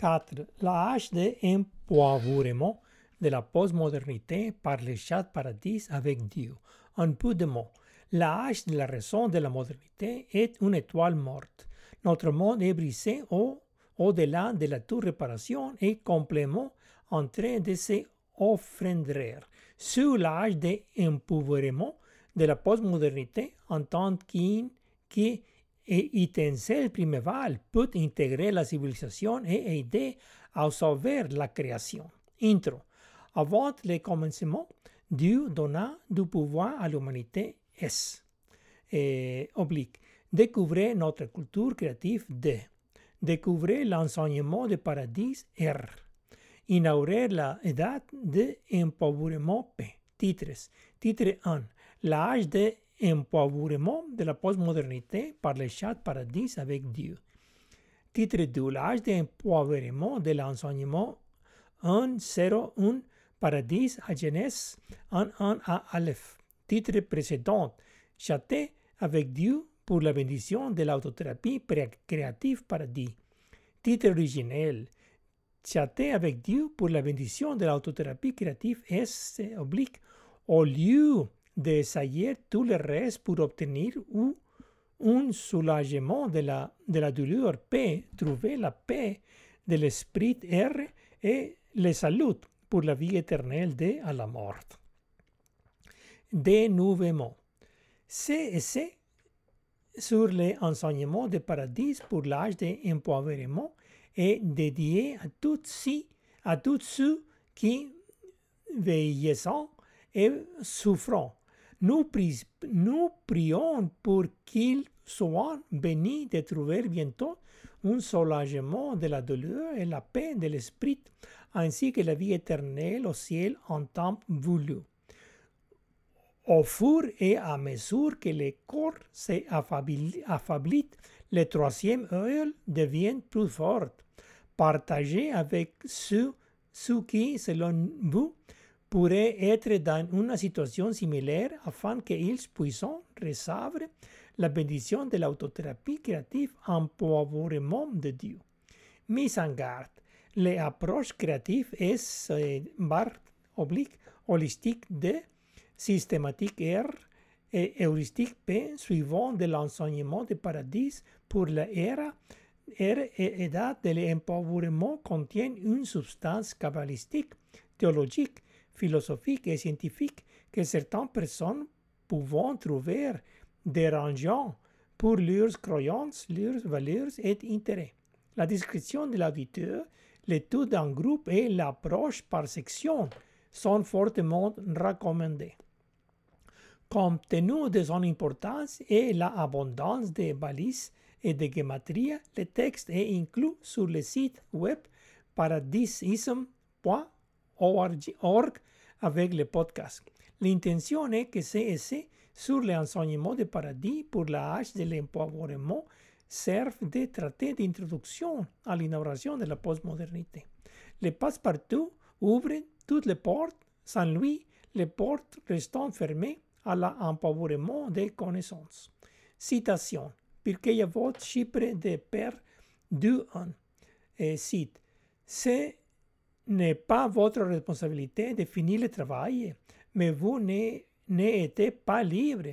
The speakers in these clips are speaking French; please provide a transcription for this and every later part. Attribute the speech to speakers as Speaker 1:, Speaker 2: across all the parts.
Speaker 1: 4. L'âge de empoivrement de la postmodernité par le chat paradis avec Dieu. Un peu de mots. L'âge de la raison de la modernité est une étoile morte. Notre monde est brisé au, au-delà de la toute réparation et complètement en train de se offrender. Sur l'âge de empouvoirement de la postmodernité en tant qu'une qui étincelle priméval peut intégrer la civilisation et aider à sauver la création. Intro. Avant le commencement, Dieu donna du pouvoir à l'humanité S. Et, oblique. Découvrez notre culture créative D. Découvrez l'enseignement du paradis R. Inaugurer la edad de empouvoirement P. Titres. Titre 1. L'âge de empowerment de la postmodernité par le chat paradis avec Dieu. Titre 2. L'âge de l'enseignement 1.0.1 Paradis à Genèse 1.1 à Aleph. Titre précédent. Chatter avec Dieu pour la bénédiction de l'autothérapie créative paradis. Titre originel. Chatter avec Dieu pour la bénédiction de l'autothérapie créative S oblique au lieu d'essayer tout le reste pour obtenir un soulagement de la, de la douleur P, trouver la paix de l'esprit R et le salut pour la vie éternelle de à la mort. Dénouement. C et C sur l'enseignement de paradis pour l'âge d'empowerment est dédié à tous, à tous ceux qui vieillissant et souffrant nous, prions pour qu'ils soient bénis de trouver bientôt un soulagement de la douleur et la paix de l'esprit, ainsi que la vie éternelle au ciel en temps voulu. Au fur et à mesure que le corps s'affaiblit, le troisième œil devient plus fort. Partagez avec ceux, ceux qui, selon vous, pourrait être dans une situation similaire afin qu'ils puissent recevoir la bénédiction de l'autothérapie créative en empowerment de Dieu. Mise en garde. L'approche créative est barre oblique holistique de systématique R et heuristique P suivant de l'enseignement de paradis pour la R et état de l'empowerment contiennent une substance kabbalistique, théologique, philosophique et scientifique que certaines personnes peuvent trouver dérangeant pour leurs croyances, leurs valeurs et intérêts. La description de l'auditeur, l'étude en groupe et l'approche par section sont fortement recommandées. Compte tenu de son importance et l'abondance de balises et de gematria, le texte est inclus sur le site web paradisism.org avec le podcast. L'intention est que CSC sur l'enseignement de paradis pour l'âge de l'empowerment serve de traité d'introduction à l'innovation de la postmodernité. Le passe-partout ouvre toutes les portes, sans lui, les portes restant fermées à l'empowerment des connaissances. Citation. Pirkei Avot, Chypre de Père 2.1. Et cite. C'est n'est pas votre responsabilité de finir le travail, mais vous n'êtes pas libre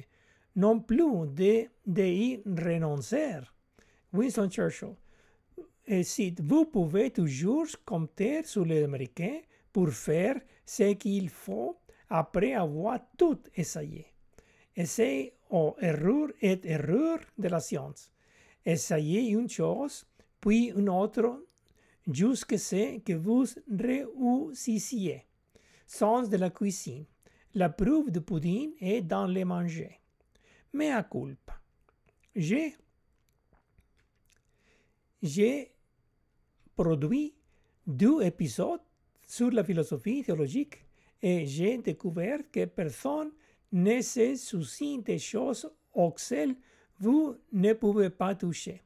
Speaker 1: non plus de, de y renoncer. Winston Churchill. Et si vous pouvez toujours compter sur les Américains pour faire ce qu'il faut après avoir tout essayé. Essayez aux erreurs et erreurs de la science. Essayez une chose, puis une autre jusque ce que vous réussissiez. Sens de la cuisine. La preuve de pudding est dans les manger. Mea culpa. J'ai, j'ai produit deux épisodes sur la philosophie théologique et j'ai découvert que personne ne se soucie des choses auxquelles vous ne pouvez pas toucher.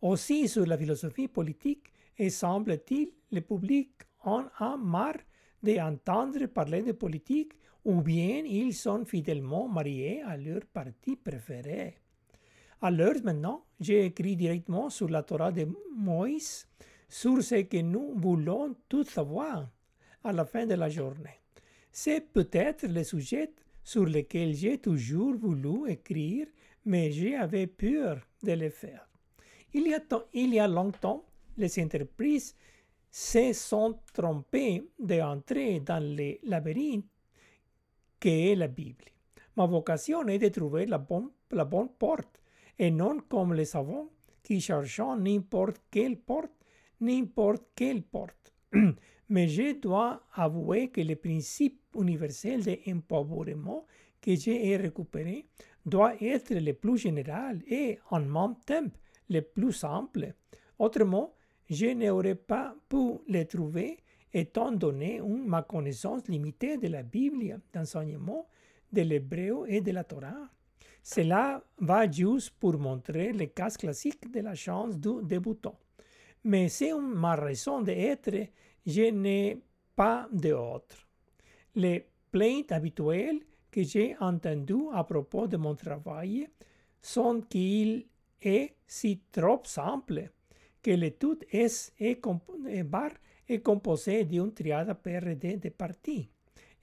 Speaker 1: Aussi sur la philosophie politique, et semble-t-il, le public en a marre d'entendre parler de politique ou bien ils sont fidèlement mariés à leur parti préféré. Alors maintenant, j'ai écrit directement sur la Torah de Moïse sur ce que nous voulons tout savoir à la fin de la journée. C'est peut-être le sujet sur lequel j'ai toujours voulu écrire, mais j'avais peur de le faire. Il y a, il y a longtemps, les entreprises se sont trompées d'entrer dans le labyrinthe qu'est la Bible. Ma vocation est de trouver la bonne, porte, et non comme les savants qui cherchent n'importe quelle porte, n'importe quelle porte. Mais je dois avouer que le principe universel d'empouvoirement que j'ai récupéré doit être le plus général et en même temps le plus simple. Autrement, je n'aurais pas pu le trouver étant donné ma connaissance limitée de la Bible, d'enseignement de l'hébreu et de la Torah. Cela va juste pour montrer le cas classique de la chance du débutant. Mais c'est ma raison d'être je n'ai pas d'autre. Les plaintes habituelles que j'ai entendues à propos de mon travail sont qu'il est si trop simple que le tout est, est, bar est composé d'une triade PRD de parties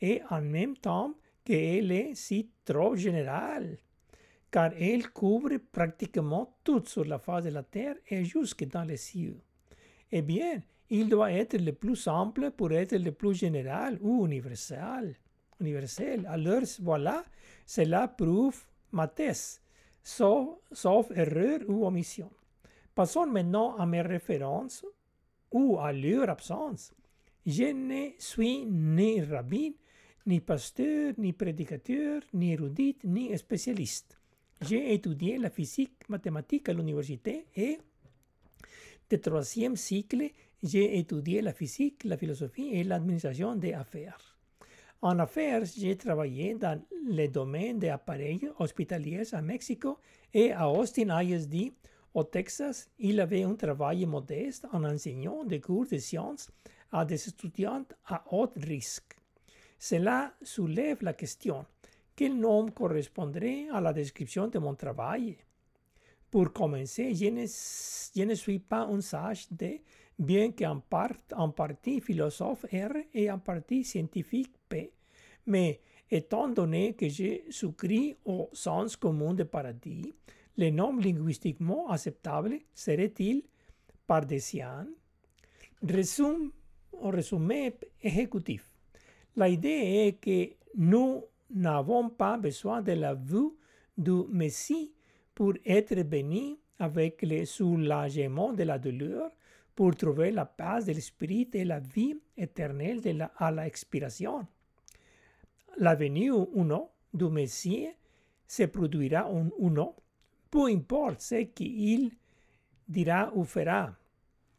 Speaker 1: et en même temps qu'elle est si trop générale, car elle couvre pratiquement tout sur la face de la terre et jusque dans les cieux. Eh bien, il doit être le plus simple pour être le plus général ou universel. universel. Alors voilà, cela prouve ma thèse, sauf erreur ou omission. Passons maintenant à mes références ou à leur absence. Je ne suis ni rabbin, ni pasteur, ni prédicateur, ni érudite, ni spécialiste. J'ai étudié la physique mathématique à l'université et de troisième cycle j'ai étudié la physique, la philosophie et l'administration des affaires. En affaires, j'ai travaillé dans le domaine des appareils hospitaliers à Mexico et à Austin ISD au Texas. Il avait un travail modeste en enseignant des cours de sciences à des étudiants à haut risque. Cela soulève la question quel nom correspondrait à la description de mon travail? Pour commencer, je ne, je suis pas un sage de bien qu'en part, en partie philosophe R et en partie scientifique P. Mais étant donné que j'ai souscrit au sens commun de paradis, le nom linguistiquement acceptable serait-il pardésien Résumé, résumé exécutif. La idée est que nous n'avons pas besoin de la vue du Messie pour être bénis avec le soulagement de la douleur, pour trouver la paix de l'esprit et la vie éternelle à la expiration. La venue ou non du Messie se produira ou non, peu importe ce qu'il dira ou fera,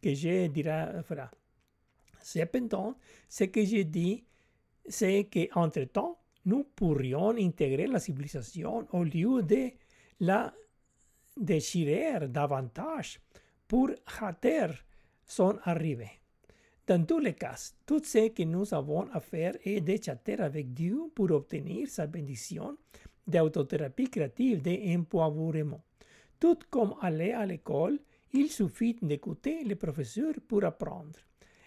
Speaker 1: que je dira ou fera. Cependant, ce que je dis, c'est qu'entre-temps, nous pourrions intégrer la civilisation au lieu de la déchirer davantage pour hâter son arrivée. Dans tous les cas, tout ce que nous avons à faire est de chatter avec Dieu pour obtenir sa bénédiction d'autothérapie créative d'empouvoirement. Tout comme aller à l'école, il suffit d'écouter le professeur pour apprendre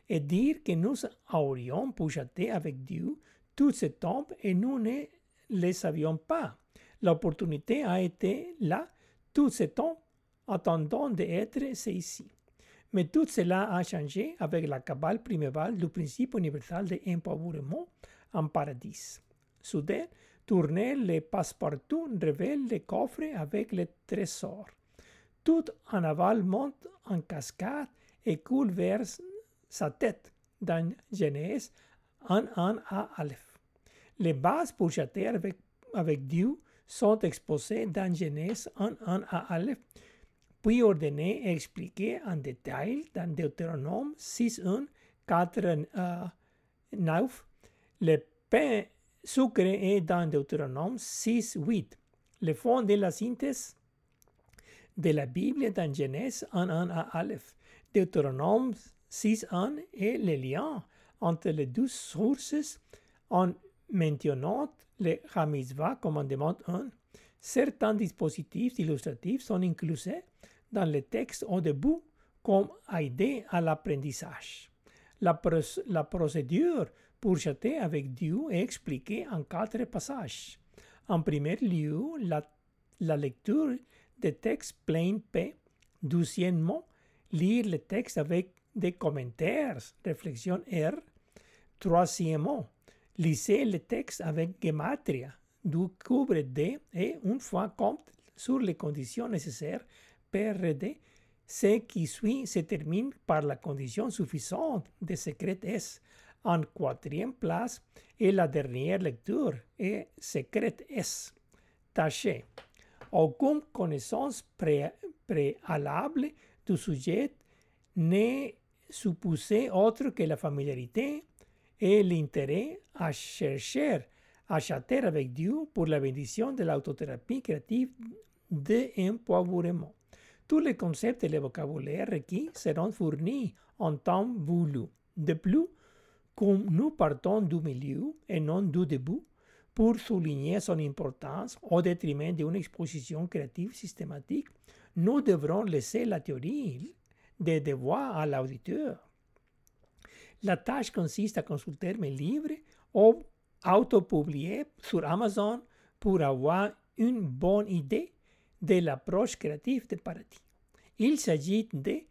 Speaker 1: et dire que nous aurions pu chatter avec Dieu tout ce temps et nous ne le savions pas. L'opportunité a été là tout ce temps, attendant d'être saisie. Mais tout cela a changé avec la cabale primevale du principe universel d'empouvoirement en paradis. Soudain, tourner le passe-partout révèle le coffre avec le trésor. Tout en aval monte en cascade et coule vers sa tête dans Genèse en un à Aleph. Les bases pour chatter avec, avec Dieu sont exposées dans Genèse en un à Aleph puis ordonné et expliqué en détail dans Deutéronome 6.1, 4, 9. Le pain sucré est dans Deutéronome 6.8. Le fond de la synthèse de la Bible dans Genèse 1.1 à Aleph. Deutéronome 6.1 est le lien entre les deux sources en mentionnant le Hamizvah commandement 1. Certains dispositifs illustratifs sont inclus dans le texte au début comme aider à l'apprentissage. La, la procédure pour châter avec Dieu est expliquée en quatre passages. En premier lieu, la, lecture des textes plein P. Deuxièmement, lire le texte avec des commentaires, réflexion R. Troisièmement, lisez le texte avec gematria, du couvre D et une fois compte sur les conditions nécessaires PRD, ce qui suit se termine par la condition suffisante de secret S. En quatrième place, et la dernière lecture est secret S. Tâchez. Aucune connaissance préalable du sujet n'est supposée autre que la familiarité et l'intérêt à chercher à châter avec Dieu pour la bénédiction de l'autothérapie créative d'empowerment. Tous les concepts et les vocabulaires requis seront fournis en temps voulu. De plus, comme nous partons du milieu et non du début, pour souligner son importance au détriment d'une exposition créative systématique, nous devrons laisser la théorie des devoirs à l'auditeur. La tâche consiste à consulter mes livres ou autopublier sur Amazon pour avoir une bonne idée de l'approche créative de paradis. Il s'agit de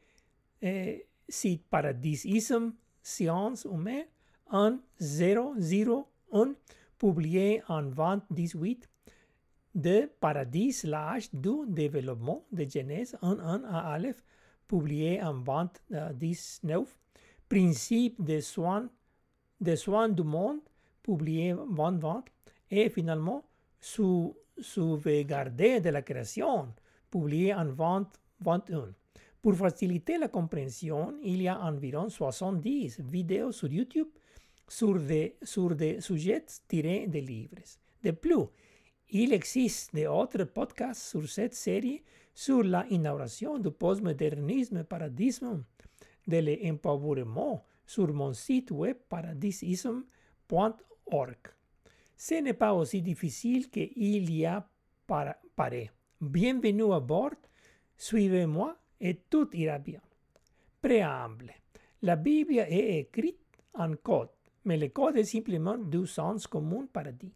Speaker 1: euh, site paradisisme science humaine en 001 publié en 2018 de Paradis, l'âge du développement de Genèse 1.1 à Aleph, publié en 2019, Principe des soins, soins du monde, publié en 2020, et finalement, Sauvegarder de la création, publié en 2021. Pour faciliter la compréhension, il y a environ 70 vidéos sur YouTube sur des, sur des sujets tirés des livres. De plus, il existe d'autres podcasts sur cette série sur la inauguration du postmodernisme paradisme de l'empowerment sur mon site web paradisisme.org. Ce n'est pas aussi difficile qu'il y a paraît. Bienvenue à bord, suivez-moi et tout ira bien. Préamble. La Bible est écrite en code, mais le code est simplement du sens commun paradis.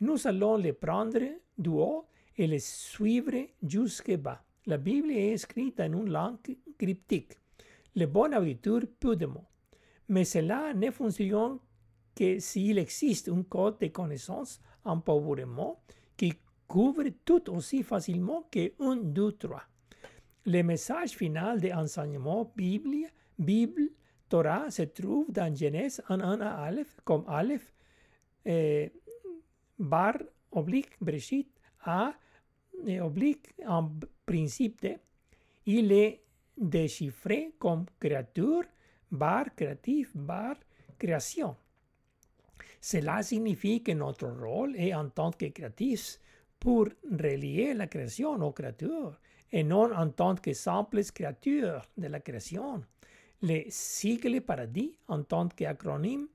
Speaker 1: Nous allons le prendre du haut et le suivre jusque bas. La Bible est écrite en une langue cryptique. Le bon auditeur peu de mots. Mais cela ne fonctionne que s'il existe un code de connaissances empowerment qui couvre tout aussi facilement que 1, 2, 3. Le message final de l'enseignement Bible, Bible, Torah se trouve dans Genèse 1, 1 à Aleph, comme Aleph, eh, bar, oblique, Breshit, A, oblique, en principe. Il est déchiffré comme créature, bar, créatif, bar, création. Cela signifie que notre rôle est en tant que créatifs pour relier la création aux créatures et non en tant que simples créatures de la création. Le sigle paradis, en tant qu'acronyme,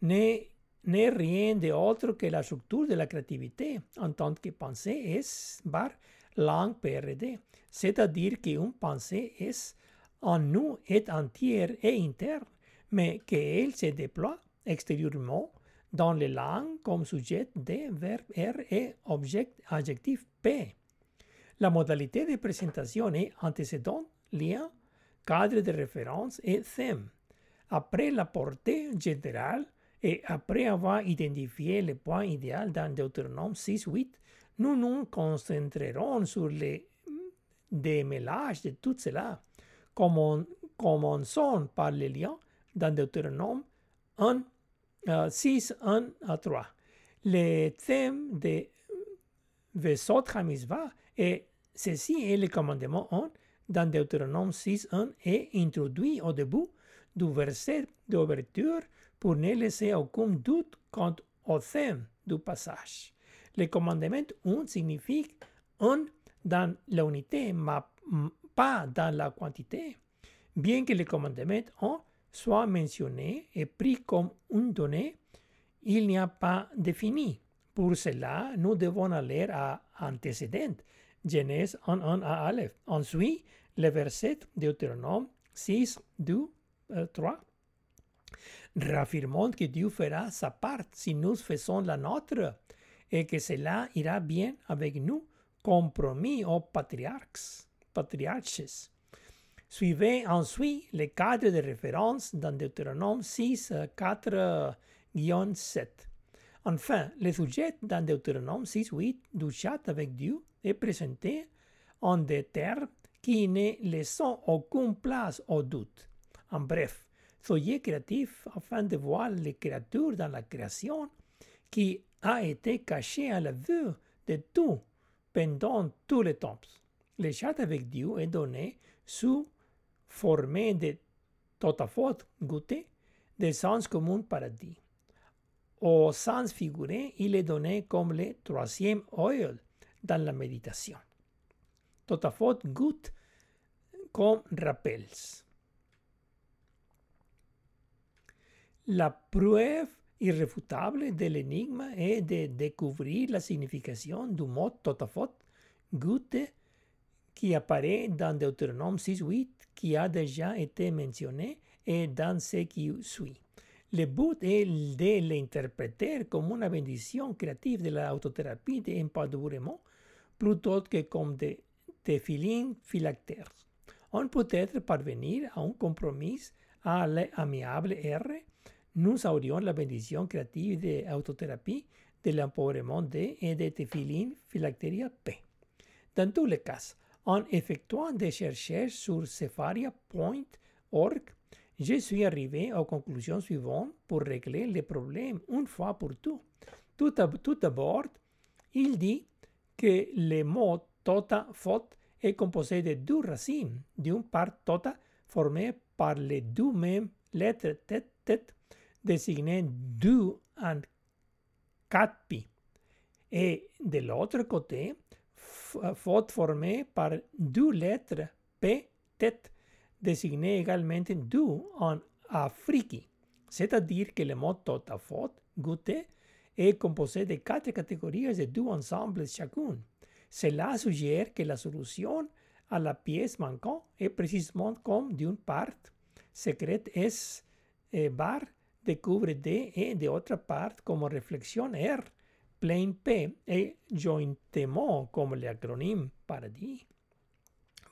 Speaker 1: n'est rien d'autre que la structure de la créativité en tant que pensée est bar langue PRD, c'est-à-dire qu'une pensée est en nous est entière et interne, mais qu'elle se déploie extérieurement dans les langues comme sujet D, verbe R et objet adjectif P. La modalité de présentation est antécédent, lien, cadre de référence et thème. Après la portée générale et après avoir identifié le point idéal dans Deutéronome 6.8, nous nous concentrerons sur les démêlages de tout cela. Commençons par les liens dans Deutéronome 1, 6, 1 à 3. Le thème de Vesot Hamizvah et ceci est le commandement 1 dans Deutéronome 6, 1 est introduit au début du verset d'ouverture pour ne laisser aucun doute quant au thème du passage. Le commandement 1 signifie un dans l'unité, mais pas dans la quantité. Bien que le commandement 1 soit mentionné et pris comme une donnée, il n'y a pas défini. Pour cela, nous devons aller à antécédent, Genèse 1, 1 à Aleph. Ensuite, le verset Deutéronome 6, 2, 3. Raffirmons que Dieu fera sa part si nous faisons la nôtre et que cela ira bien avec nous, compromis aux patriarches. patriarches. Suivez ensuite les cadres de référence dans Deutéronome 6, 4, 7. Enfin, le sujet dans Deutéronome 6, 8 du chat avec Dieu est présenté en des termes qui ne laissent aucune place au doute. En bref, soyez créatifs afin de voir les créatures dans la création qui a été cachée à la vue de tout pendant tous les temps. Le chat avec Dieu est donné sous formé de totafot goûté de sens commun paradis. Au sens figuré, il est donné comme le troisième oil dans la méditation. Totafot goûte comme rappels. La preuve irréfutable de l'énigme est de découvrir la signification du mot totafot goûte qui apparaît dans Deutéronome 6.8 qui a déjà été mentionné et dans ce qui suit. Le but est de l'interpréter comme une bénédiction créative de l'autothérapie d'empowerment plutôt que comme des téphilines phylactères. On peut être parvenir à un compromis à l'amiable R. Nous aurions la bénédiction créative d'autothérapie de l'empowerment D et de téphilines phylactéria P. Dans tous les cas, en effectuant des recherches sur sepharia.org, je suis arrivé aux conclusions suivantes pour régler les problèmes une fois pour tout. Tout, d'abord, il dit que le mot tota faute est composé de deux racines, d'une part tota formée par les deux mêmes lettres tête tête désignées du and pi, et de l'autre côté faute formée par deux lettres P tête désignées également du en afriki, c'est-à-dire que le mot tota faute goûter est composé de quatre catégories de deux ensembles chacune. Cela suggère que la solution à la pièce manquante est précisément comme d'une part secrète S bar découvre D et de autre part comme réflexion R plain P et jointement comme l'acronyme paradis.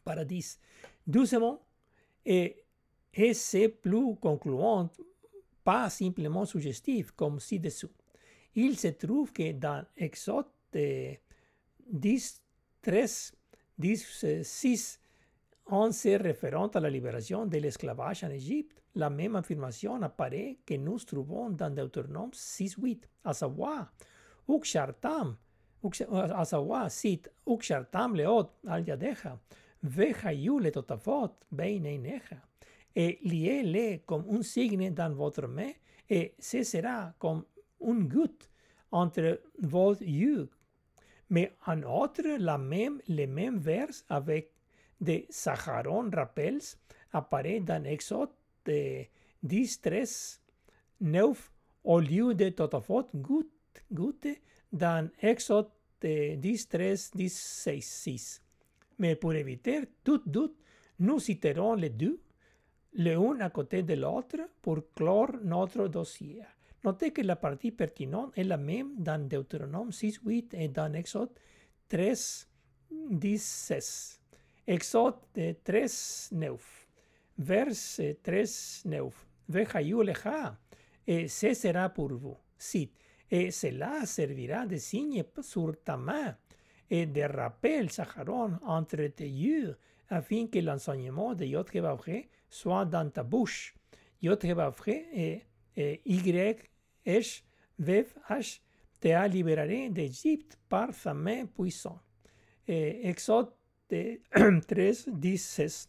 Speaker 1: Paradis. Doucement, et, c'est plus concluant, pas simplement suggestif comme ci-dessous. Il se trouve que dans Exode 10, 13, 10, 6, 11 référant à la libération de l'esclavage en Égypte, la même affirmation apparaît que nous trouvons dans Deutéronome 6, 8, à savoir, Ukshartam, à savoir, cite, Ukshartam leot al yadeja, vechayu le totafot beineineja, et liez-les comme un signe dans votre main, et ce sera comme une goutte entre vos yeux. Mais en autre, la même, les mêmes vers avec des Saharon rappels apparaît dans Exode 10, 13, 9, au lieu de totafot goutte, goutte dans Exode 10, 13, 16, 6. Mais pour éviter tout doute, nous citerons les deux, l'un à côté de l'autre, pour clore notre dossier. Notez que la partie pertinente est la même dans Deutéronome 6, 8 et dans Exode 13, 16. Exode 13, 9. Verse 13, 9. Vejayú leja, et ce sera pour vous. Cite. Et cela servira de signe sur ta main et de rappel Saharon entre tes yeux afin que l'enseignement de Yod soit dans ta bouche. Yod et, et Y, H, Vev, H, te a libéré d'Égypte par sa main puissante. Exode 3, 16,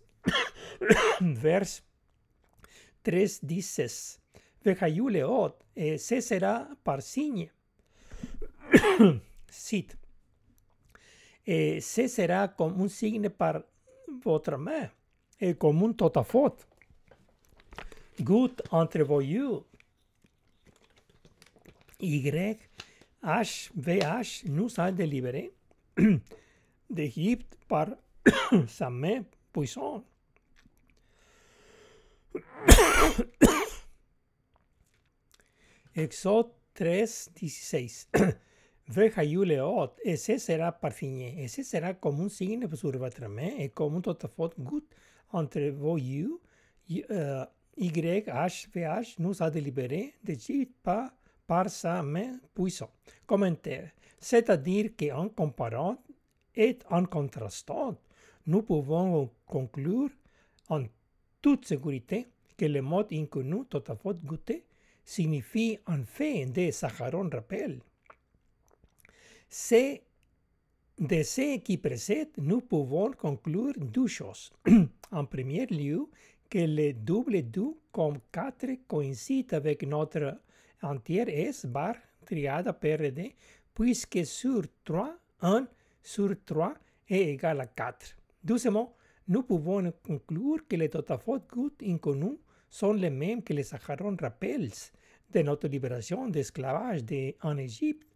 Speaker 1: vers 3, 16. Vejayú leot, et ce sera par signe. Cite. Et ce sera comme un signe par votre main et comme un totafot. Good entre vos yeux. Y, H, VH nous a délivré d'Égypte par sa main puissante. Exode 3, 16. Verhayuleot, ese sera parfigné, ese sera comme un signe sur votre main et comme un totafot goutte entre yeux. Euh, YHVH nous a délibéré d'Égypte par, sa main puissante. Commentaire. C'est-à-dire qu'en comparant et en contrastant, nous pouvons conclure en toute sécurité que le mot inconnu totafot goûté signifie en fait de Saharon rappel. C'est de ce qui précède, nous pouvons conclure deux choses. en premier lieu, que le double du comme 4 coïncide avec notre entière S bar triade PRD, puisque sur 3, 1 sur 3 est égal à 4. Doucement, nous pouvons conclure que les totafot gouttes inconnus sont les mêmes que les Saharon rappels de notre libération d'esclavage en Égypte.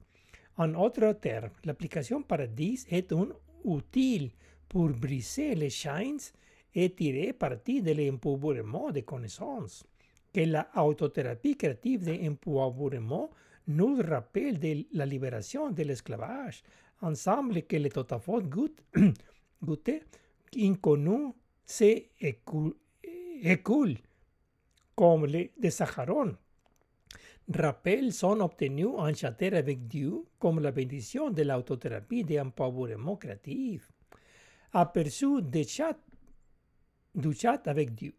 Speaker 1: En autres termes, l'application Paradis est un outil pour briser les chaînes et tirer parti de l'empouvoirement des connaissances. Que la autothérapie créative d'empouvoirement nous rappelle de la libération de l'esclavage. Ensemble que les totafot goûté inconnu se écoule comme les de Saharon rappels sont obtenus en chatter avec Dieu comme la bénédiction de l'autothérapie d'empowerment créatif. Aperçu de chat, du chat avec Dieu.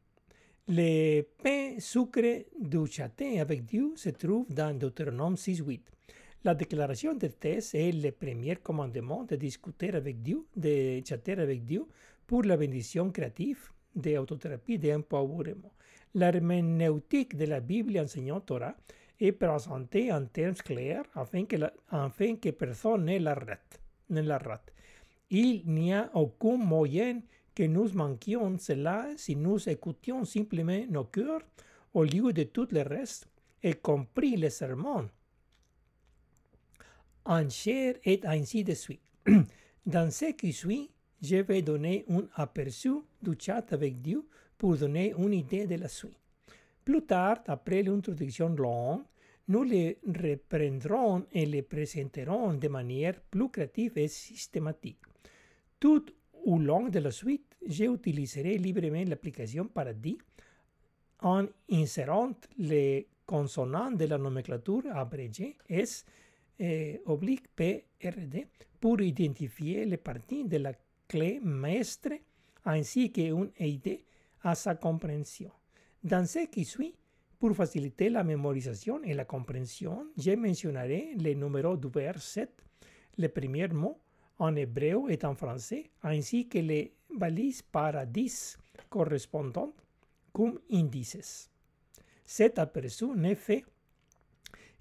Speaker 1: Le pain sucré du chatin avec Dieu se trouve dans Deutéronome 6.8. La déclaration de thèse est le premier commandement de discuter avec Dieu, de chatter avec Dieu pour la bénédiction créative de autothérapie d'empowerment. L'herméneutique de la Bible enseignant Torah est présenté en termes clairs afin que, la, afin que personne ne la rate. Ne. Il n'y a aucun moyen que nous manquions cela si nous écoutions simplement nos cœurs au lieu de tout le reste, y compris les sermons. En chair et ainsi de suite. Dans ce qui suit, je vais donner un aperçu du chat avec Dieu pour donner une idée de la suite. Plus tard, après l'introduction longue, nous les reprendrons et les présenterons de manière plus créative et systématique. Tout au long de la suite, j'utiliserai librement l'application Paradis en insérant les consonants de la nomenclature abrégée S eh, oblique PRD pour identifier les parties de la clé maestre ainsi qu'une aide à sa compréhension. Dans ce qui suit, pour faciliter la mémorisation et la compréhension, je mentionnerai les numéros du vers 7, le premier mot en hébreu et en français, ainsi que les balises paradis correspondantes comme indices. Cet aperçu n'est fait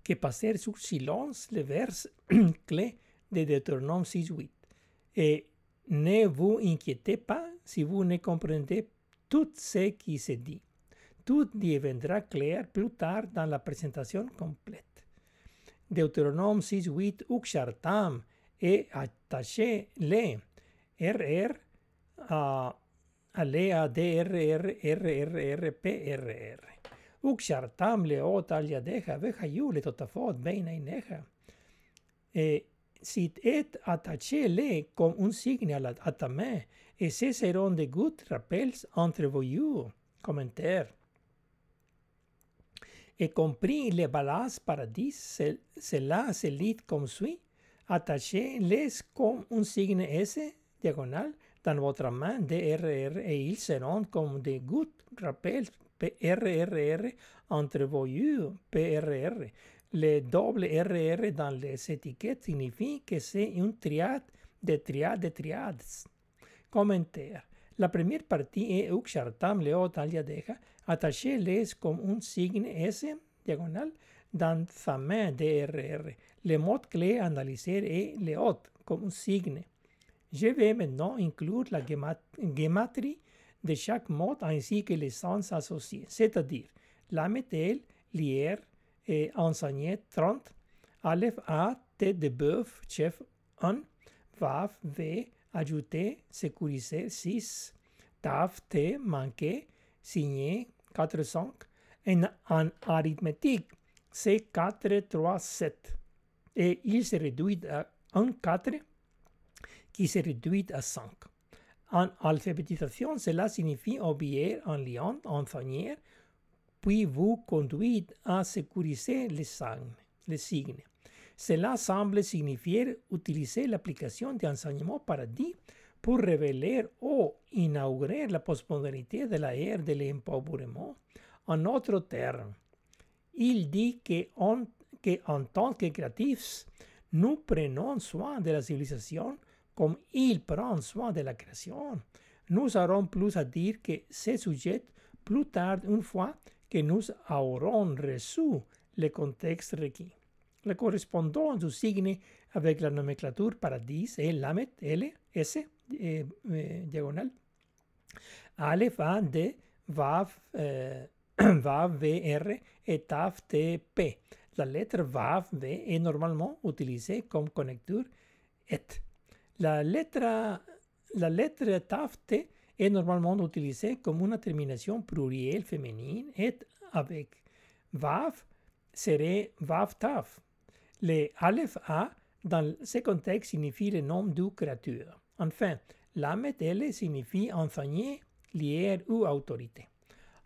Speaker 1: que passer sur silence le vers clé de Deutéronome 6.8. Et ne vous inquiétez pas si vous ne comprenez tout ce qui se dit. Tout deviendra clair plus tard dans la présentation complète. Deutéronome 6.8 Uxartam et attaché les RR a alea DRR RRR PRR. Uxartam leot al yadeja vejayu le totafot beina ineja. Et si et attaché le comme un signe à la atame, et ce seront de good rappels entre vous. Commentaire et compris les balas paradis, cela se lit comme suit. Attachez-les comme un signe S diagonal dans votre main DRR et ils seront comme des gouttes rappels PRRR entre vos yeux PRR. Le double RR dans les étiquettes signifie que c'est une triade de triades de triades. Commentaire. La première partie est Uxartam Leot Aliadeja Attachez-les comme un signe S diagonal dans sa main DRR. Le mot clé analysé est le comme un signe. Je vais maintenant inclure la gématrie de chaque mot ainsi que les sens associés, c'est-à-dire l'AMTL, l'IR et enseigné 30, Aleph A, tête de bœuf, chef 1, Vav, V, ajouté, sécurisé 6, Tav, T, manqué, signé 4, 5. Et en arithmétique, c'est 4, 3, 7. Et il se réduit à un 4 qui se réduit à 5. En alphabétisation, cela signifie obéir en liant, enseigner, puis vous conduit à sécuriser les signes. Les signes. Cela semble signifier utiliser l'application d'enseignement paradis pour révéler ou inaugurer la postmodernité de la ère de l'empowerment. En autres termes, il dit que en tant que créatifs, nous prenons soin de la civilisation comme il prend soin de la création. Nous aurons plus à dire que ces sujets plus tard une fois que nous aurons reçu le contexte requis. La correspondance du signe avec la nomenclature paradis est Lamet L, S, eh, eh, diagonale. Aleph A, D, Vav, eh, Vav, V, et Taf, T, P. La lettre Vav, V est normalement utilisée comme connecteur et. La lettre, la lettre Taf, T est normalement utilisée comme une termination plurielle féminine et avec Vav serait Vav Taf. Le Aleph A dans ce contexte signifie le nom du créature. Enfin, Lamet L signifie enseigner, lire ou autorité.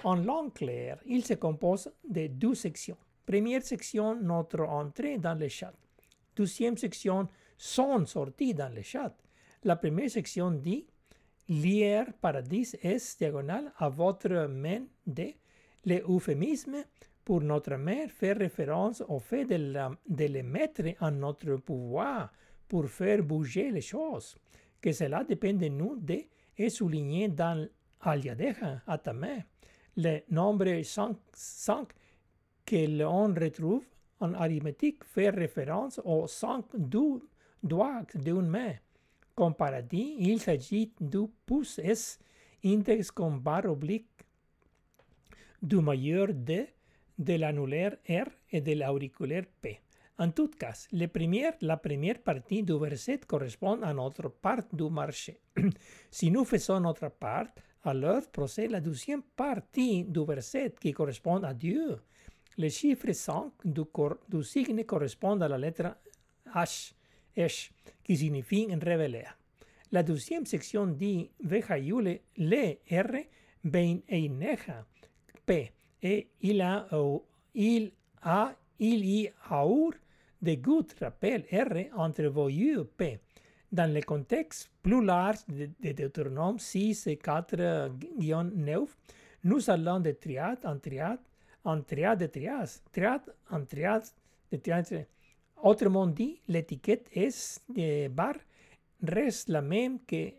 Speaker 1: En langue claire, il se compose de deux sections. Première section, notre entrée dans le chat. Deuxième section, son sortie dans le chat. La première section dit lire paradis est diagonale à votre main de le euphémisme pour notre mère fait référence au fait de, la, de les mettre en notre pouvoir pour faire bouger les choses, que cela dépend de nous de et souligné dans Aliadeja à ta main. Le nombre 5, 5 que l'on retrouve en arithmétique fait référence aux 5 doigts d'une main. Comme paradis, il s'agit du pouce S index comme barre oblique du majeur D de l'annulaire R et de l'auriculaire P. En tout cas, la première partie du verset correspond à notre part du marché. si nous faisons notre part, alors procède la deuxième partie du verset qui correspond à Dieu. Le chiffre 5 du, du signe correspond à la lettre H, H qui signifie révéler. La deuxième section dit Vejayule le R ben eineja P et il a, il a, il y aur de good rappel R entre vos yeux P. Dans le contexte plus large de, de Deutéronome 6 et 4-9, nous allons de triade en triade, en triade de triade, triade en triade de triade. Autrement dit, l'étiquette S de bar reste la même que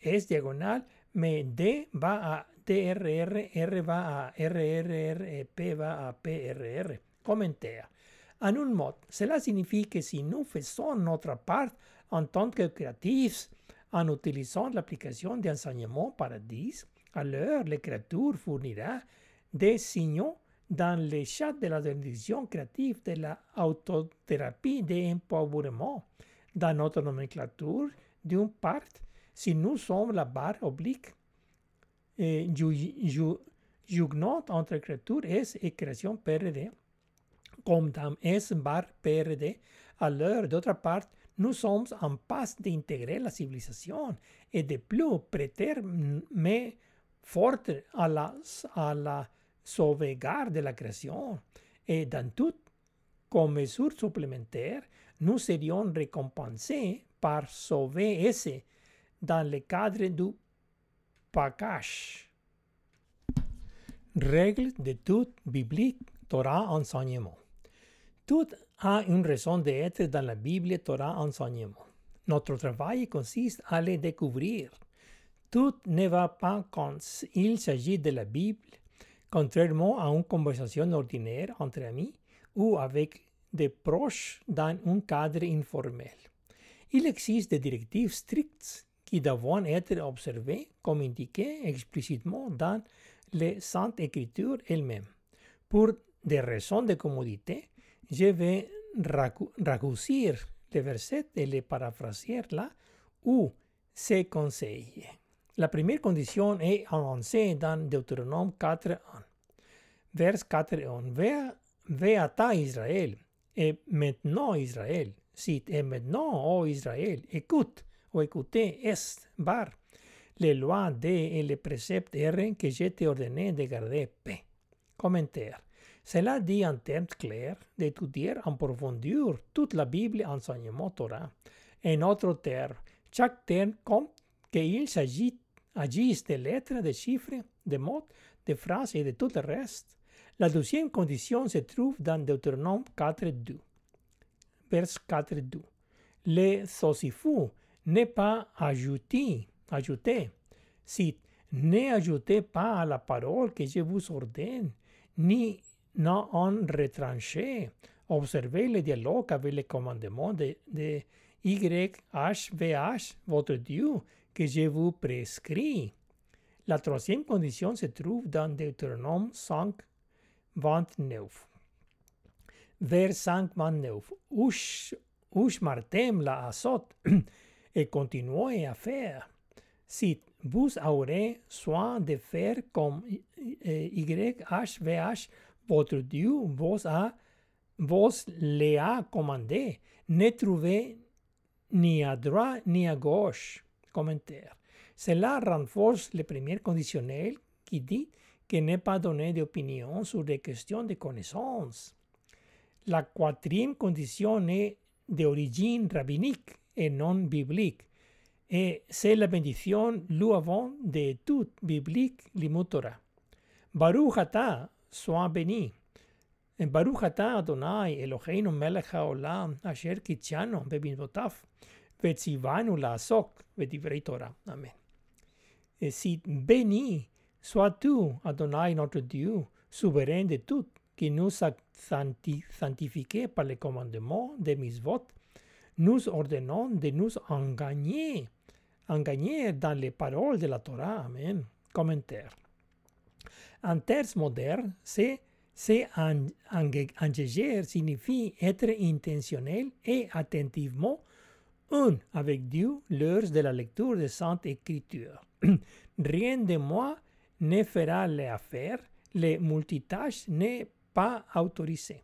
Speaker 1: S diagonale, mais D va à TRR, R va à RRR, P va à PRR. Commentaire. En un mot, cela signifie que si nous faisons notre part en tant que créatifs en utilisant l'application d'enseignement Paradis, alors l'écriture fournira des signaux dans le chat de la définition créative de la autothérapie d'empowerment. Dans notre nomenclature d'une part, si nous sommes la barre oblique eh, jugnot entre créature S et création PRD, comme dans S bar PRD, alors d'autre part, nous sommes en passe d'intégrer la civilisation et de plus prêter mais forte à la, à la sauvegarde de la création. Et dans tout, comme mesure supplémentaire, nous serions récompensés par sauver S dans le cadre du Pakash. Règle de toute biblique Torah enseignement. Tout a une raison d'être dans la Bible Torah enseignement. Notre travail consiste à les découvrir. Tout ne va pas quand il s'agit de la Bible, contrairement à une conversation ordinaire entre amis ou avec des proches dans un cadre informel. Il existe des directives strictes qui doivent être observés comme indiqué explicitement dans les Saintes Écritures elles-mêmes. Pour des raisons de commodité, je vais raccourcir les versets et les paraphraser là où c'est conseillé. La première condition est annoncée dans Deutéronome 4, 1. Vers 4 et 1. Véata Israël, et maintenant Israël, cite, et maintenant, ô Israël, écoute, ou écoutez, est, bar, les lois des et les préceptes R que je t'ai ordonné de garder P. Commentaire. Cela dit en termes clairs d'étudier en profondeur toute la Bible enseignement Torah. En autres termes, chaque terme compte qu'il s'agit agisse de lettres, de chiffres, de mots, de phrases et de tout le reste. La deuxième condition se trouve dans Deutéronome 4.2. Vers 4.2. Le sosifu n'est pas ajouté, ajouté. Si ne ajoutez pas à la parole que je vous ordonne, ni non en retranché. Observez le dialogue avec les commandements de, YHVH, votre Dieu, que je vous prescris. La troisième condition se trouve dans Deutéronome 5, 29. Vers 5, 29. Ush, ush martem la azot et continuez à faire. Si vous aurez soin de faire comme YHVH, votre Dieu vos, a, vos les a commandé, ne trouvez ni à droite ni à gauche. Commentaire. Cela renforce le premier conditionnel qui dit que n'est pas donné d'opinion sur des questions de connaissance. La quatrième condition est d'origine rabbinique et non biblique. Et c'est la bénédiction louavant de tout biblique limotora. Baruch ata, sois béni. Baruch ata Adonai Eloheinu melech haolam asher kitchanu beminvotav vetzivanu laasok vedivrei Torah. Amen. Et si béni sois-tu Adonai notre Dieu, souverain de tout, qui nous a sanctifié par les commandements de Misvot, nous ordonnons de nous engager, engager dans les paroles de la Torah. Amen. Commentaire. En termes modernes, c'est c'est engager signifie être intentionnel et attentivement un avec Dieu l'heure de la lecture de Sainte Écriture. Rien de moi ne fera les affaires, les multitâches n'est pas autorisé.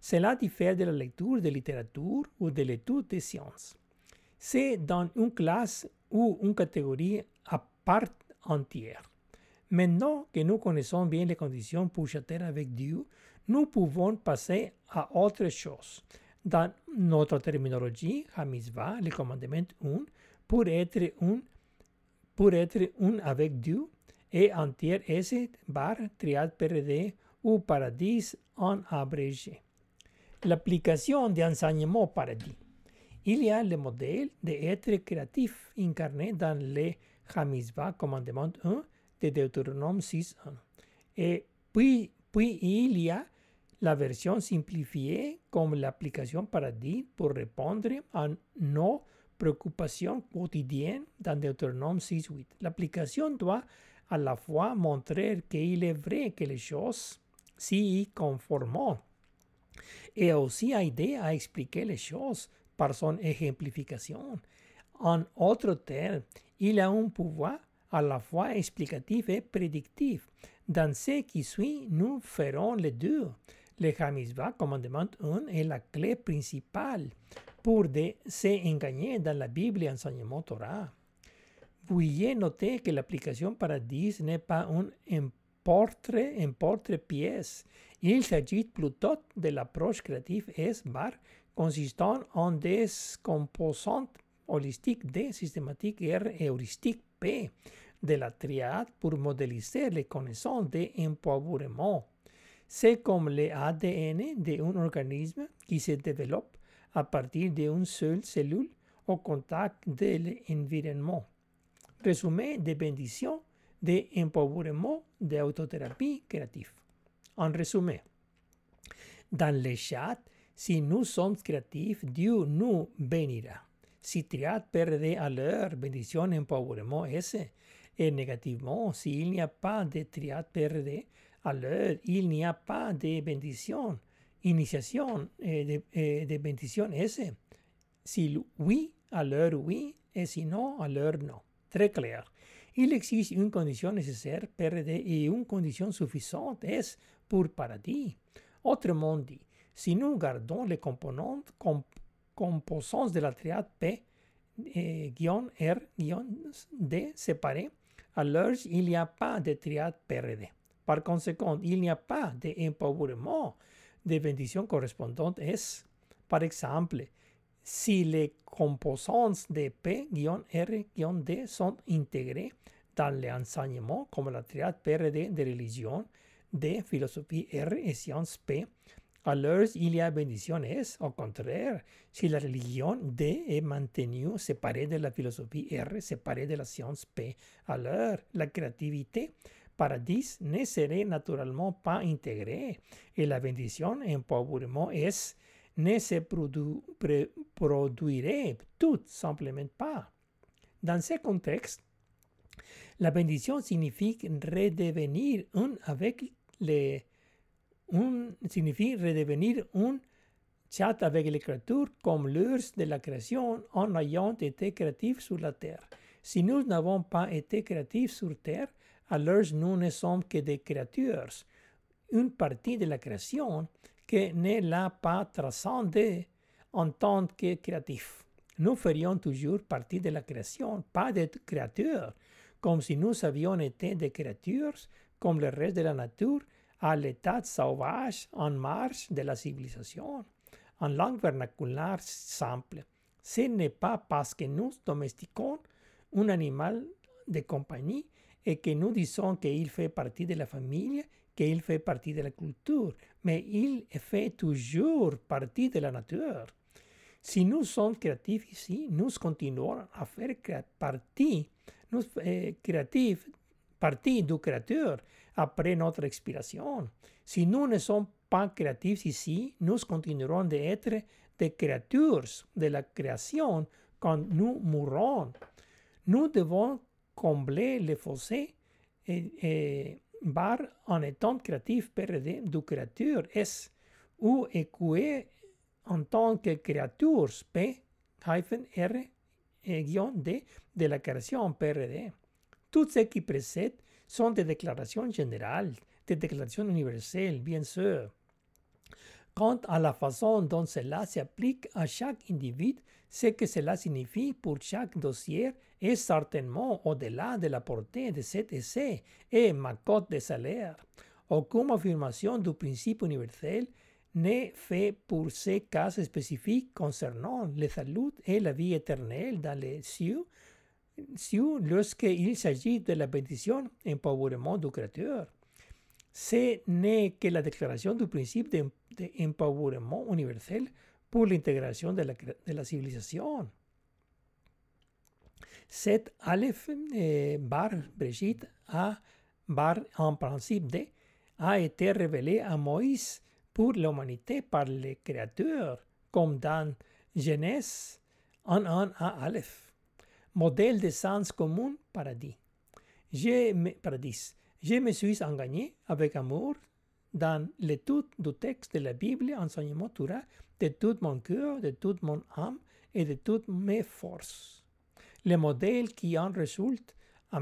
Speaker 1: Cela diffère de la lecture de littérature ou de l'étude des sciences. C'est dans une classe ou une catégorie à part entière. Maintenant que nous connaissons bien les conditions pour chatter avec Dieu, nous pouvons passer à autre chose. Dans notre terminologie, Hamizvah, le commandement 1, pour être un, pour être un avec Dieu, et entier S bar triade PRD ou paradis en abrégé. L'application d'enseignement paradis. Il y a le modèle d'être créatif incarné dans le Hamizvah commandement 1 de Deutéronome 6.1. Et puis, il y a la version simplifiée comme l'application paradis pour répondre à nos préoccupations quotidiennes dans Deutéronome 6.8. L'application doit à la fois montrer qu'il est vrai que les choses s'y conforment et aussi aider à expliquer les choses par son exemplification. En autres termes, il a un pouvoir à la fois explicatif et prédictif. Dans ce qui suit, nous ferons les deux. Le Hamizvah, commandement 1, est la clé principale pour de s'engager dans la Bible et enseignement Torah. Veuillez noter que l'application paradis n'est pas un importe-pièce. Il s'agit plutôt de l'approche créative S-bar consistant en des composantes holistiques systématiques et heuristiques De la triade pour modéliser les connaissances d'empowerment. C'est comme l'ADN d'un organisme qui se développe à partir d'une seule cellule au contact de l'environnement. Résumé de bénédiction, d'empowerment, d'autothérapie créative. En résumé, dans le chat, si nous sommes créatifs, Dieu nous bénira. Si triade perd à l'heure, bénédiction, empowerment, ese, et négativement, s'il n'y a pas de triade PRD, alors il n'y a pas de bénédiction, initiation et de, et de S. Si oui, alors oui, et sinon, alors non. Très clair. Il existe une condition nécessaire PRD et une condition suffisante S pour paradis. Autrement dit, si nous gardons les composantes, composantes de la triade P, R, D séparés, alors il n'y a pas de triade PRD. Par conséquent, il n'y a pas d'empouvoirment de bendición correspondante S. Par exemple, si les composantes de P, R, D sont intégrées dans l'enseignement comme la triade PRD de religion, D, philosophie R et sciences P, alors il y a bendición S. Au contraire, si la religion D est maintenue séparée de la philosophie R, séparée de la science P, alors la créativité paradis ne serait naturellement pas intégrée et la bendition empouvoirment S ne se produirait tout simplement pas. Dans ce contexte, la bendition signifie redevenir un avec les un signifie redevenir un chat avec les créatures comme l'urs de la création en ayant été créatifs sur la terre. Si nous n'avons pas été créatifs sur terre, alors nous ne sommes que des créatures, une partie de la création que ne l'a pas transcendé en tant que créatif. Nous ferions toujours partie de la création, pas des créatures, comme si nous avions été des créatures comme le reste de la nature à l'état sauvage en marche de la civilisation. En langue vernaculaire simple, ce n'est pas parce que nous domestiquons un animal de compagnie et que nous disons qu'il fait partie de la famille, qu'il fait partie de la culture, mais il fait toujours partie de la nature. Si nous sommes créatifs ici, nous continuons à faire partie, nous, eh, créatifs, partie du créateur après notre expiration. Si nous ne sommes pas créatifs ici, nous continuerons d'être des créatures de la création quand nous mourrons. Nous devons combler les fossés et, et bar en étant créatif PRD du créature S ou écouer en tant que créatures P R D de la création PRD. Tout ce qui précède sont des déclarations générales, des déclarations universelles, bien sûr. Quant à la façon dont cela s'applique à chaque individu, ce que cela signifie pour chaque dossier est certainement au-delà de la portée de cet essai et ma cote de salaire. Aucune affirmation du principe universel n'est fait pour ces cas spécifiques concernant le salut et la vie éternelle dans les cieux, lorsqu'il s'agit de la bénédiction empouvoirment du Créateur. Ce n'est que la déclaration du principe d'empouvoirment universel pour l'intégration de la, de la civilisation. Cet Aleph eh, bar Brigitte a bar en principe de a été révélé à Moïse pour l'humanité par le Créateur, comme dans Genèse 1, 1 à Aleph modèle de sens commun, paradis. Je me, paradis. Je me suis engagné avec amour dans l'étude du texte de la Bible, enseignement Torah, de tout mon cœur, de toute mon âme et de toutes mes forces. Le modèle qui en résulte a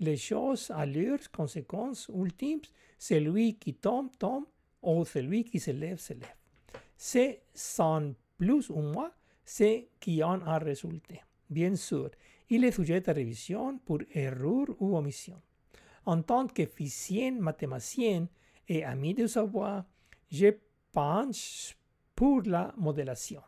Speaker 1: les choses à leurs conséquences ultimes, celui qui tombe, tombe, ou celui qui se lève, se lève. C'est sans plus ou moins ce qui en a résulté. Bien sûr, il est sujet à révision pour erreur ou omission. En tant qu'efficient mathématicien et ami du savoir, je penche pour la modélation.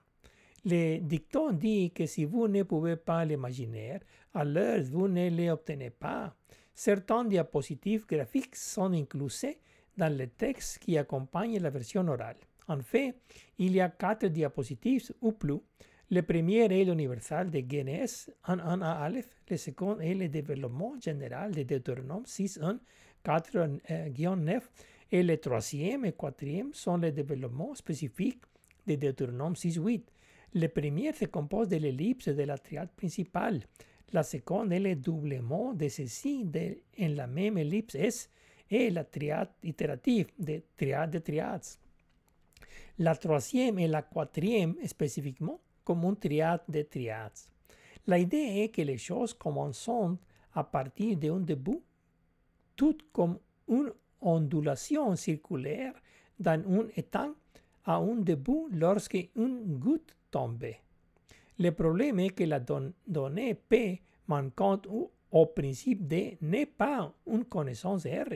Speaker 1: Le dicton dit que si vous ne pouvez pas l'imaginer, alors vous ne l'obtenez pas. Certains diapositives graphiques sont inclusés dans le texte qui accompagne la version orale. En fait, il y a quatre diapositives ou plus le premier est l'universal de Genèse 1.1 à Aleph. Le second est le développement général de Deutéronome 6.1, 4-9. Et le troisième et quatrième sont les développements spécifiques de Deutéronome 6.8. Le premier se compose de l'ellipse de la triade principale. La seconde est le doublement de ceci de, en la même ellipse S et la triade itérative de triade de triades. La troisième et la quatrième spécifiquement comme un triade de triades. La idée est que les choses commencent à partir d'un début, tout comme une ondulation circulaire dans un étang à un début lorsque une goutte tombait. Le problème est que la donnée P manquante au principe D n'est pas une connaissance R,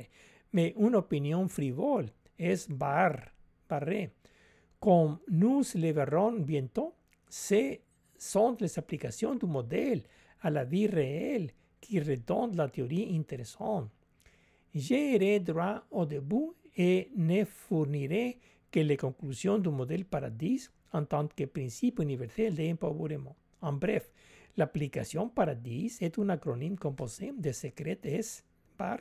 Speaker 1: mais une opinion frivole, es bar, barré. Comme nous le verrons bientôt, sont les applications du modèle à la vie réelle qui redondent la théorie intéressante. J'irai droit au début et ne fournirai que les conclusions du modèle Paradis en tant que principe universel d'empowerment. En bref, l'application Paradis est un acronyme composé de secrets S par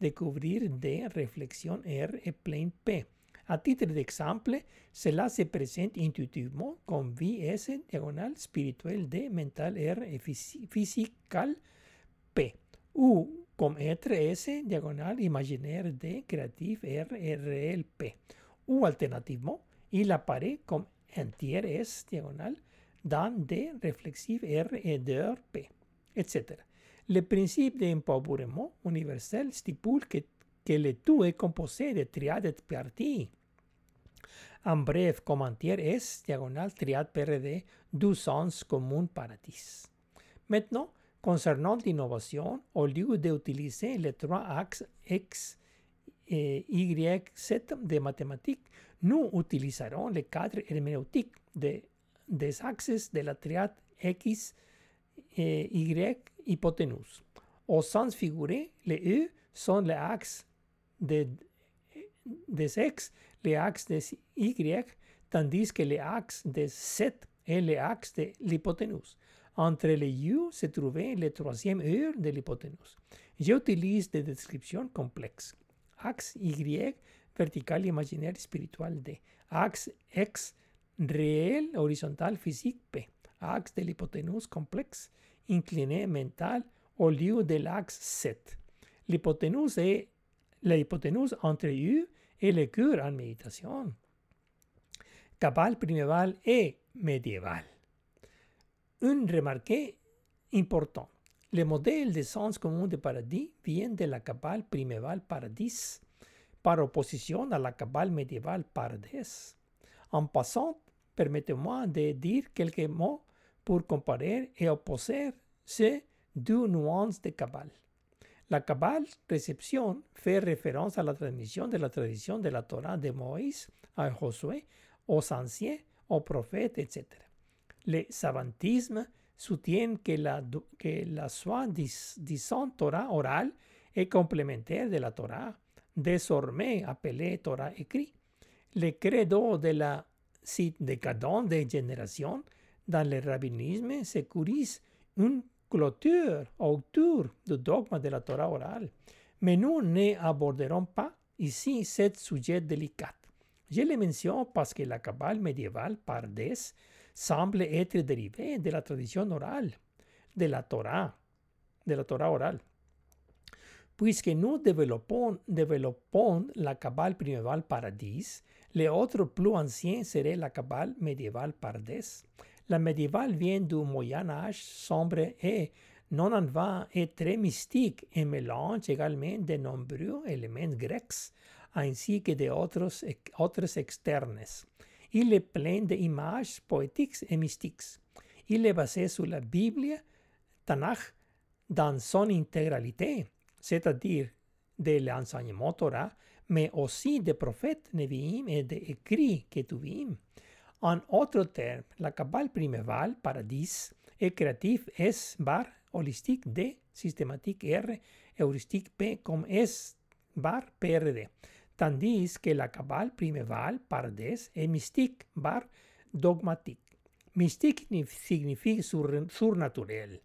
Speaker 1: découvrir des réflexions R et plein P. À titre d'exemple, cela se présente intuitivement comme vie S diagonale spirituel D mental R physical P, ou comme être S diagonale imaginaire D créatif R et réel P, ou alternativement, il apparaît comme entier S diagonale dans D réflexif R et d'heure P, etc. Le principe d'empowerment universel stipule que, que le tout est composé de triades parties. En bref, comme entier S diagonale triade PRD du sens commun paradis. Maintenant, concernant l'innovation, au lieu d'utiliser les trois axes X, Y, Z de mathématiques, nous utiliserons le cadre herméneutique de, des axes de la triade X, Y, hypoténuse. Au sens figuré, les E sont les axes de, des X, les axes des Y, tandis que les axes de Z est l'axe de l'hypoténuse. Entre les U se trouvait le troisième E de l'hypoténuse. J'utilise des descriptions complexes. Axe Y, vertical imaginaire spiritual D. Axe X, réel horizontal physique P. Axe de l'hypoténuse complexe, incliné mental au lieu de l'axe Z. L'hypoténuse est l'hypoténuse entre U et le cœur en méditation. Cabal priméval et médiéval. Un remarque important. Le modèle de sens commun de paradis vient de la cabale priméval paradis, par opposition à la cabale médiévale paradis. En passant, permettez-moi de dire quelques mots pour comparer et opposer ces deux nuances de cabale. La cabale réception fait référence à la transmission de la tradition de la Torah de Moïse à Josué, aux anciens, aux prophètes, etc. Le savantisme soutient que la, que la soi-disant Torah orale est complémentaire de la Torah, désormais appelée Torah écrit. Le credo de la décadence des générations dans le rabbinisme sécurise une clôture autour du dogme de la Torah orale. Mais nous n'aborderons pas ici ce sujet délicat. Je le mentionne parce que la cabale médiévale Pardes semble être dérivée de la tradition orale, de la Torah, de la Torah orale. Puisque nous développons, développons la cabale primévale Paradis, le autre plus ancien serait la cabale médiévale Pardes. La médiévale vient du Moyen Âge sombre et non en vain est très mystique et mélange également de nombreux éléments grecs ainsi que d'autres autres externes. Il est plein d'images poétiques et mystiques. Il est basé sur la Bible, Tanakh, dans son intégralité, c'est-à-dire de l'enseignement Torah, mais aussi des prophètes Nevi'im et des écrits Ketuvim. En autres termes, la cabale primévale, paradis, est créatif S bar, holistique D, systématique R, heuristique P comme S bar PRD. Tandis que la cabale primévale, paradis, est mystique bar dogmatique. Mystique signifie surnaturel.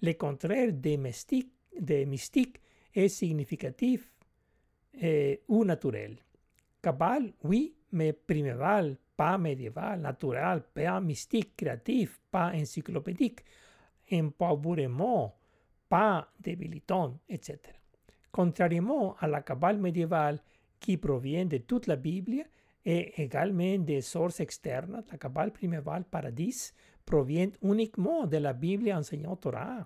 Speaker 1: Le contraire de mystique, de mystique est significatif eh, ou naturel. Cabale, oui, mais priméval, pas médiéval, natural, pas mystique, créatif, pas encyclopédique, empowerment, pas débilitant, etc. Contrairement à la cabale médiévale qui provient de toute la Bible et également des sources externes, la cabale primévale paradis provient uniquement de la Bible enseignant Torah.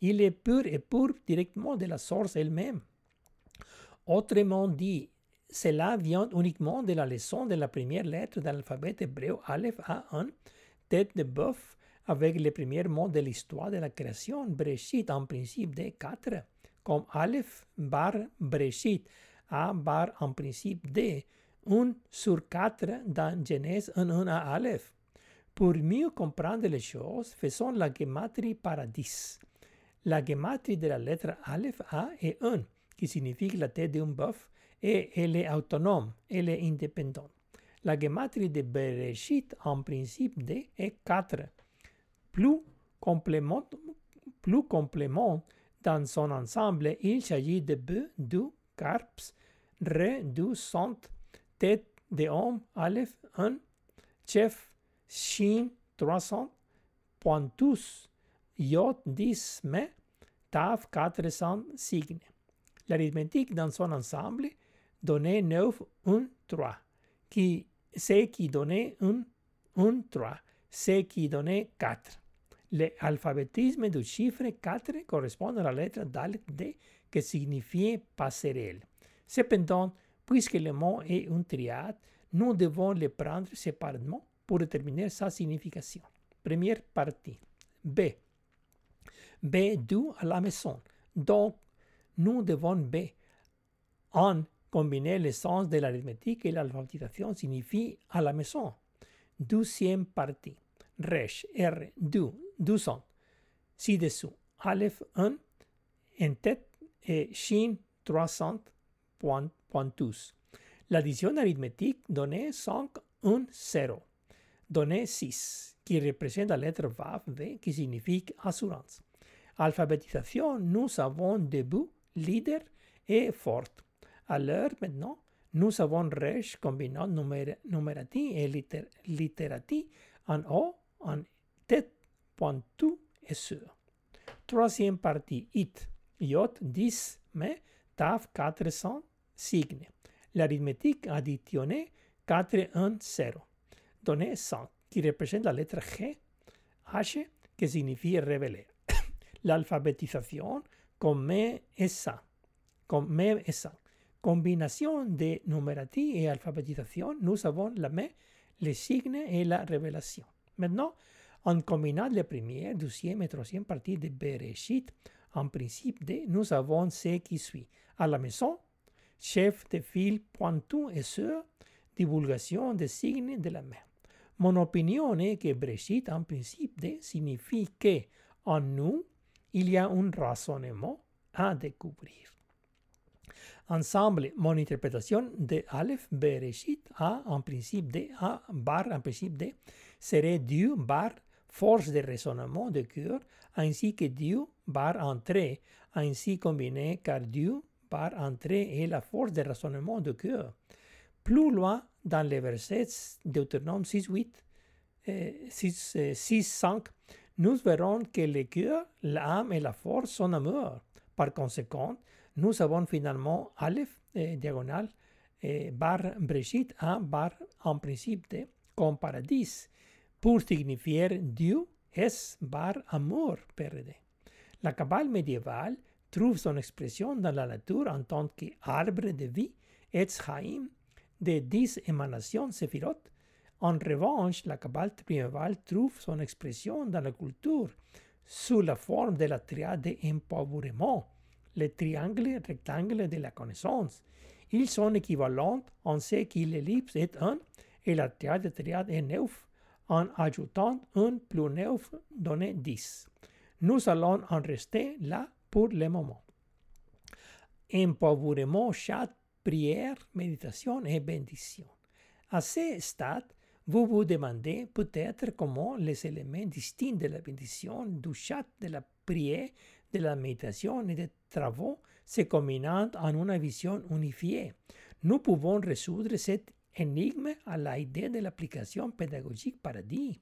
Speaker 1: Il est pur et pur directement de la source elle-même. Autrement dit, cela vient uniquement de la leçon de la première lettre de l'alphabet hébreu Aleph A1, tête de bœuf, avec les premiers mots de l'histoire de la création, Breshit en principe de 4, comme Aleph bar Breshit, A bar en principe de 1 sur 4 dans Genèse 1, 1 à Aleph. Pour mieux comprendre les choses, faisons la gematrie par 10. La gematrie de la lettre Aleph A est 1, qui signifie la tête d'un bœuf, et elle est autonome, elle est indépendante. La gematrie de Bereshit en principe D est 4. Plus complément, dans son ensemble, il s'agit de bœuf, du, carps, re, du, sont, tête de homme, aleph, 1, chef, shin, 300, pointus, yod, 10, mais, taf, 400, signe. L'arithmétique dans son ensemble donnait 9, 1, 3, qui, c'est qui donnait 1, 1, 3, c'est qui donnait 4. L'alphabétisme du chiffre 4 correspond à la lettre Dalet D qui signifie passerelle. Cependant, puisque le mot est une triade, nous devons le prendre séparément pour déterminer sa signification. Première partie. B. B dû à la maison. Donc, nous devons B. En combiner le sens de l'arithmétique et l'alphabétisation signifie à la maison. Deuxième partie. Resh, R, du, son. Ci-dessous. Aleph 1 en tête et Shin 300 point, pointus. L'addition arithmétique donnait 5, 1, 0. Donnait 6, qui représente la lettre Vav, V, qui signifie assurance. Alphabétisation, nous avons début, leader et fort. À l'heure maintenant, nous avons Resh combinant numérati et liter, litérati en O, en tête, pointu et sur. Troisième partie, it, Yot 10, mais Taf 400, signe. L'arithmétique additionnée 4, 1, 0. Donnait 100, qui représente la lettre G, H, qui signifie révéler. L'alphabétisation comme et ça. Comme et ça. Combinación de numérati et alphabétisation, nous avons la main, les signes et la révélation. Maintenant, en combinant les premières, deuxième et troisième parties de Bereshit, en principe de, nous avons ce qui suit. À la maison, chef de file pointu et sur, divulgation des signes de la main. Mon opinion est que Bereshit, en principe de, signifie que en nous, il y a un raisonnement à découvrir. Ensemble, mon interprétation de Aleph Bereshit A en principe de A bar en principe de serait Dieu bar force de raisonnement de cœur ainsi que Dieu bar entrée ainsi combiné car Dieu bar entrée est la force de raisonnement de cœur. Plus loin dans les versets Deutéronome 6, 8, 6, 6, 5, nous verrons que le cœur, l'âme et la force sont amour. Par conséquent, nous avons finalement Aleph eh, diagonale eh, bar Breshit A bar en principe de comme paradis pour signifier Dieu es bar amour PRD. La cabale médiévale trouve son expression dans la nature en tant qu'arbre de vie, et Chaim, de dix émanations séphirot. En revanche, la cabale médiévale trouve son expression dans la culture sous la forme de la triade d'empouvoirment les triangles rectangles de la connaissance. Ils sont équivalents en ce que l'ellipse est 1 et la triade de triade est 9 en ajoutant 1 plus 9 donne 10. Nous allons en rester là pour le moment. Empouvoirement, chat, prière, méditation et bénédiction. À ce stade, vous vous demandez peut-être comment les éléments distincts de la bénédiction, du chat, de la prière, de la méditation et des travaux se combinant en une vision unifiée. Nous pouvons résoudre cet énigme à l'idée de l'application pédagogique paradis.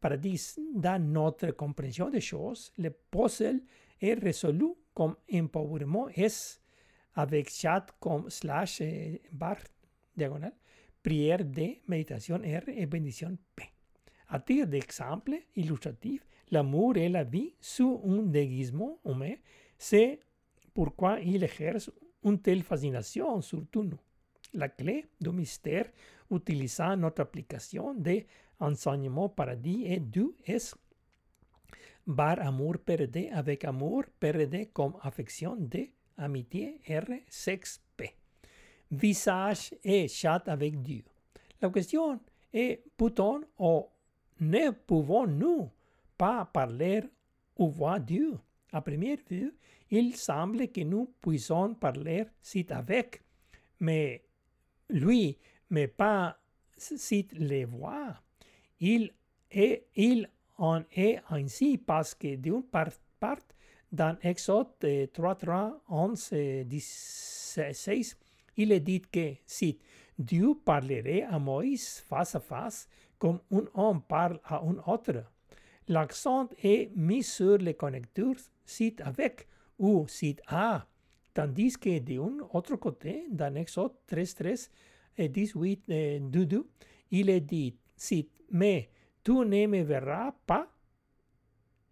Speaker 1: Paradis, dans notre compréhension des choses, le puzzle est résolu comme empowerment S avec chat comme slash bar diagonal, prière D, méditation R et bénédiction P. À titre d'exemple illustratif, l'amour et la vie sous un déguisement humain. C'est pourquoi il exerce une telle fascination sur nous. La clé du mystère utilisant notre application de enseignement paradis et du est bar amour PRD avec amour PRD comme affection de amitié R sexe P. Visage et chat avec Dieu. La question est, peut-on ou ne pouvons-nous pas parler ou voir Dieu? À première vue, il semble que nous puissions parler avec, mais lui, mais pas si les voir. Il, est, il en est ainsi parce que d'une part, part dans Exode 3, 3, 11, 16, il est dit que si Dieu parlerait à Moïse face à face comme un homme parle à un autre, l'accent est mis sur les connecteurs site avec ou site à, tandis que d'un autre côté, dans Exode 13, 13 et 18, 2, il est dit site mais tu ne me verras pas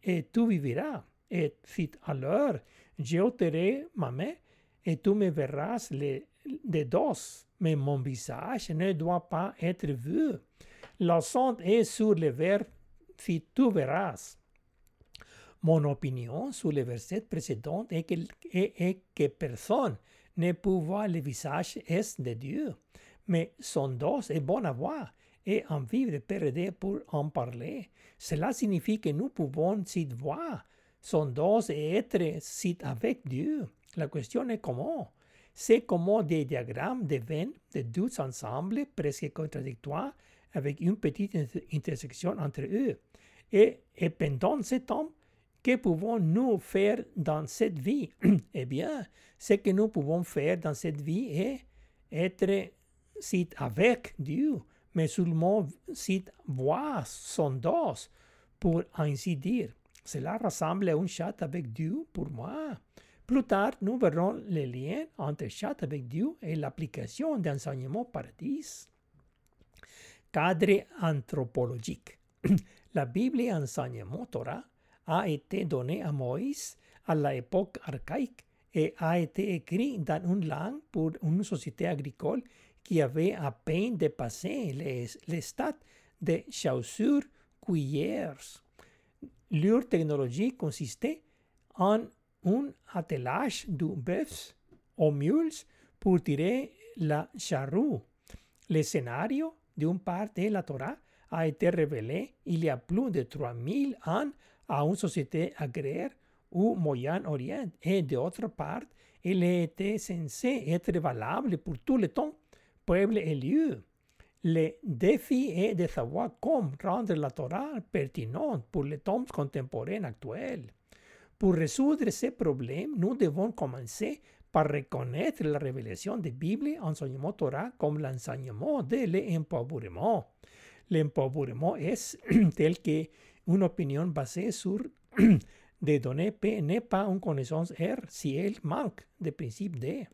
Speaker 1: et tu viviras. Et fit alors, je ôterai ma main et tu me verras les, de dos, mais mon visage ne doit pas être vu. L'accent est sur le verbe fit tu verras. Mon opinion sur le verset précédent est que, personne ne peut voir le visage est de Dieu, mais son dos est bon à voir et en vivre PRD pour en parler. Cela signifie que nous pouvons s'y voir son dos et être sit avec Dieu. La question est comment. C'est comme des diagrammes de veines de deux ensembles presque contradictoires avec une petite intersection entre eux. Et, pendant ce temps, que pouvons-nous faire dans cette vie? Eh bien, ce que nous pouvons faire dans cette vie est être avec Dieu mais seulement si voir son dos, pour ainsi dire. Cela ressemble à un chat avec Dieu pour moi. Plus tard, nous verrons les liens entre chat avec Dieu et l'application d'enseignement paradis. Cadre anthropologique. La Bible et enseignement Torah a été donné à Moïse à l'époque archaïque et a été écrit dans une langue pour une société agricole qui avait à peine dépassé les, les de chaussures cuillères. Leur technologie consistait en un attelage de bœufs ou mules pour tirer la charrue. Le scénario d'une part de la Torah a été révélé il y a plus de 3000 ans à une société agraire au Moyen-Orient et d'autre part, il était censé être valable pour tout le temps peuple élu. Le défi est de savoir comment rendre la Torah pertinente pour les temps contemporains actuels. Pour résoudre ces problèmes, nous devons commencer par reconnaître la révélation de Bible, enseignement Torah, comme l'enseignement de l'empouvoirement. L'empouvoirment est tel que une opinion basée sur des données P n'est pas une connaissance R si elle manque de principe D.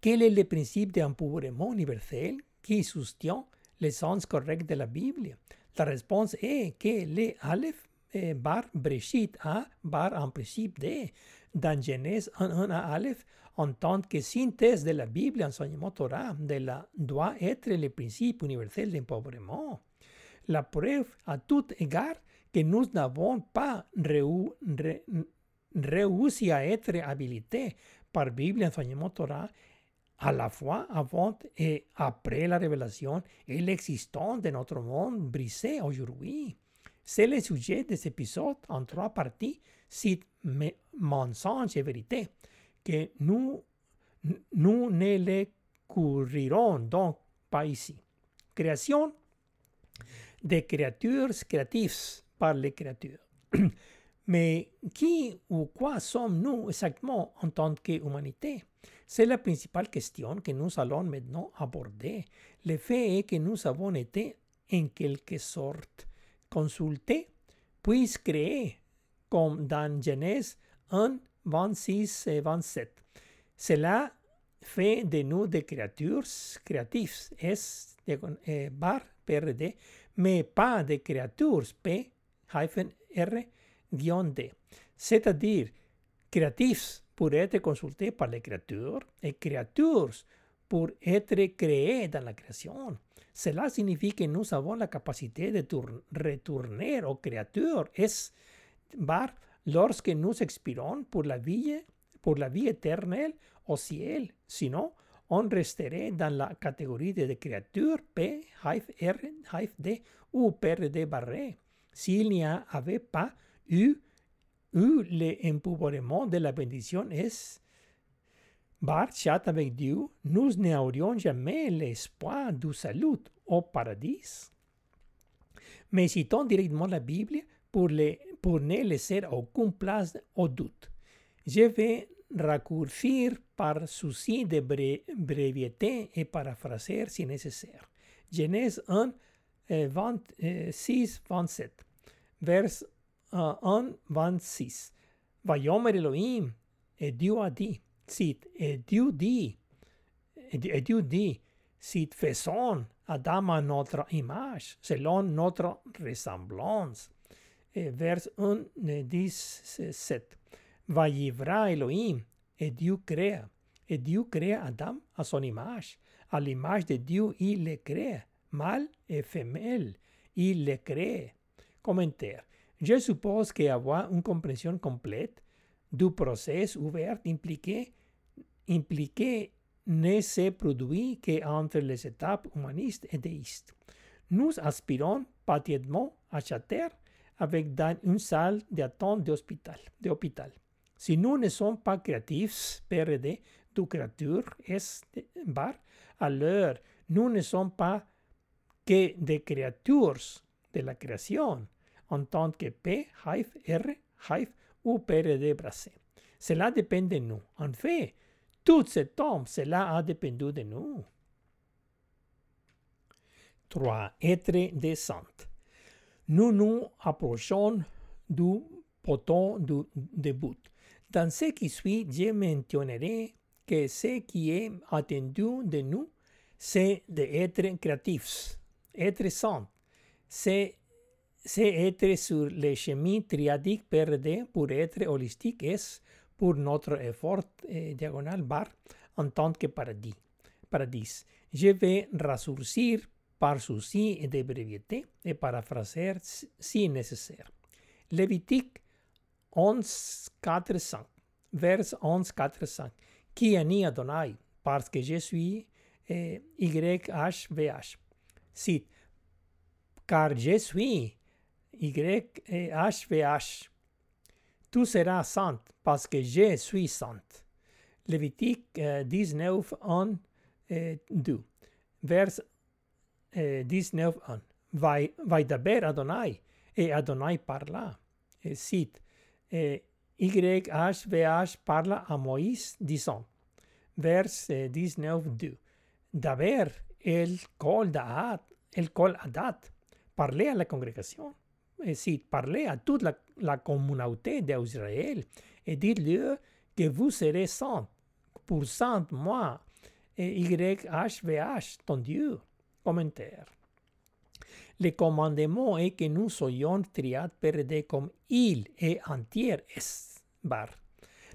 Speaker 1: Quel est le principe d'empouvoirment universel qui soutient le sens correct de la Bible La réponse est que le Aleph bar Breshit A bar en principe D dans Genèse 1 à Aleph en tant que synthèse de la Bible, enseignement Torah de la, doit être le principe universel d'empouvoirment. La preuve à tout égard que nous n'avons pas réussi à être habilités par Bible enseignement Torah à la fois avant et après la révélation et l'existence de notre monde brisé aujourd'hui. C'est le sujet de cet épisode en trois parties, si mensonges et vérité, que nous, nous ne les couvrirons donc pas ici. Création des créatures créatives par les créatures. Mais qui ou quoi sommes-nous exactement en tant qu'humanité? C'est la principale question que nous allons maintenant aborder. Le fait est que nous avons été en quelque sorte consultés, puis créés, comme dans Genèse 1, 26 et 27. Cela fait de nous des créatures créatives, S, bar, PRD, mais pas des créatures, P-R-D, c'est-à-dire créatifs pour être consultés par les créatures et créatures pour être créées dans la création. Cela signifie que nous avons la capacité de retourner aux créatures. Es bar lorsque nous expirons pour la vie, pour la vie éternelle au ciel. Sinon, on resterait dans la catégorie de créatures P, R, D ou PRD barré. S'il n'y avait pas eu, eu l'empouvoirement de la bénédiction es bar chat avec Dieu, nous n'aurions jamais l'espoir du salut au paradis. Mais citons directement la Bible pour, les, pour ne laisser aucune place au doute. Je vais raccourcir par souci de breveté et paraphraser si nécessaire. Genèse 1, 26, 27. Vers 1, 26. Vayomer Elohim, et Dieu a dit, cite, et Dieu dit, et Dieu dit, cite, faisons Adam à notre image, selon notre ressemblance. Vers 1, 17. Vayivra Elohim, et Dieu créa. Et Dieu créa Adam à son image. À l'image de Dieu, il le crée. Mâle et femelle, il le crée. Commentaire. Je suppose qu'avoir une compréhension complète du processus ouvert impliqué, impliqué ne se produit qu'entre les étapes humanistes et déistes. Nous aspirons patiemment à chater avec dans une salle d'attente d'hôpital. Si nous ne sommes pas créatifs, PRD, de créature est bar, alors nous ne sommes pas que des créatures de la création, en tant que P, Hive, R, Hive ou PRD brassé. Cela dépend de nous. En fait, tout ce temps, cela a dépendu de nous. 3. Être descente. Nous nous approchons du poton du début. Dans ce qui suit, je mentionnerai que ce qui est attendu de nous, c'est d'être créatifs, être saint. C'est être sur le chemin triadique PRD pour être holistique est pour notre effort eh, diagonal bar en tant que paradis. paradis. Je vais raccourcir par souci de breveté et paraphraser si nécessaire. Lévitique 11, 4, 5. Vers 11, 4, 5. Qui ani Adonai, parce que je suis eh, YHVH. Cite. Car je suis YHVH. Tu seras saint parce que je suis saint. Lévitique 19, 1, 2. Vers 19, 1. Vai d'abord Adonai, et Adonai parla. Et cite, YHVH parla à Moïse disant, vers 19, 2. D'abord, el col d'Adat, el col Adat, parlait à la congrégation si parlez à toute la, la communauté d'Israël et dites-leur que vous serez saints, pour saint moi, et YHVH, ton Dieu. Le commandement est que nous soyons triades PRD comme il est entier est bar.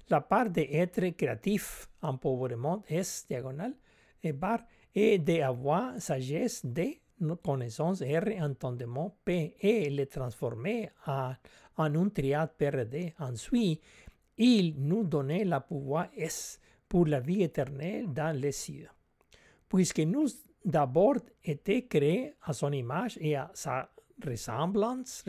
Speaker 1: La part d'être créatif, empouvoirment est diagonal, et bar, et d'avoir sagesse de connaissance R entendement P et le transformer en, en un triade PRD. Ensuite, il nous donnait la pouvoir S pour la vie éternelle dans les cieux. Puisque nous d'abord été créés à son image et à sa ressemblance,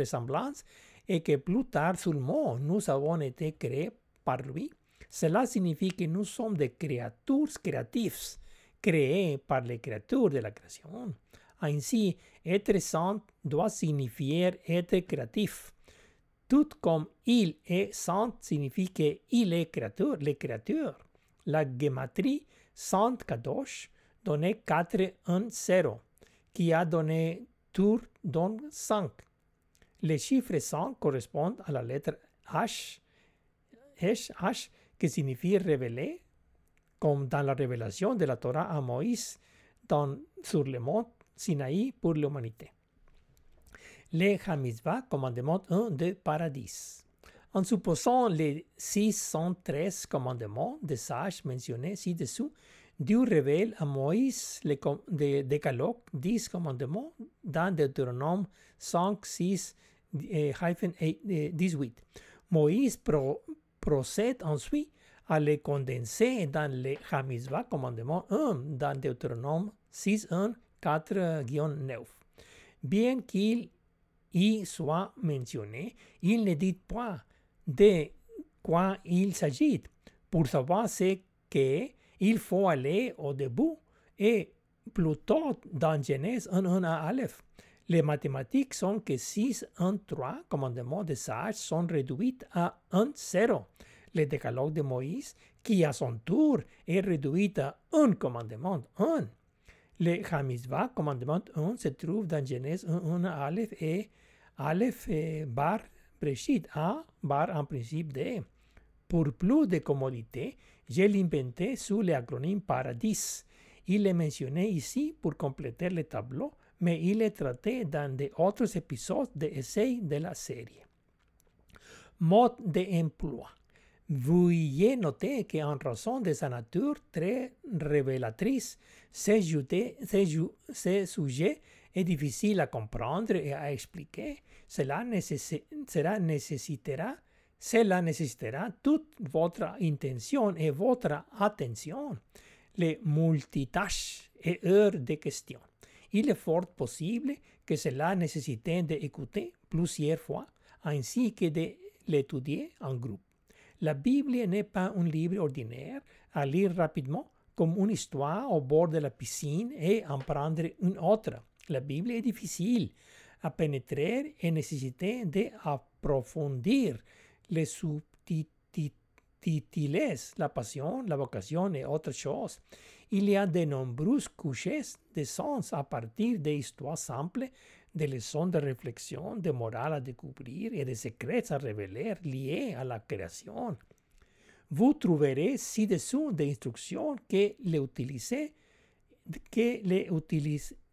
Speaker 1: et que plus tard seulement nous avons été créés par lui, cela signifie que nous sommes des créatures créatives, créées par les créatures de la création. Ainsi, être saint doit signifier être créatif. Tout comme il est saint signifie qu'il est créateur, le créateur. La gematrie Saint Kadosh donnait 4, 1, 0, qui a donné Tour donc 5. Les chiffres 5 correspondent à la lettre H, H, H qui signifie révélé, comme dans la révélation de la Torah à Moïse sur le mont Sinaï pour l'humanité. les Hamizvah, commandement 1 de Paradis. En supposant les 613 commandements des sages mentionnés ci-dessous, Dieu révèle à Moïse les décalogues, 10 commandements dans Deutéronome 5, 6, 18. Moïse procède ensuite à les condenser dans les Hamizvah, commandement 1 dans Deutéronome 6, 1, 4-9. Bien qu'il y soit mentionné, il ne dit pas de quoi il s'agit. Pour savoir ce qu'est, il faut aller au début et plutôt dans Genèse 1, 1 à Aleph. Les mathématiques sont que 6, 1, 3 commandements de sages sont réduits à 1, 0. Le décalogue de Moïse, qui à son tour est réduit à un commandement 1. Le Hamizvah, commandement 1, se trouve dans Genèse 1, 1 à Aleph et Aleph et bar Breshit A, bar en principe D. Pour plus de commodité, je l'inventé sous l'acronyme Paradis. Il est mentionné ici pour compléter le tableau, mais il est traité dans d'autres épisodes d'essais de la série. Mode d'emploi. Veuillez noter qu'en raison de sa nature très révélatrice, ce sujet est difficile à comprendre et à expliquer. Cela, nécessitera, cela nécessitera toute votre intention et votre attention. Les multitâches et heures de questions. Il est fort possible que cela nécessite d'écouter plusieurs fois, ainsi que de l'étudier en groupe. La Bible n'est pas un livre ordinaire à lire rapidement comme une histoire au bord de la piscine et en prendre une autre. La Bible est difficile à pénétrer et nécessite d'approfondir les subtilités, la passion, la vocation et autres choses. Il y a de nombreuses couches de sens à partir d'histoires simples, de leçons de réflexion, de morales à découvrir et de secrets à révéler liés à la création. Vous trouverez ci-dessous des instructions que les, que les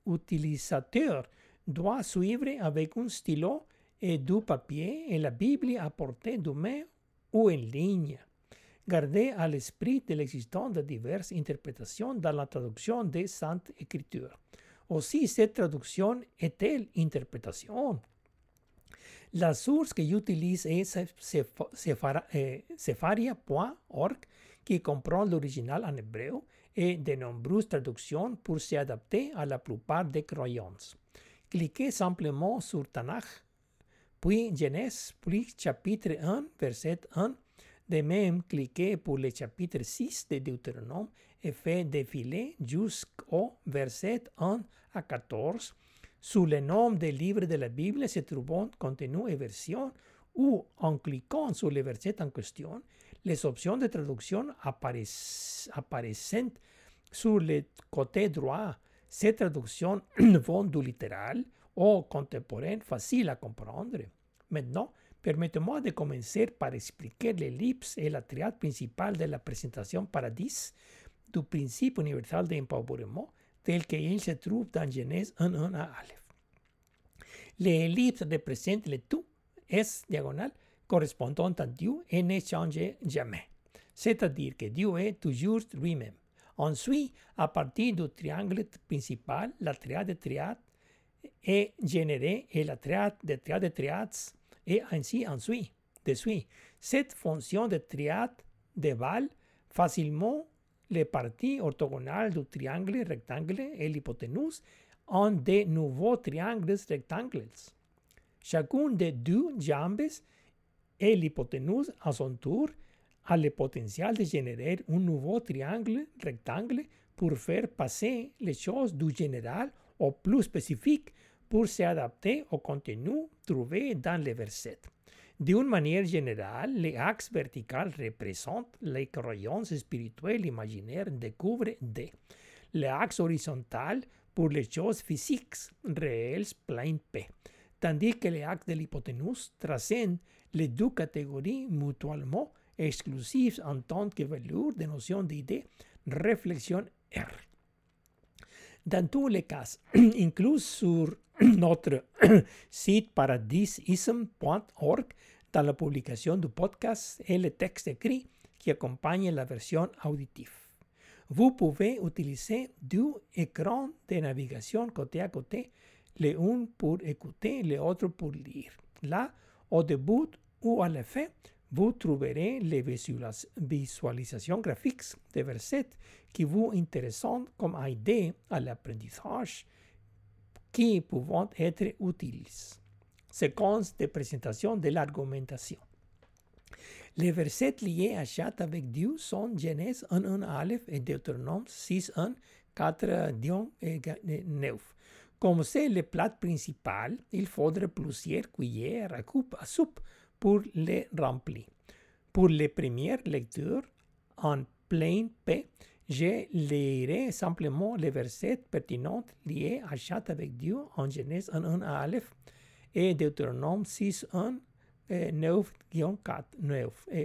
Speaker 1: utilisateur doit suivre avec un stylo et du papier et la Bible à portée de main ou en ligne. Gardez à l'esprit de l'existence de diverses interprétations dans la traduction des Saintes Écritures. Aussi, cette traduction est-elle interprétation? La source que j'utilise est sepharia.org qui comprend l'original en hébreu et de nombreuses traductions pour s'adapter à la plupart des croyances. Cliquez simplement sur Tanakh, puis Genèse, puis chapitre 1, verset 1. De même, cliquez pour le chapitre 6 de Deutéronome et faites défiler jusqu'au verset 1 à 14. Sous le nom des livres de la Bible se trouvent contenu et version ou en cliquant sur le verset en question, les options de traduction apparaissent sur le côté droit. Ces traductions vont du littéral au contemporain facile à comprendre. Maintenant, permettez-moi de commencer par expliquer l'ellipse et la triade principale de la présentation paradis du principe universal d'empowerment tel qu'il se trouve dans Genèse 1.1 à Aleph. L'ellipse représente le tout S diagonale correspondant à Dieu et ne change jamais. C'est-à-dire que Dieu est toujours lui-même. Ensuite, à partir du triangle principal, la triade de triades est générée et la triade de triade de triades et ainsi ensuite. De suite, cette fonction de triade déballe facilement les parties orthogonales du triangle rectangle et l'hypoténuse en de nouveaux triangles rectangles. Chacune des deux jambes et l'hypoténuse à son tour a le potentiel de générer un nouveau triangle rectangle pour faire passer les choses du général au plus spécifique pour s'adapter au contenu trouvé dans les versets. D'une manière générale, l'axe vertical représente les croyances spirituelles imaginaires découvre D. L'axe horizontal pour les choses physiques réelles plein P tandis que l'axe de l'hypoténuse transcende les deux catégories mutuellement exclusives en tant que valeur de notion d'idée, réflexion R. Dans tous les cas, inclus sur notre site paradisism.org, dans la publication du podcast et le texte écrit qui accompagne la version auditive. Vous pouvez utiliser deux écrans de navigation côté à côté, le un pour écouter, le autre pour lire. Là, au début ou à la fin, vous trouverez les visualisations graphiques des versets qui vous intéressent comme aide à l'apprentissage qui peuvent être utiles. Séquence de présentation de l'argumentation. Les versets liés à chat avec Dieu sont Genèse 1.1 Aleph et Deutéronome 6.1, 4 Dion et 9. Comme c'est le plat principal, il faudrait plusieurs cuillères à coupe à soupe pour les remplir. Pour les premières lectures en plein P, je lirai simplement les versets pertinents liés à chat avec Dieu en Genèse 1.1 à Aleph et Deutéronome 6.1 9-4,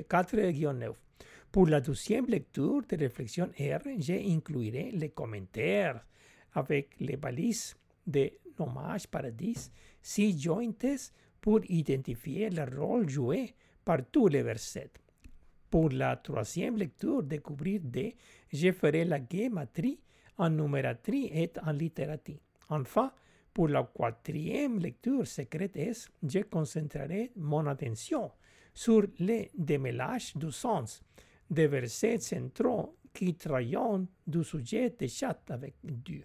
Speaker 1: 4-9. Pour la deuxième lecture de réflexion R, j'inclurai les commentaires avec les balises de nommage paradis si jointes pour identifier le rôle joué par tous les versets. Pour la troisième lecture, découvrir D, je ferai la gématrie en numératrie et en littératie. Enfin, pour la quatrième lecture secrète je concentrerai mon attention sur le démêlage du sens des versets centraux qui trahissent du sujet de chat avec Dieu.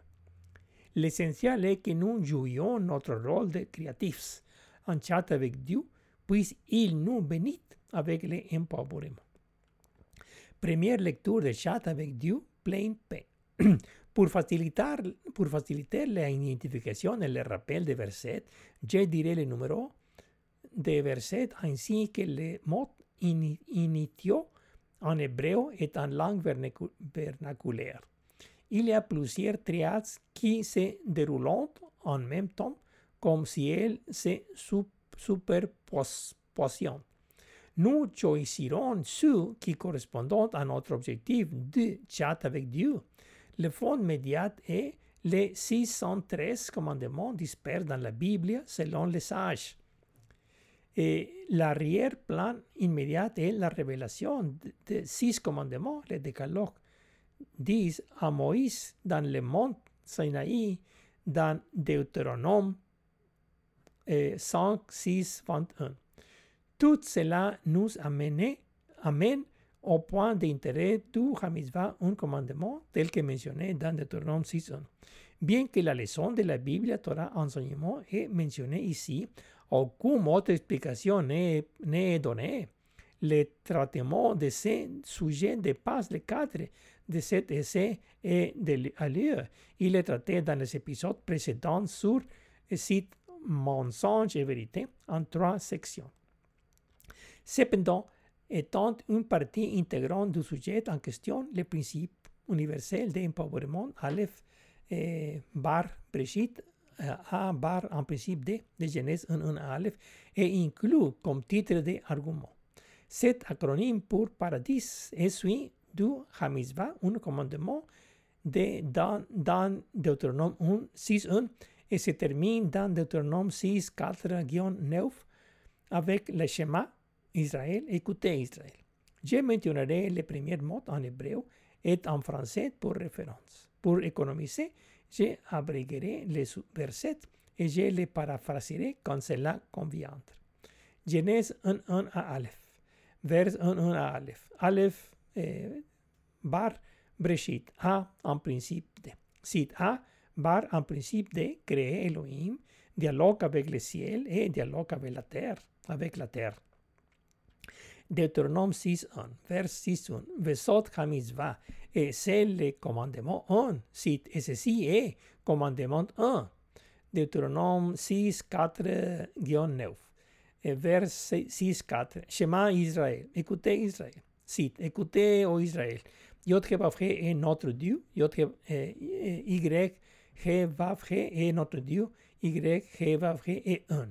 Speaker 1: L'essentiel est que nous jouions notre rôle de créatifs en chat avec Dieu, puisqu'il nous bénit avec l'empouvoirement. Première lecture de chat avec Dieu, plein paix. Pour facilitar, pour facilitar la identificación y el rappel de verset, je dirai le numéro de verset ainsi que le mot initio en hébreu et en langue vernaculaire. Il y a plusieurs triades qui se déroulent en même temps comme si elles se superposent. Nous choisirons ceux qui correspondent à notre objectif de chat avec Dieu. Le fond immédiat est les 613 commandements dispersés dans la Bible selon les sages. Et l'arrière-plan immédiat est la révélation de six commandements, les décalogues, disent à Moïse dans le mont Sinaï, dans Deutéronome 5, 6, 21. Tout cela nous amène, amène au point d'intérêt du Hamizvah un commandement tel que mentionné dans Deutéronome 6. Bien que la leçon de la Bible, Torah, enseignement est mentionnée ici, aucune autre explication n'est donnée. Le traitement de ces sujets dépasse le cadre de cet essai et de lieu. Il est traité dans les épisodes précédents sur le site Mensonge et vérité en trois sections. Cependant, étant une partie intégrante du sujet en question, le principe universel d'empowerment Aleph eh, bar Breshit A bar en principe de, de Genèse 1.1 Aleph est inclus comme titre d'argument. Cet acronyme pour paradis est celui du Hamizvah, un commandement de, dans, dans Deutéronome 6.1 et se termine dans Deutéronome 6.4-9 avec le schéma Israël, écoutez Israël. Je mentionnerai les premiers mots en hébreu et en français pour référence. Pour économiser, je abrégerai les versets et je les paraphraserai quand cela conviendra. Genèse 1.1 à Aleph. Vers 1.1 à Aleph. Aleph eh, bar Breshit. A en principe de. Cite A bar en principe de créer Elohim, dialogue avec le ciel et dialogue avec la terre. Avec la terre. Deutéronome 6.1, vers 6.1, Vesot Hamizvah, et c'est le commandement 1, cite, et ceci est commandement 1. Deutéronome 6, 4-9, et vers 6, 4, Shema Israël, écoutez Israël, cite, écoutez, ô Israël, Yod est notre Dieu, Yod Y est notre Dieu, Y est un.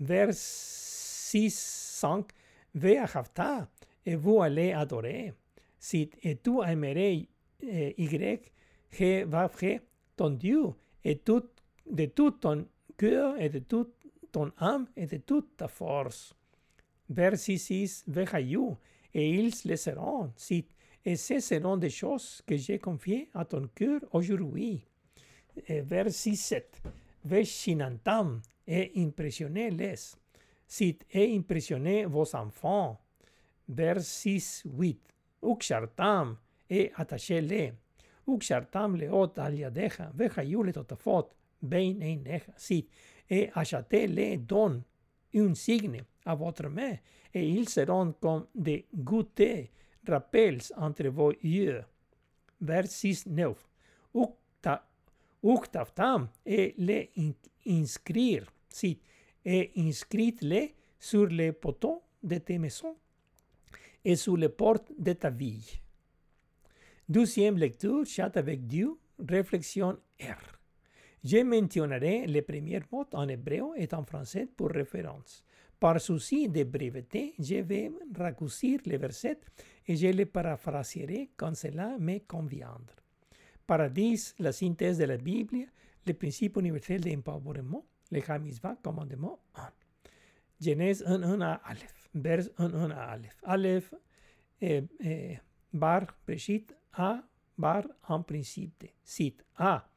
Speaker 1: Vers 6, 5, Ve a et vous allez adorer. Si et tu aimerais Y, Je va vrai ton Dieu et tout, de tout ton cœur et de toute ton âme et de toute ta force. Verset 6, Veillez et ils le seront, cite, et ce seront des choses que j'ai confiées à ton cœur aujourd'hui. Verset 7, Veshinantam et impressionnez-les, cite, et impressionnez vos enfants. Verset 8, Ukshartam et attachez-les. Ukshartam leot al yadeja, vejayu le totafot, bein eineja, cite, et achetez-les don un signe à votre main, et ils seront comme des goûters, rappels entre vos yeux. Verset 9. Uktaftam et les inscrire, et inscrite-les sur les poteaux de tes maisons et sur les portes de ta ville. Deuxième lecture, chat avec Dieu, réflexion R. Je mentionnerai les premiers mots en hébreu et en français pour référence. Par souci de breveté, je vais raccourcir les versets et je les paraphraserai quand cela me conviendra. Paradis, la synthèse de la Bible, le principe universel d'empowerment, le Hamizvah, commandement 1. Genèse 1, à Aleph, vers 1, à Aleph. Aleph, eh, eh, bar, Breshit, A, bar, en principe de. Cite A,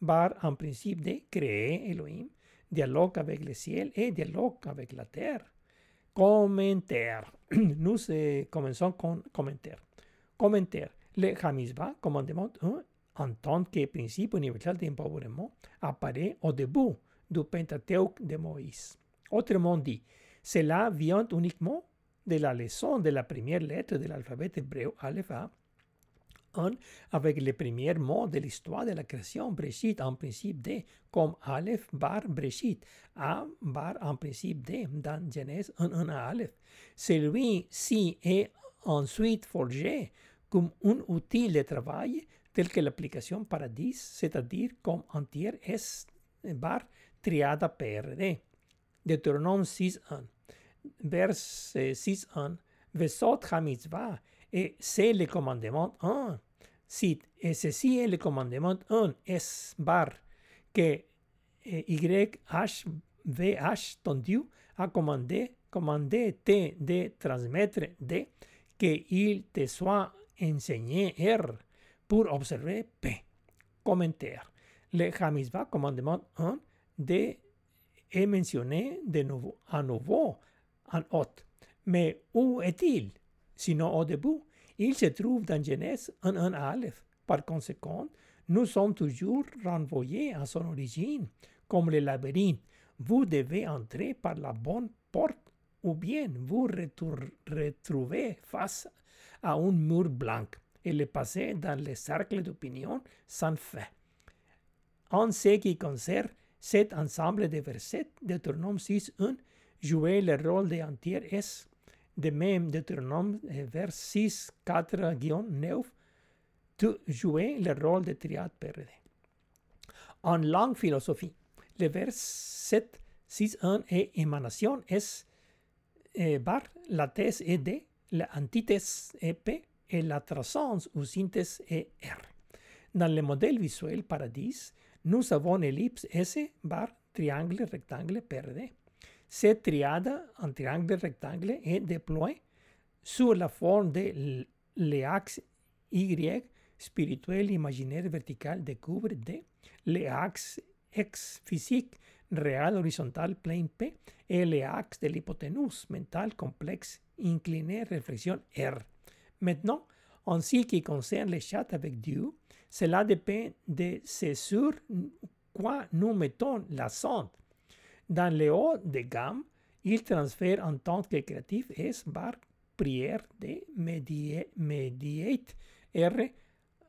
Speaker 1: bar, en principe de créer Elohim, dialogue avec le ciel et dialogue avec la terre. commenter. Nous eh, comenzó con comentar. Commenter. Le hamizba, como hein, en ¿eh? tant que principe universel d'empowerment, apparaît au début du Pentateuque de Moïse. Autrement dit, cela vient uniquement de la leçon de la première lettre de l'alphabet hébreu, Alepha, 1 avec les premiers mots de l'histoire de la création Breshit en principe D, comme Aleph bar Breshit, A bar en principe D dans Genèse 1, 1 à Aleph. Celui-ci est ensuite forgé comme un outil de travail tel que l'application Paradis, c'est-à-dire comme entière S bar triada PRD. Deutéronome 6.1 Vers 6.1 Vesot HaMitzvah et c'est le commandement 1. Si, et ceci est le commandement 1, S bar, que YHVH, ton Dieu, a commandé, commandé te de transmettre de, que il te soit enseigné R pour observer P. Commentaire. Le Hamizvah, commandement 1, de est mentionné de nouveau, à nouveau en haute. Mais où est-il? Sinon au début, il se trouve dans Genèse 1.1 Aleph. Par conséquent, nous sommes toujours renvoyés à son origine, comme le labyrinthe. Vous devez entrer par la bonne porte ou bien vous retrouvez face à un mur blanc et le passer dans le cercle d'opinion sans fin. En ce qui concerne cet ensemble de versets, Deutéronome 6.1 jouait le rôle de S. De même, Deutéronome vers 6, 4-9 jouait le rôle de triade PRD. En langue philosophie, le verset 6.1 est émanation S bar, la thèse est D, l'antithèse est P et la transcendance ou synthèse est R. Dans le modèle visuel Paradis, nous avons ellipse S bar triangle rectangle PRD. Cette triade en triangle rectangle est déployée sur la forme de l'axe Y spirituel imaginaire vertical découvre D, l'axe X physique réel horizontal plein P et l'axe de l'hypoténuse mental complexe incliné réflexion R. Maintenant, en ce qui concerne les chats avec Dieu, cela dépend de ce sur quoi nous mettons l'accent. Dans le haut de gamme, il transfère en tant que créatif S bar prière de mediate R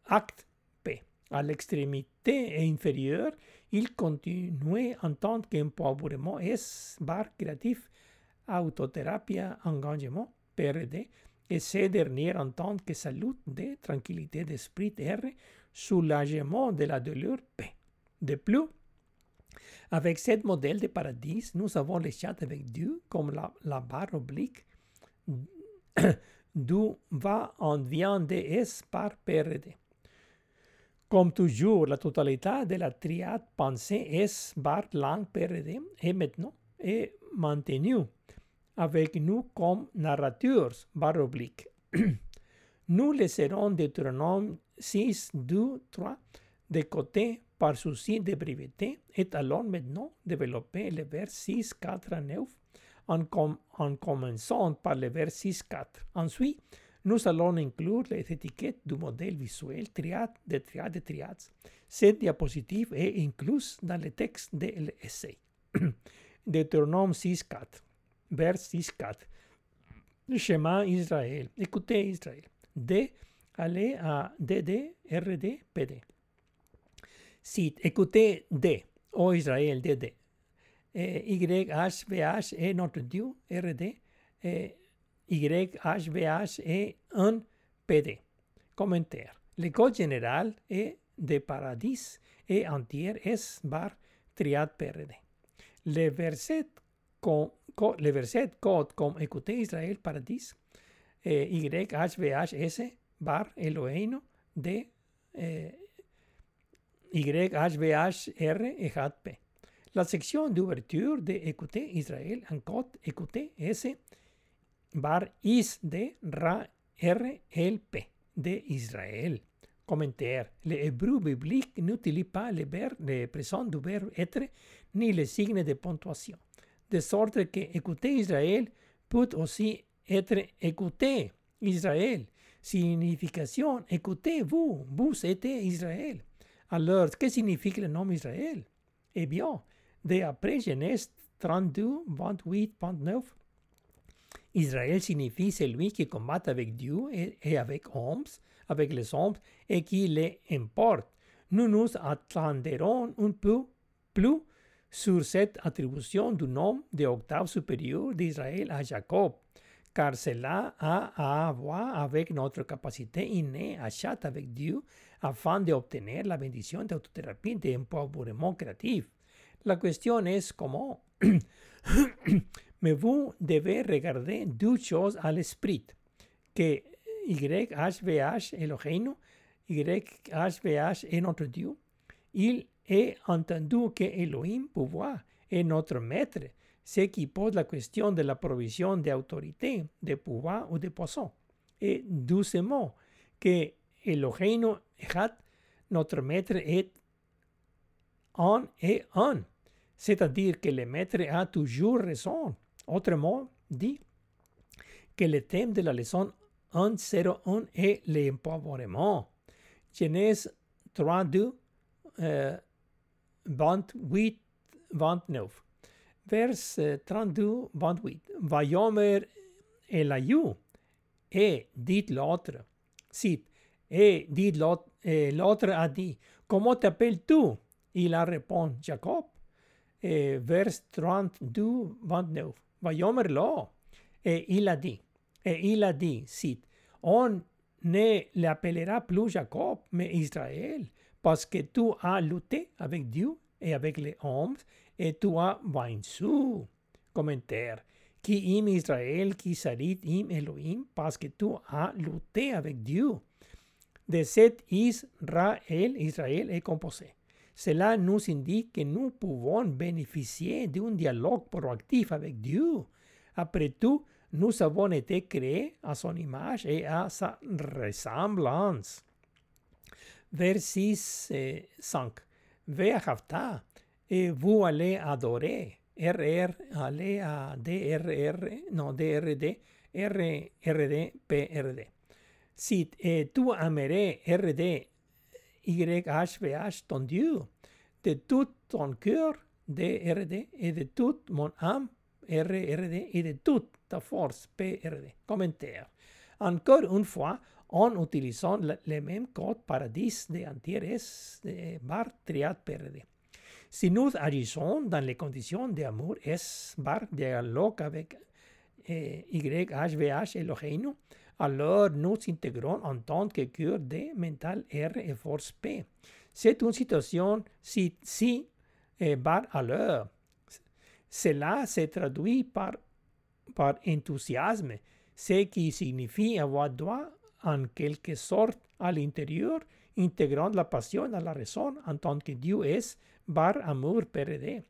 Speaker 1: acte P. À l'extrémité inférieure, il continue en tant qu'empowerment S bar créatif autothérapie engagement PRD et ces derniers en tant que salut de tranquillité d'esprit R, soulagement de la douleur P. De plus, avec ce modèle de paradis, nous avons le chat avec Dieu comme la, barre oblique d'où va en vient de S par PRD. Comme toujours, la totalité de la triade pensée S bar langue PRD est maintenant est maintenue avec nous comme narrateurs barre oblique. nous laisserons Deutéronome 6, 2, 3 de côté par souci de brièveté et allons maintenant développer le vers 6, 4 à 9 en, com en commençant par le vers 6, 4. Ensuite, nous allons inclure les étiquettes du modèle visuel triade de triade de triades. Cette diapositive est incluse dans le texte de l'essai. Deutéronome 6, 4. Vers 6, 4. Schéma Israël. Écoutez Israël. D, allez à DD, RD, PD. Cite, écoutez D, ô Israël, DD. Y, H, VH est notre Dieu, RD. Y, H, VH est un PD. Commentaire. Le code général est de paradis et entier S bar triade PRD. Le verset, con, co, le verset code comme écoutez Israël paradis, eh, Y, H, VH, S bar Eloheinu de eh, Y, H, VH, R et P. La section d'ouverture de Écoutez Israël en code Écoutez S bar is de Ra R L P de Israël. Commentaire. Le hébreu biblique n'utilise pas le, verbe, le présent du verbe être ni les signes de ponctuation. De sorte que écouter Israël peut aussi être écouter Israël. Signification, écoutez-vous, vous êtes Israël. Alors, que signifie le nom Israël Eh bien, de après Genèse 32, 28, 29, Israël signifie celui qui combat avec Dieu et, avec hommes, avec les hommes, et qui les importe. Nous nous attendrons un peu plus sur cette attribution du nom de octave supérieur d'Israël à Jacob, car cela a à voir avec notre capacité innée à chatter avec Dieu afin d'obtenir la bénédiction d'autothérapie et d'empowerment créatif. La question est comment Mais vous devez regarder deux choses à l'esprit, que YHVH Eloheinu, YHVH est notre Dieu. Il est entendu que Elohim, pouvoir, est notre maître, ce qui pose la question de la provision d'autorité, de pouvoir ou de poisson. Et doucement, que Eloheinu Echad, notre maître, est un et un. C'est-à-dire que le maître a toujours raison. Autrement dit, que le thème de la leçon 101 est l'empowerment. Genèse 3, 2, euh, 28, 29. Vers 32, 28. Vayomer Elihu, et dit l'autre. Cite, et dit l'autre, l'autre a dit, comment t'appelles-tu? Il a répondu, Jacob. Et vers 32, 29. Vayomer lo. Et il a dit, et il a dit, cite, on ne l'appellera plus Jacob, mais Israël, parce que tu as lutté avec Dieu et avec les hommes, et tu as vaincu. Commentaire. Qui im Israël, qui sarit im Elohim, parce que tu as lutté avec Dieu. De cet Israël, Israël est composé. Cela nous indique que nous pouvons bénéficier d'un dialogue proactif avec Dieu. Après tout, nous avons été créés à son image et à sa ressemblance. Vers 6 et 5. Ve'ahavta, et vous allez adorer. RR, allez à DRR, non, DRD, RRD, PRD. Si et tu aimerais RD, YHVH, ton Dieu, de tout ton cœur, DRD, et de toute mon âme, RRD, et de toute ta force, PRD. Commentaire. Encore une fois, en utilisant le même code paradis de Antieres de bar triad PRD. Si nous agissons dans les conditions d'amour S bar dialogue avec eh, YHVH Eloheinu, alors nous intégrons en tant que cœur D mental R et force P. C'est une situation si, si eh, bar à l'heure. Cela se traduit par, par enthousiasme, ce qui signifie avoir droit en quelque sorte à l'intérieur intégrant la passion à la raison en tant que Dieu est bar amour PRD.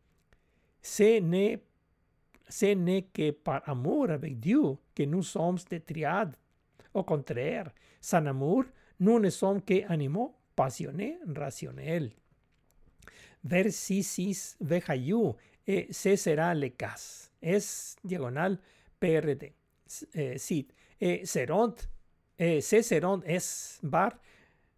Speaker 1: Ce n'est, ce n'est que par amour avec Dieu que nous sommes des triades. Au contraire, sans amour, nous ne sommes qu'animaux passionnés, rationnels. Vers 6, Vejayu, et ce sera le cas. Es diagonal PRD. Eh, cite. Et seront, et ce seront S bar,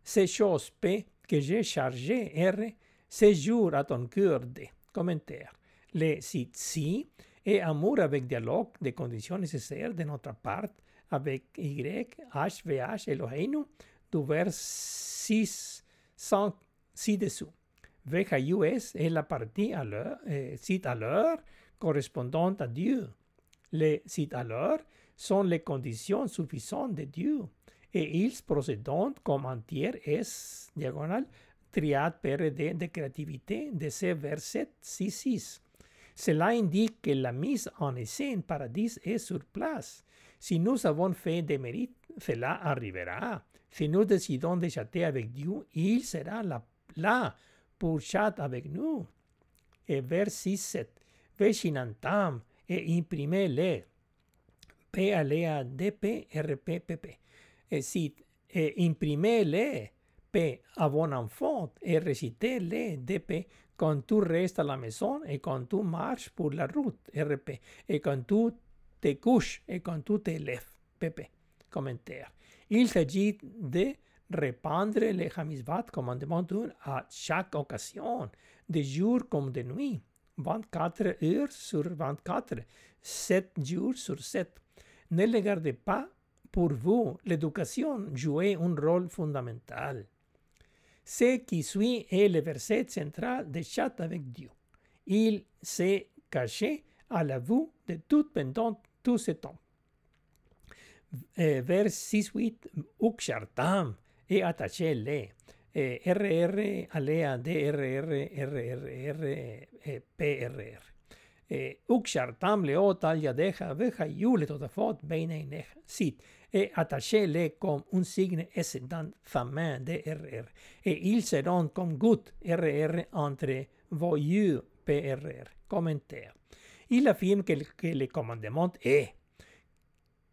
Speaker 1: ces choses P que j'ai chargé R, ces jours à ton cœur D. Commentaire. Le cite si et amour avec dialogue des conditions nécessaires de notre part avec Y, H, VH, Eloheinu, du vers 6 ci-dessous. VHUS est la partie à l'heure, eh, cite à l'heure correspondant à Dieu. Les cites à l'heure sont les conditions suffisantes de Dieu et ils procèdent comme entière S diagonale triade PRD de créativité de ce verset 6.6. Cela indique que la mise en scène paradis est sur place. Si nous avons fait des mérites, cela arrivera. Si nous décidons de chatter avec Dieu, il sera là, pour chatter avec nous. Et vers 6.7. Veshinantam et imprimez-les. P alea DP RPPP. Et si et imprimez-les P à bon enfant et récitez-les DP quand tu restes à la maison et quand tu marches pour la route RP et quand tu te et quand tu te lèves. Commentaire. Il s'agit de répandre les Hamizvat commandement à chaque occasion, de jour comme de nuit, 24 heures sur 24, 7 jours sur 7. Ne les gardez pas pour vous. L'éducation jouait un rôle fondamental. Ce qui suit est le verset central de Chat avec Dieu. Il s'est caché à la vue de tout pendant tout ce eh, temps. vers 6-8, Ukshartam et attaché-les. RR, alea, DRR, RRR, PRR. Uxartam leot al yadeja veja yule beina ineja. Sit, et attaché-les comme un signe dans sa DRR. Et ils seront comme gouttes, RR, entre vos yeux, PRR. Commentaire. Il affirme que, que le commandement est,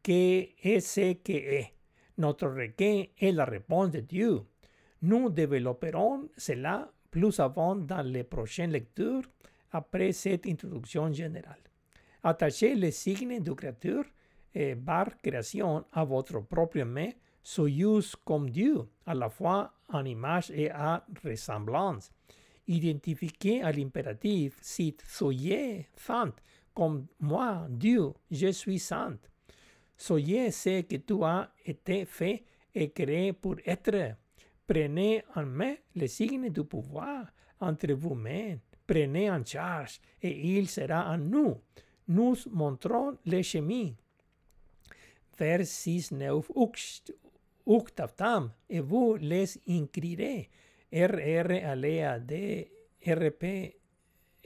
Speaker 1: que est ce que est. Notre requin est la réponse de Dieu. Nous développerons cela plus avant dans les prochaines lectures après cette introduction générale. Attachez les signes de créature et bar création à votre propre main, soyez comme Dieu, à la fois en image et à ressemblance. Identifiez à l'impératif, cite soyez saint, comme moi, Dieu, je suis saint. Soyez ce que tu as été fait et créé pour être. Prenez en main les signes du pouvoir entre vous-mêmes prenez en charge et il sera en nous. Nous montrons les chemins. Vers 6, 9, Uktavtam, et vous les incrirez. RR alea D, RP,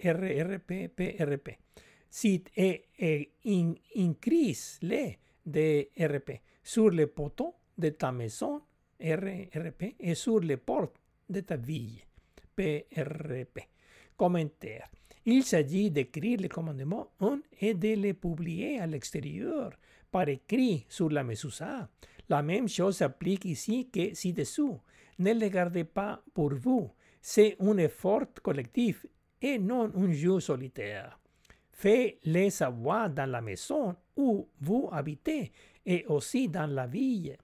Speaker 1: RRP, PRP. Sit et, et in, incris les de RP sur le poteau de ta maison, RRP, et sur les portes de ta ville, PRP. Commentaire. Il s'agit d'écrire les commandements 1 et de les publier à l'extérieur, par écrit sur la Mesusa. La même chose s'applique ici que ci-dessous. Ne les gardez pas pour vous. C'est un effort collectif et non un jeu solitaire. Faites-les savoir dans la maison où vous habitez et aussi dans la ville.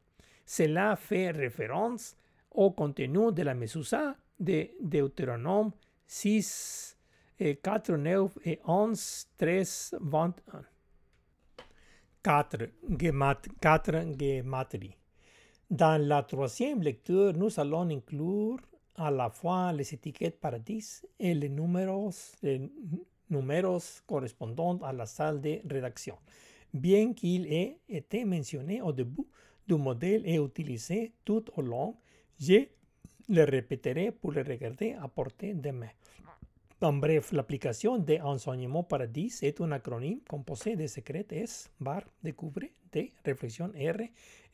Speaker 1: Cela fait référence au contenu de la Mesusa de Deutéronome 6, 4, 9 et 11, 13, 21. 4. Gematri. Dans la troisième lecture, nous allons inclure à la fois les étiquettes paradis et les numéros, les correspondants à la salle de rédaction. Bien qu'il ait été mentionné au début du modèle et utilisé tout au long, j'ai le répéterai pour le regarder à portée de main. En bref, l'application de Enseignement Paradis est un acronyme composé de secret S, bar, découvre, D, réflexion R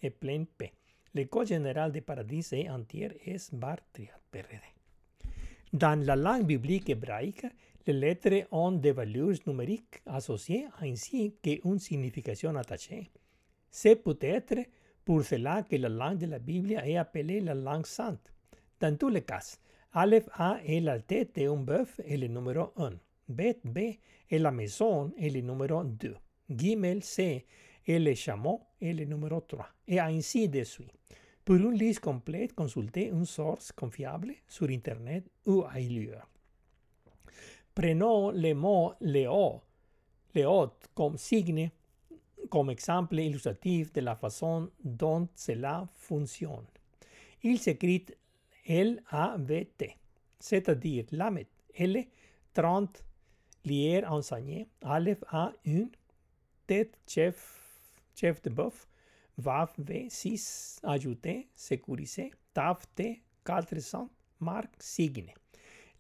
Speaker 1: et plein P. L'école générale de Paradis et entière est bar triat PRD. Dans la langue biblique hébraïque, les lettres ont des valeurs numériques associées ainsi qu'une signification attachée. C'est peut-être pour cela que la langue de la Bible est appelée la langue sainte. Dans tous les cas, Aleph A est la tête d'un bœuf et le numéro 1. Bet B est la maison et le numéro 2. Gimel C est le chameau et le numéro 3. Et ainsi de suite. Pour une liste complète, consultez une source confiable sur Internet ou ailleurs. Prenons le mot Léo, Léot comme signe, comme exemple illustratif de la façon dont cela fonctionne. Il s'écrit L-A-V-T, c'est-à-dire Lamet, L, 30, lier enseigné, Aleph A1, tête chef, chef de bœuf, Vav V, 6, ajouté, sécurisé, Tav T, 400, marque, signe.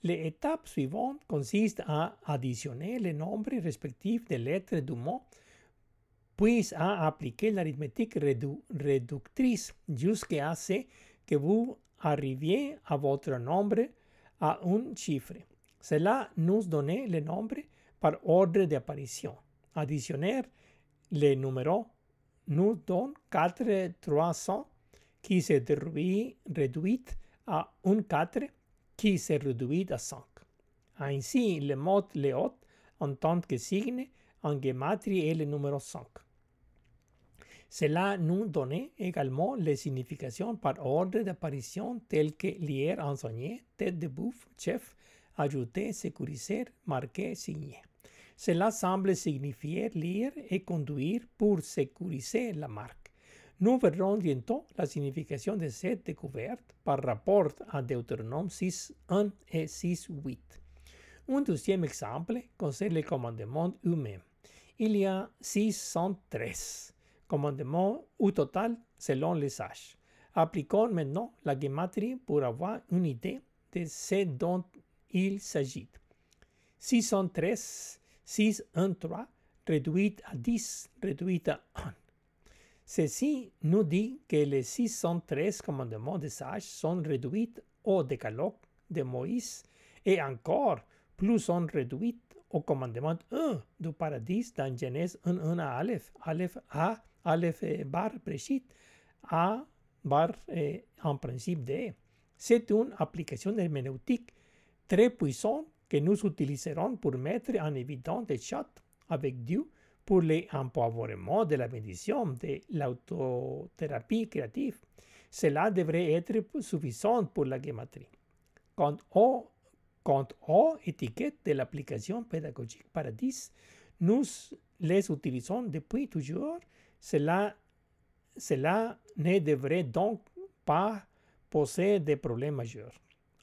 Speaker 1: L'étape suivante consiste à additionner les nombres respectifs des lettres du mot, puis à appliquer l'arithmétique réductrice jusqu'à ce que vous arriviez à votre nombre à un chiffre. Cela nous donne le nombre par ordre d'apparition. Additionner les numéros nous donne 4 300 qui se réduit à un 4 qui se réduit à 5. Ainsi, le mot Léot en tant que signe en gematrie est le numéro 5. Cela nous donne également les significations par ordre d'apparition telles que lier, enseigné, tête de bouffe, chef, ajouter, sécuriser, marquer, signer. Cela semble signifier lire et conduire pour sécuriser la marque. Nous verrons bientôt la signification de cette découverte par rapport à Deutéronome 6.1 et 6.8. Un deuxième exemple concerne le commandement humain. Il y a 613 commandements au total selon les sages. Appliquons maintenant la gematrie pour avoir une idée de ce dont il s'agit. 613, 6, 1, 3, réduit à 10, réduit à 1. Ceci nous dit que les 613 commandements des sages sont réduits au décalogue de Moïse et encore plus sont réduits au commandement 1 du paradis dans Genèse 1, 1 à Aleph, Aleph A, Aleph bar Breshit, A bar eh, en principe de. C'est une application herméneutique très puissante que nous utiliserons pour mettre en évidence des chats avec Dieu pour l'empowerment de la bénédiction de l'autothérapie créative. Cela devrait être suffisant pour la gématrie. Quant quant aux étiquettes de l'application pédagogique Paradis, nous les utilisons depuis toujours. Cela, cela ne devrait donc pas poser de problèmes majeurs.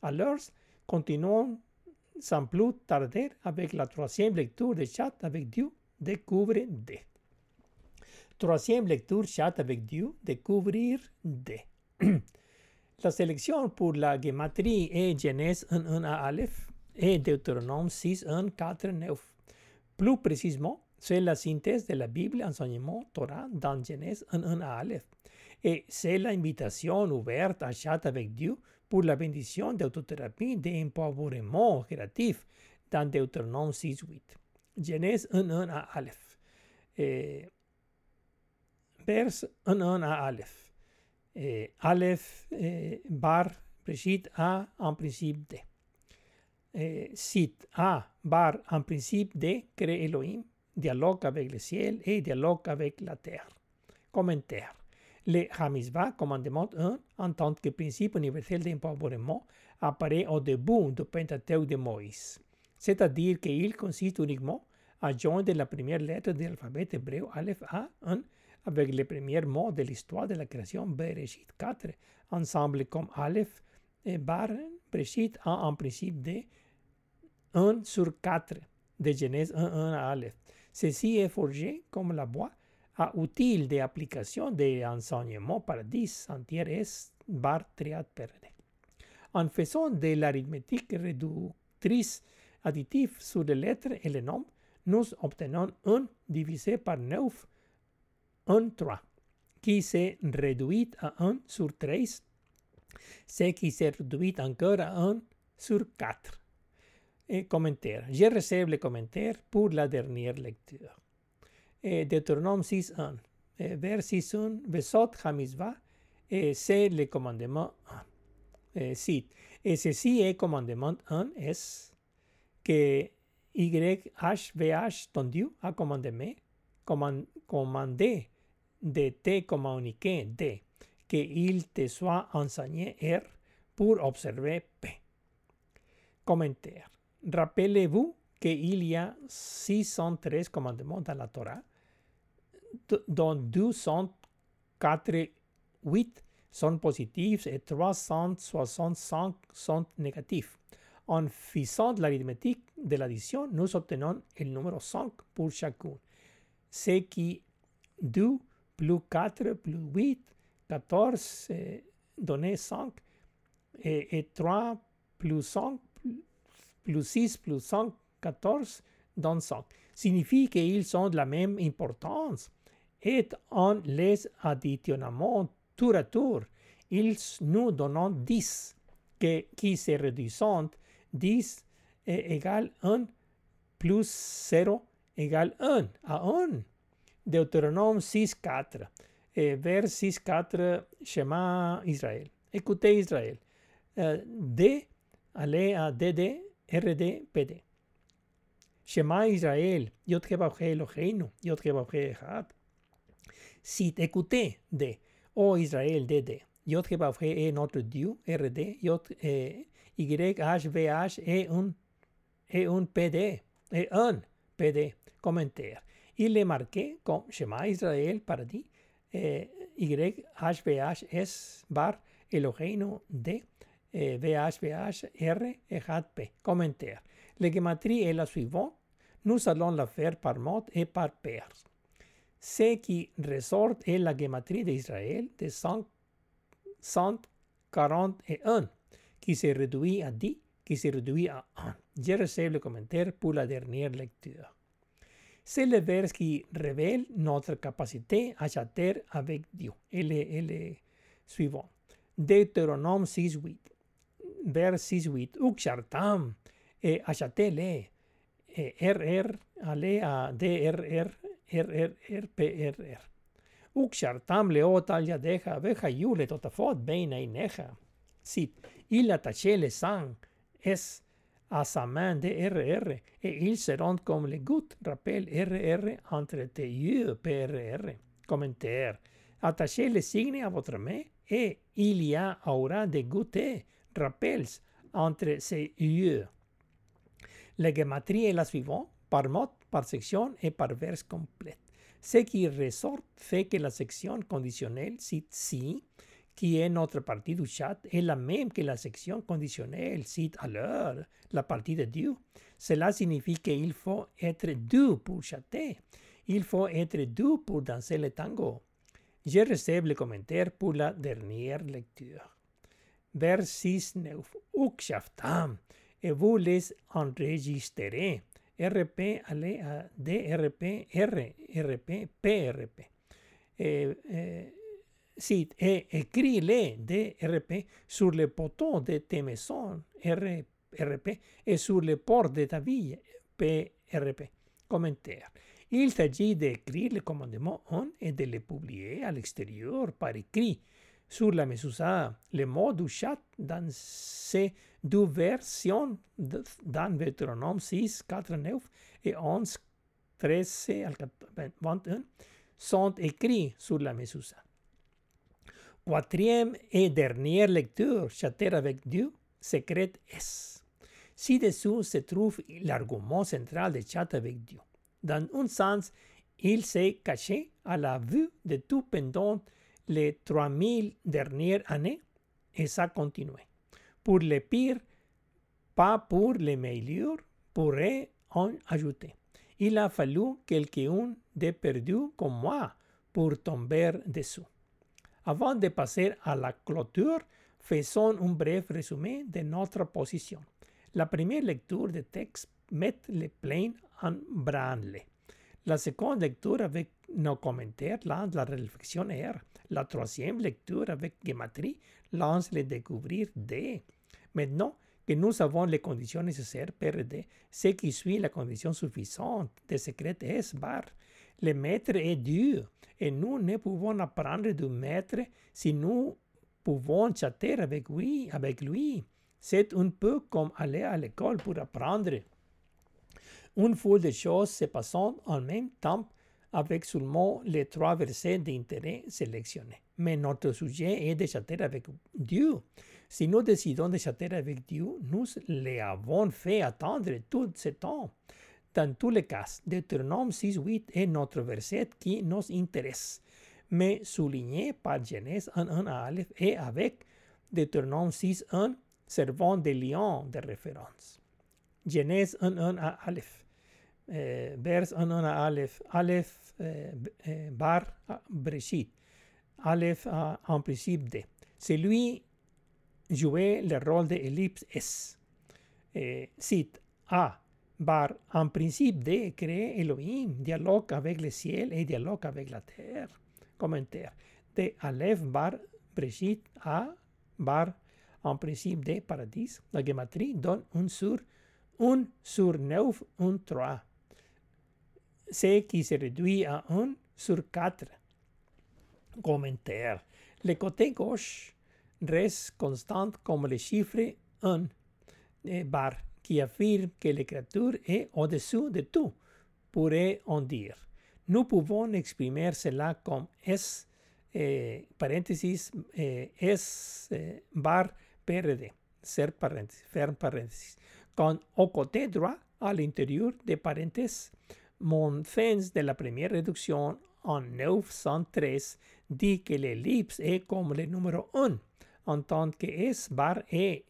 Speaker 1: Alors, continuons sans plus tarder avec la troisième lecture de chat avec Dieu découvre D. Troisième lecture, chat avec Dieu, découvrir D. la sélection pour la gematrie est Genèse 1, 1 à Aleph et Deutéronome 6, 1, 4, 9. Plus précisément, c'est la synthèse de la Bible enseignement Torah dans Genèse 1, 1 à Aleph. Et c'est l'invitation ouverte à chat avec Dieu pour la bénédiction d'autothérapie d'empowerment créatif dans Deutéronome 6, 8. Genèse 1.1 à Aleph. Eh, vers 1.1 à Aleph. Eh, Aleph, eh, bar, Breshit A en principe. Eh, Sit A, bar en principe de, crée Elohim, dialogue avec le ciel et dialogue avec la terre. Commentaire. Le Hamizvah, commandement 1, en tant que principe universel d'empowerment, apparaît au début du Pentateuque de Moïse c'est-à-dire qu'il consiste uniquement à joindre la première lettre de l'alphabet hébreu Aleph A1 avec les premiers mots de l'histoire de la création Bereshit 4, ensemble comme Aleph et Bar, Bereshit A en principe de 1 sur 4 de Genèse 1, 1 à Aleph. Ceci est forgé comme la bois à d'application de l'enseignement par 10 entière S bar triad perde. En faisant de l'arithmétique réductrice additif sur les lettres et les nombres, nous obtenons 1 divisé par 9, 1, 3. qui s'est réduit à 1 sur 13, c'est qui s'est réduit encore à 1 sur 4. Et commentaire. Je réserve les commentaires pour la dernière lecture. Et Deutéronome 6.1. Vers 6.1. Besot Hamizvah. Et c'est le commandement 1. Et, cite. Et ceci est commandement 1 est que YHVH ton Dieu a commandé, commandé de te communiquer de que il te soit enseigné R pour observer P. Commentaire. Rappelez-vous qu'il y a 613 commandements dans la Torah, dont 288 sont positifs et 365 sont négatifs. En faisant l'arithmétique de l'addition, nous obtenons le numéro 5 pour chacun. Ce qui 2 plus 4 plus 8, 14 eh, donne 5, et, et 3 plus 5 plus 6 plus 5, 14 donne 5. Signifie qu'ils ont de la même importance. Et en les additionnant tour à tour, ils nous donnent 10, que, qui se réduisent 10 est égal 1 plus 0 égale 1 à 1. Deutéronome 6, 4. Et vers 6, 4, Shema Israël. Écoutez Israël. Euh, D, allez à DD, RD, PD. Shema Israël, Yod Kebabhe Eloheinu, Yod Kebabhe Echad. Si écoutez D, O Israël, DD, Yod Kebabhe est notre Dieu, RD, Yod eh, YHVH et un, et un PD, et un PD, commentaire. Il est marqué comme Shema Israël paradis, eh, YHVH S bar Eloheinu D, eh, VHVH R et P, commentaire. Est la suivante. Nous allons la faire par mode et par paires. Ce qui ressort est la gématrie d'Israël de 141 qui se réduit à 10, qui se réduit à 1. Je reçois le commentaire pour la dernière lecture. C'est le vers qui révèle notre capacité à châter avec Dieu. Elle est, le suivant. Deutéronome 6, 8. Vers 6, 8. Uxartam et achatez-les. RR, allez à DRR, RRR, PRR. Uxartam leo tal yadeja, veja yule totafot beina ineja. Sit. Il attaché le sang es à sa main de RR et il se rend comme les gouttes. Rappel RR entre tes yeux, PRR. Commentaire. Attachez le signe à votre main et il y a aura de gouttes. Rappels entre ses yeux. La gematrie est la suivante, par mot, par section et par vers complète. Ce qui ressort fait que la section conditionnelle cite si qui est notre partie du chat, est la même que la section conditionnelle cite alors la partie de Dieu. Cela signifie qu'il faut être deux pour chatter. Il faut être deux pour danser le tango. Je reçois le commentaire pour la dernière lecture. Vers 6, 9. Ukshaftam. Et vous les enregistrerez. RP, allez à DRP, R, RP, PRP. Et, si et écris-les DRP sur le poteau de tes maisons RP et sur les portes de ta ville PRP. Commentaire. Il s'agit d'écrire le commandement on et de le publier à l'extérieur par écrit sur la mesousa. Le mot du chat dans ces deux versions dans Deutéronome 6, 4, 9 et 11, 13 al 21 sont écrits sur la mesousa. Quatrième et dernière lecture, Chatter avec Dieu, secret est. Ci-dessous se trouve l'argument central de Chat avec Dieu. Dans un sens, il s'est caché à la vue de tout pendant les 3000 dernières années et ça continué. Pour les pires, pas pour les meilleurs, pourrait en ajouter. Il a fallu quelqu'un de perdu comme moi pour tomber dessous. Avant de passer à la clôture, faisons un bref résumé de notre position. La première lecture de texte met le plein en branle. La seconde lecture avec nos commentaires, là, la réflexion R, La troisième lecture avec Gematrie lance le découvrir D. Maintenant que nous avons les conditions nécessaires D, ce qui suit la condition suffisante de secret S bar. Le maître est Dieu et nous ne pouvons apprendre du maître si nous pouvons chatter avec lui. Avec lui. C'est un peu comme aller à l'école pour apprendre. Une foule de choses se passent en même temps avec seulement les trois versets d'intérêt sélectionnés. Mais notre sujet est de chatter avec Dieu. Si nous décidons de chatter avec Dieu, nous l'avons fait attendre tout ce temps. Dans tous les cas, Deutéronome 6.8 est notre verset qui nous intéresse, mais souligné par Genèse 1.1 à Aleph et avec Deutéronome 6.1 servant de lion de référence. Genèse 1.1 à Aleph. Eh, vers 1.1 à Aleph. Aleph eh, eh, bar Breshit. Aleph en principe de. C'est lui jouait le rôle de ellipse S. cite A. Bar, en principe de créer Elohim, dialogue avec le ciel et dialogue avec la terre. Commentaire. De Aleph bar Breshit A. Bar en principe de paradis. La gematrie donne un sur, un sur 9, un 3. Ce qui se réduit à 1 sur 4. Commentaire. Le côté gauche reste constant comme le chiffre 1 bar qui affirme que la créature est au-dessous de tout, pourrait-on dire. Nous pouvons exprimer cela comme S, eh, paréntesis, eh, eh, bar PRD, ser paréntesis, ferme paréntesis, con au côté droit, à l'intérieur des parénthèses, mon fens de la première réduction en 913 dit que l'ellipse est comme le numéro 1, en tant que S bar E.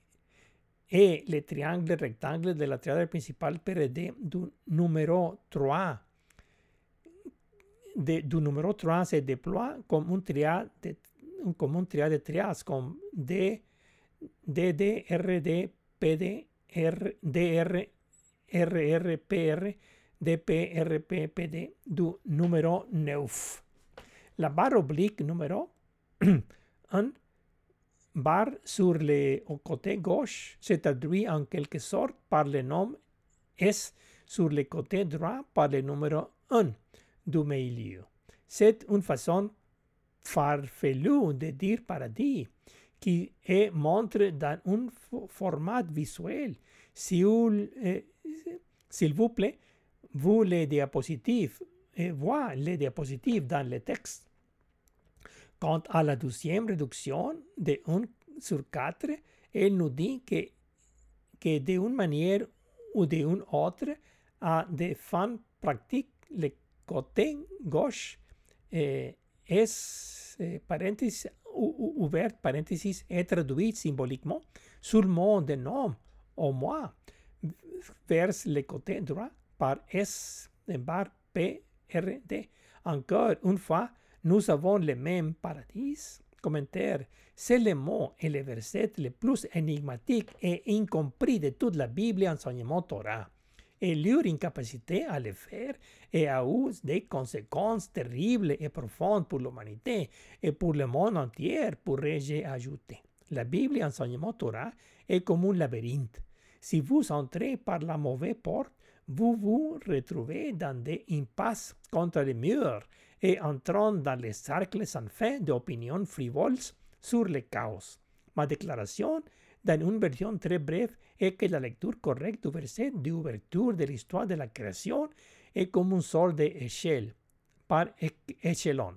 Speaker 1: Et le triangle rectangle de la triade principale PRD du numéro 3 de, du numéro 3 se déploie comme un triade de, comme un triade de triades comme D DD, RD, PD, DR, RR, PR, DP, RP, PD du numéro 9. La barre oblique numéro 1 barre sur le côté gauche se traduit en quelque sorte par le nom S sur le côté droit par le numéro 1 du milieu. C'est une façon farfelue de dire paradis qui est montre dans un format visuel. Eh, s'il vous plaît, vous les diapositives, et les diapositives dans le texte. Quant à la deuxième réduction de 1 sur 4, elle nous dit que, que d'une manière ou d'une autre, à des fins pratiques, le côté gauche est, eh, parenthèse, ouvert parenthèse, est traduit symboliquement sur mon de nom au moi vers le côté droit par S bar P R D. Encore une fois, nous avons le même paradis. Commentaire. C'est le mot et le verset le plus énigmatique et incompris de toute la Bible enseignement Torah et leur incapacité à le faire et a eu des conséquences terribles et profondes pour l'humanité et pour le monde entier, pourrais-je ajouter. La Bible enseignement Torah est comme un labyrinthe. Si vous entrez par la mauvaise porte, vous vous retrouvez dans des impasses contre les murs et entrant dans les cercles sans fin d'opinions frivoles sur le chaos. Ma déclaration dans une version très brève est que la lecture correcte du verset d'ouverture de l'histoire de la création est comme un sol d'échelle, par échelon.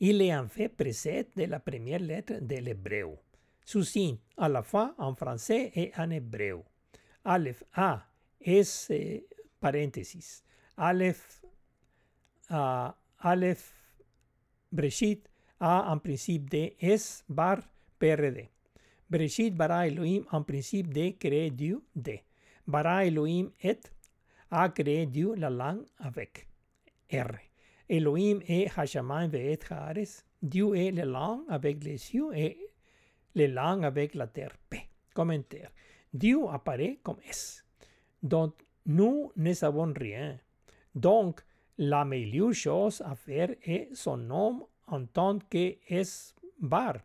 Speaker 1: Il est en fait précède de la première lettre de l'hébreu, succinct à la fois en français et en hébreu. Aleph A es eh. Aleph, Breshit A en principe de es bar PRD. Bereshit bara Elohim en principe de créer Dieu de. Bara Elohim et a créé Dieu la langue avec R. Elohim et Hashaman ve'et Haares. Dieu est la langue avec les cieux et les langues avec la terre. P. Commentaire. Dieu apparaît comme S. Donc, nous ne savons rien. Donc, la meilleure chose à faire est son nom entend que es bar.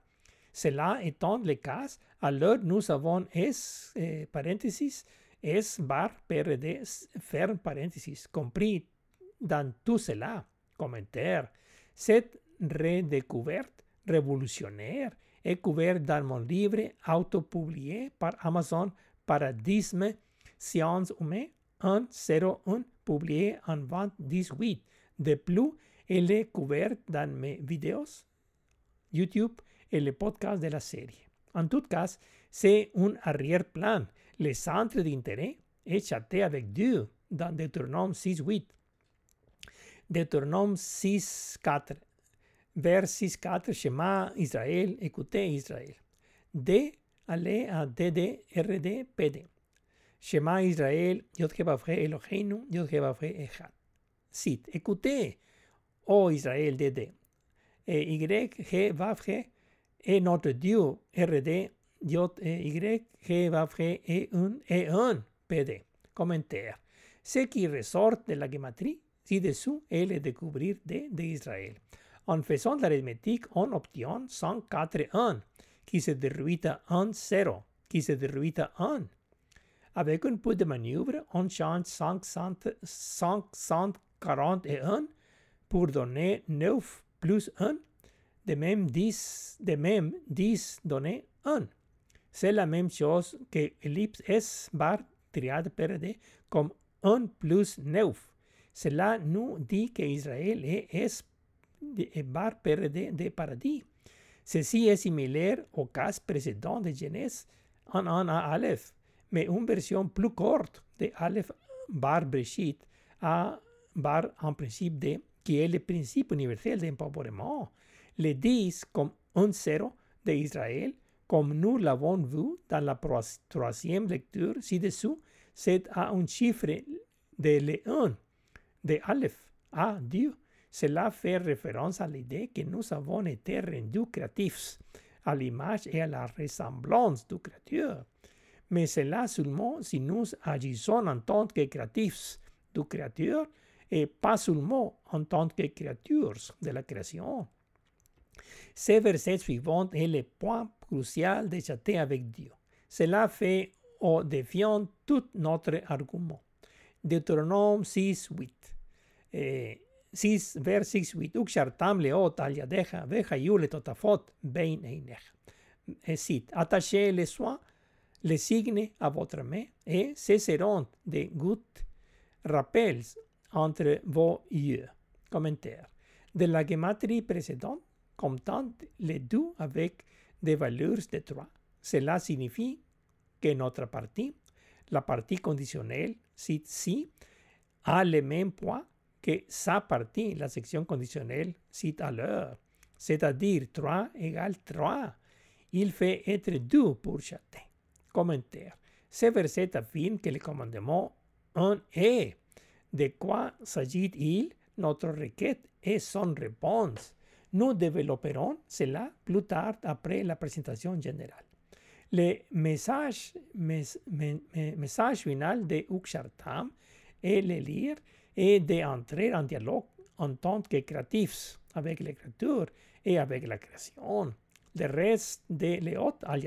Speaker 1: Cela étant le cas, alors nous avons S eh, parenthesis, S bar PRD ferme parenthesis, compris dans tout cela. Commentaire. Cette redécouverte révolutionnaire est couverte dans mon livre auto-publié par Amazon Paradigme Sciences Humaines 101 publié en 2018. De plus, elle est couverte dans mes vidéos YouTube et le podcast de la série. En tout cas, c'est un arrière-plan. Le centre d'intérêt est châté avec Dieu dans Deutéronome 6.8. Deutéronome 6.4. Vers 6.4, Shema Israël, écoutez Israël. D, allez à DD, RD, PD. Shema Israël, Yod Vavre Eloheinu, Yod Vavre Echad. Sit, écoutez, ô Israël, DD. Et Y, G, Vav, G, et notre Dieu, RD, Yod, et Y, G, Vav, G, et un, et un, PD. Commentaire. Ce qui ressort de la gematrie ci-dessous est le découvrir D de Israël. En faisant l'arithmétique, on obtient 104 qui se déroule à 1, 0, qui se déroule à 1. Avec un peu de manœuvre, on change 541 pour donner 9 plus 1, de même 10, de même 10 donner 1. C'est la même chose que ellipse S bar triade PRD comme 1 plus 9. Cela nous dit que Israël est S bar PRD de paradis. Ceci est similaire au cas précédent de Genèse en 1 à Aleph, mais une version plus courte de Aleph bar Breshit à bar en principe de, qui est le principe universel d'empowerment. Le 10 comme un zéro d'Israël, comme nous l'avons vu dans la troisième lecture ci-dessous, c'est à un chiffre de le 1 de Aleph à Dieu. Cela fait référence à l'idée que nous avons été rendus créatifs à l'image et à la ressemblance du Créateur. Mais cela seulement si nous agissons en tant que créatifs du Créateur et pas seulement en tant que créatures de la création. Ce verset suivant est le point crucial de châter avec Dieu. Cela fait au défiant tout notre argument. Deutéronome 6, 8. Eh, 6, vers 6, 8. Ukshartam leot al le totafot bein einech. Cite, attachez les soins, les signes à votre main et cesseront de gouttes rappels entre vos yeux. Commentaire. De la gematrie précédente, comptant les deux avec des valeurs de 3. Cela signifie que notre partie, la partie conditionnelle, cite si, a le même poids que sa partie, la section conditionnelle, cite à l'heure. C'est-à-dire 3 égale 3. Il fait être 2 pour châter. Commentaire. Ce verset affirme que le commandement 1 est. De quoi s'agit-il Notre requête et son réponse. Nous développerons cela plus tard après la présentation générale. Le message, final de Ukshartam est le lire et d'entrer en dialogue en tant que créatifs avec l'écriture et avec la création. Le reste de Léot al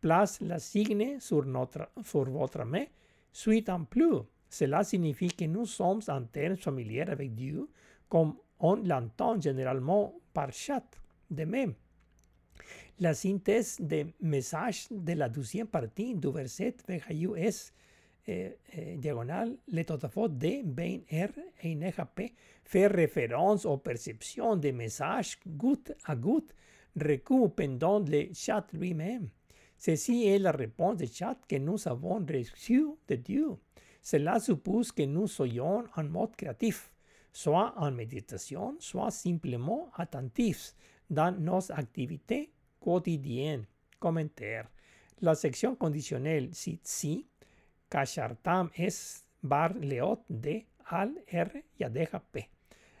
Speaker 1: place la signe sur, notre, sur votre main, suite en plus. Cela signifie que nous sommes en termes familiers avec Dieu, comme on l'entend généralement par chat. De même, la synthèse des messages de la deuxième partie du verset est eh, eh, diagonale, le totafot de ben R et P fait référence aux perceptions des messages goutte à goutte reçus pendant le chat lui-même. Ceci est la réponse de chat que nous avons reçue de Dieu. Cela suppose que nous soyons en mode créatif, soit en méditation, soit simplement attentifs dans nos activités quotidiennes. Commentaire. La section conditionnelle cite si, kashartam es bar leot de al R yadeja P.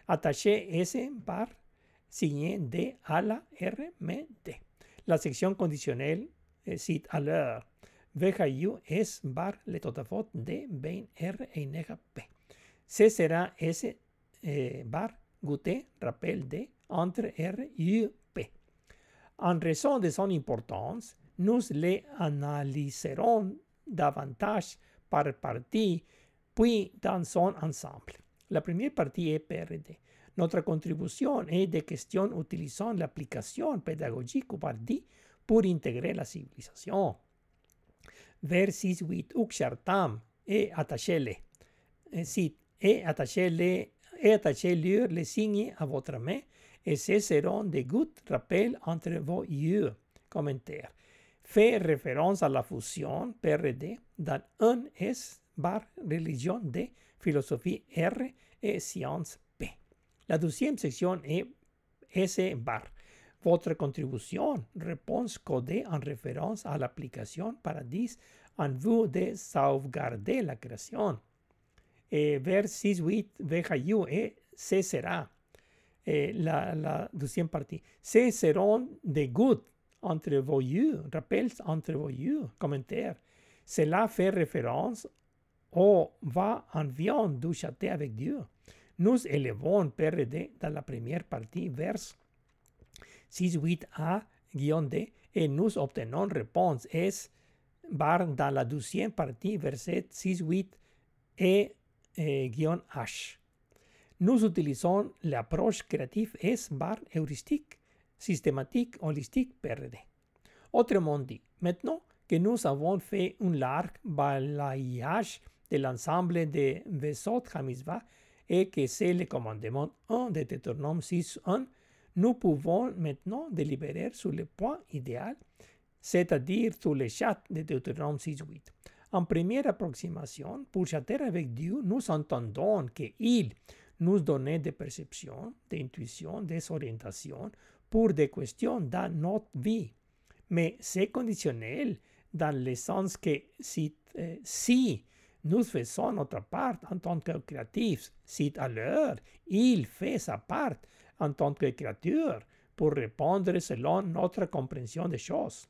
Speaker 1: Attaché S bar signé de a R me D. La sección condicional cite à l'heure. VHU es bar le totafot de ben R e P. C será S eh, bar gute rappel de entre R, U, P. En raison de son importance, nous les analyserons davantage par partie, puis dans son ensemble. La première partie est PRD. Notre contribution est des questions utilisant l'application pédagogique ou partie pour intégrer la civilisation. Vers 6, 8, Uxartam et attachez-les. Et attachez-les et attachez-leur les signes à votre main et ce seront des gouttes rappels entre vos yeux. Commentaire. Fait référence à la fusion PRD dans un S bar religion D, philosophie R et science P. La deuxième section est S bar. Votre contribution, réponse codée en référence à l'application Paradis en vue de sauvegarder la création. Et vers 6-8, VHU et C sera eh, la, la, deuxième partie. C seront des gouttes entre vos yeux, rappels entre vos commentaire. Cela fait référence au va en viande du château avec Dieu. Nous élevons PRD dans la première partie, vers 6-8a-d, et nous obtenons réponse S bar dans la deuxième partie, verset 6-8 et H. Nous utilisons l'approche créative S bar heuristique, systématique, holistique, PRD. Autrement dit, maintenant que nous avons fait un large balayage de l'ensemble de Vesot Hamizvah et que c'est le commandement 1 de Deutéronome 6.1, nous pouvons maintenant délibérer sur le point idéal, c'est-à-dire sur le chat de Deutéronome 6.8. En première approximation, pour chatter avec Dieu, nous entendons qu'il nous donnait des perceptions, des intuitions, des orientations pour des questions dans notre vie. Mais c'est conditionnel dans le sens que si, euh, si nous faisons notre part en tant que créatifs, si alors il fait sa part en tant que créature pour répondre selon notre compréhension des choses.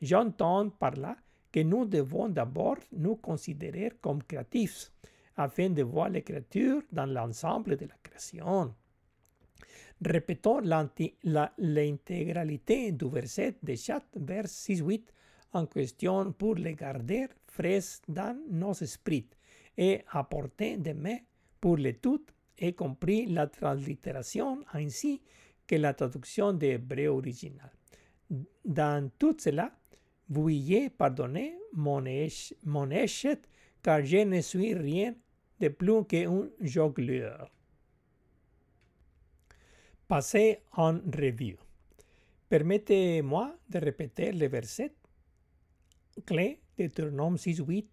Speaker 1: J'entends par là que nous devons d'abord nous considérer comme créatifs afin de voir les créatures dans l'ensemble de la création. Répétons l'intégralité du verset de chat vers 6-8 en question pour les garder frais dans nos esprits et apporter mains pour le tout, y compris la translittération ainsi que la traduction de original. Dans tout cela, veuillez pardonner mon, échec, car je ne suis rien de plus qu'un jongleur. Passez en revue. Permettez-moi de répéter le verset clé de Deutéronome 6.8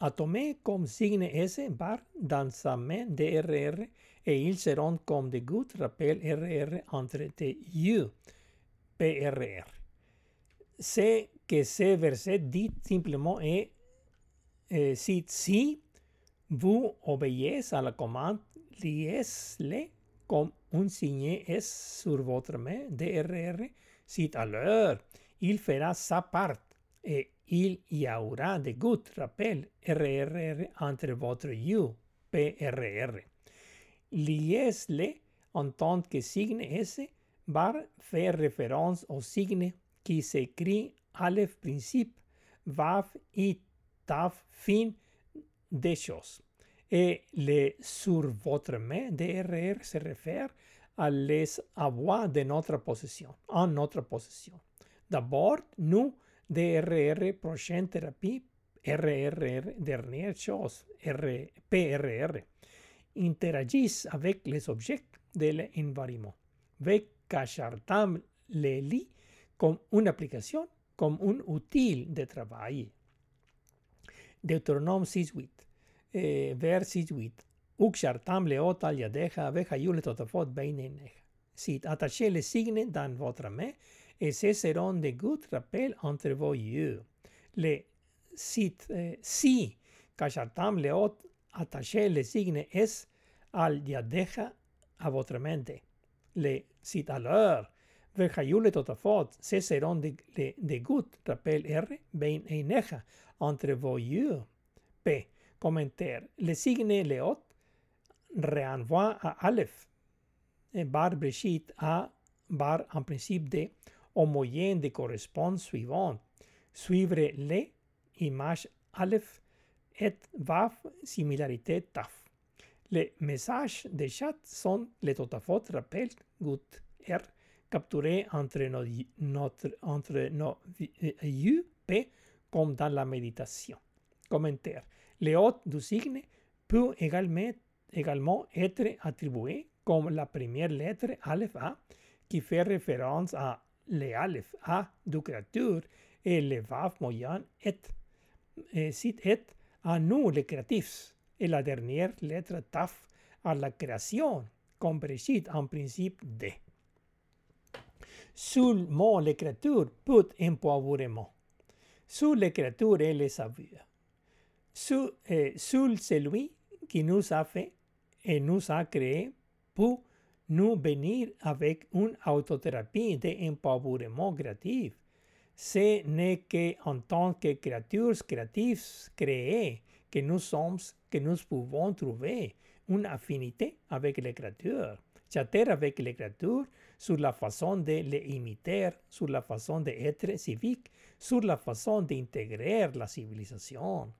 Speaker 1: a tomé comme signe S bar dans sa main de RR et ils seront comme des gouttes rappel RR entre tes yeux, PRR. C'est que ce verset dit simplement est eh, si, si vous obéissez à la commande, liez-le comme un signe S sur votre main, DRR, si alors il fera sa part et il y aura de gouttes rappel RRR entre votre U, PRR. Liez-le en tant que signe S va faire référence au signe qui s'écrit Aleph principe, Vav et Tav fin des choses. Et le sur votre main, DRR, se réfère à les avoirs de notre possession, en notre possession. D'abord, nous, DRR, prochaine thérapie, RRR, dernière chose, R, PRR, interagissent avec les objets de l'environnement. Avec Kachartam Leli comme une application, comme un outil de travail. Deuteronome 6.8, eh, vers 6.8. Ukshartam leot al yadeja vejayu le totafot beineneja. Si attachez les signes dans votre main, et ce seront de gouttes rappels entre vos yeux. Le sit, eh, si kashartam leot attachez les signes S al yadeja à votre mente. Le sit alors vejayu le totafot, ce seront de, de, de gouttes rappel R beineneja entre vos yeux. P. Commentaire. Le signe Leot renvoie à Aleph. eh, bar Breshit a bar en principe de homogène de correspond suivant. Suivre les image Aleph et Vav similarité Taf. Les messages de chat sont les totafot rappel gut er capturés entre nos, notre, entre nos yeux P comme dans la méditation. Commentaire. Le hôte du signe peut également, également être attribué comme la première lettre Aleph A qui fait référence à le Aleph A du créature et le Vav moyen et, et sit et à nous les créatifs et la dernière lettre Taf à la création, comme Breshit en principe D. Sous le mot l'écriture peut empoivrement. Sous l'écriture et le savoir. Sous, eh, sous celui qui nous a fait et nous a créé pour nous venir avec une autothérapie d'empowerment créatif. Ce n'est qu'en tant que créatures créatives créées que nous sommes, que nous pouvons trouver une affinité avec les créatures, chatter avec les créatures sur la façon de les imiter, sur la façon d'être civique, sur la façon d'intégrer la civilisation.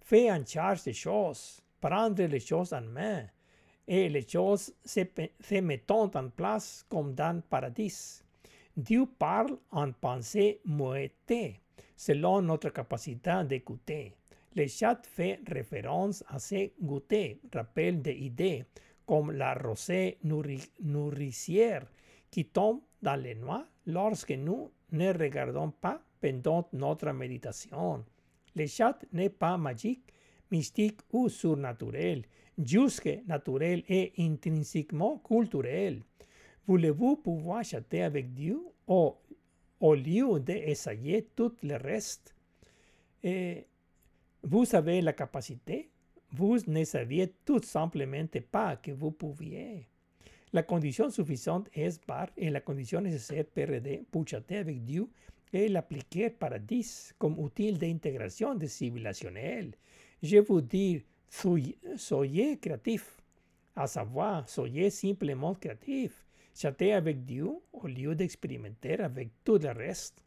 Speaker 1: Faire en charge des choses, prendre les choses en main, et les choses se, se mettent en place comme dans le paradis. Dieu parle en pensée moëtée, selon notre capacité d'écouter. Le chat fait référence à ces goûters, rappel des idées, comme la rosée nourricière qui tombe dans les noix lorsque nous ne regardons pas pendant notre méditation. Le chat n'est pas magique, mystique ou surnaturel, juste naturel et intrinsèquement culturel. Voulez-vous pouvoir chatter avec Dieu au, au lieu d'essayer tout le reste? Vous avez la capacité, vous ne saviez tout simplement pas que vous pouviez. La condition suffisante est bar et la condition nécessaire PRD pour chatter avec Dieu et l'appliquer paradis comme outil d'intégration de civilisationnel. Je vous dis, soyez créatif, à savoir, soyez simplement créatif. Chatter avec Dieu au lieu d'expérimenter avec tout le reste.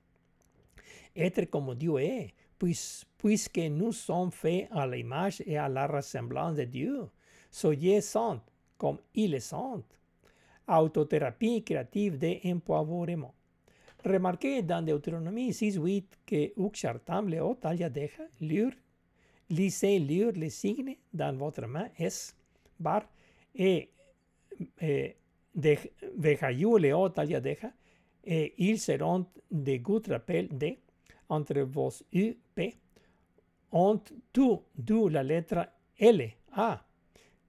Speaker 1: Être comme Dieu est, puis, puisque nous sommes faits à l'image et à la ressemblance de Dieu. Soyez saint comme il est saint. Autothérapie créative d'empowerment. Remarquez dans Deutéronomie 6.8 que Uxartam Leo Talia deja lire, lisez lire les signes dans votre main es bar et, et de Vejayú Leo Talia deja et ils seront de good rappel de entre vos U, P, ont tu, du la letra L, A.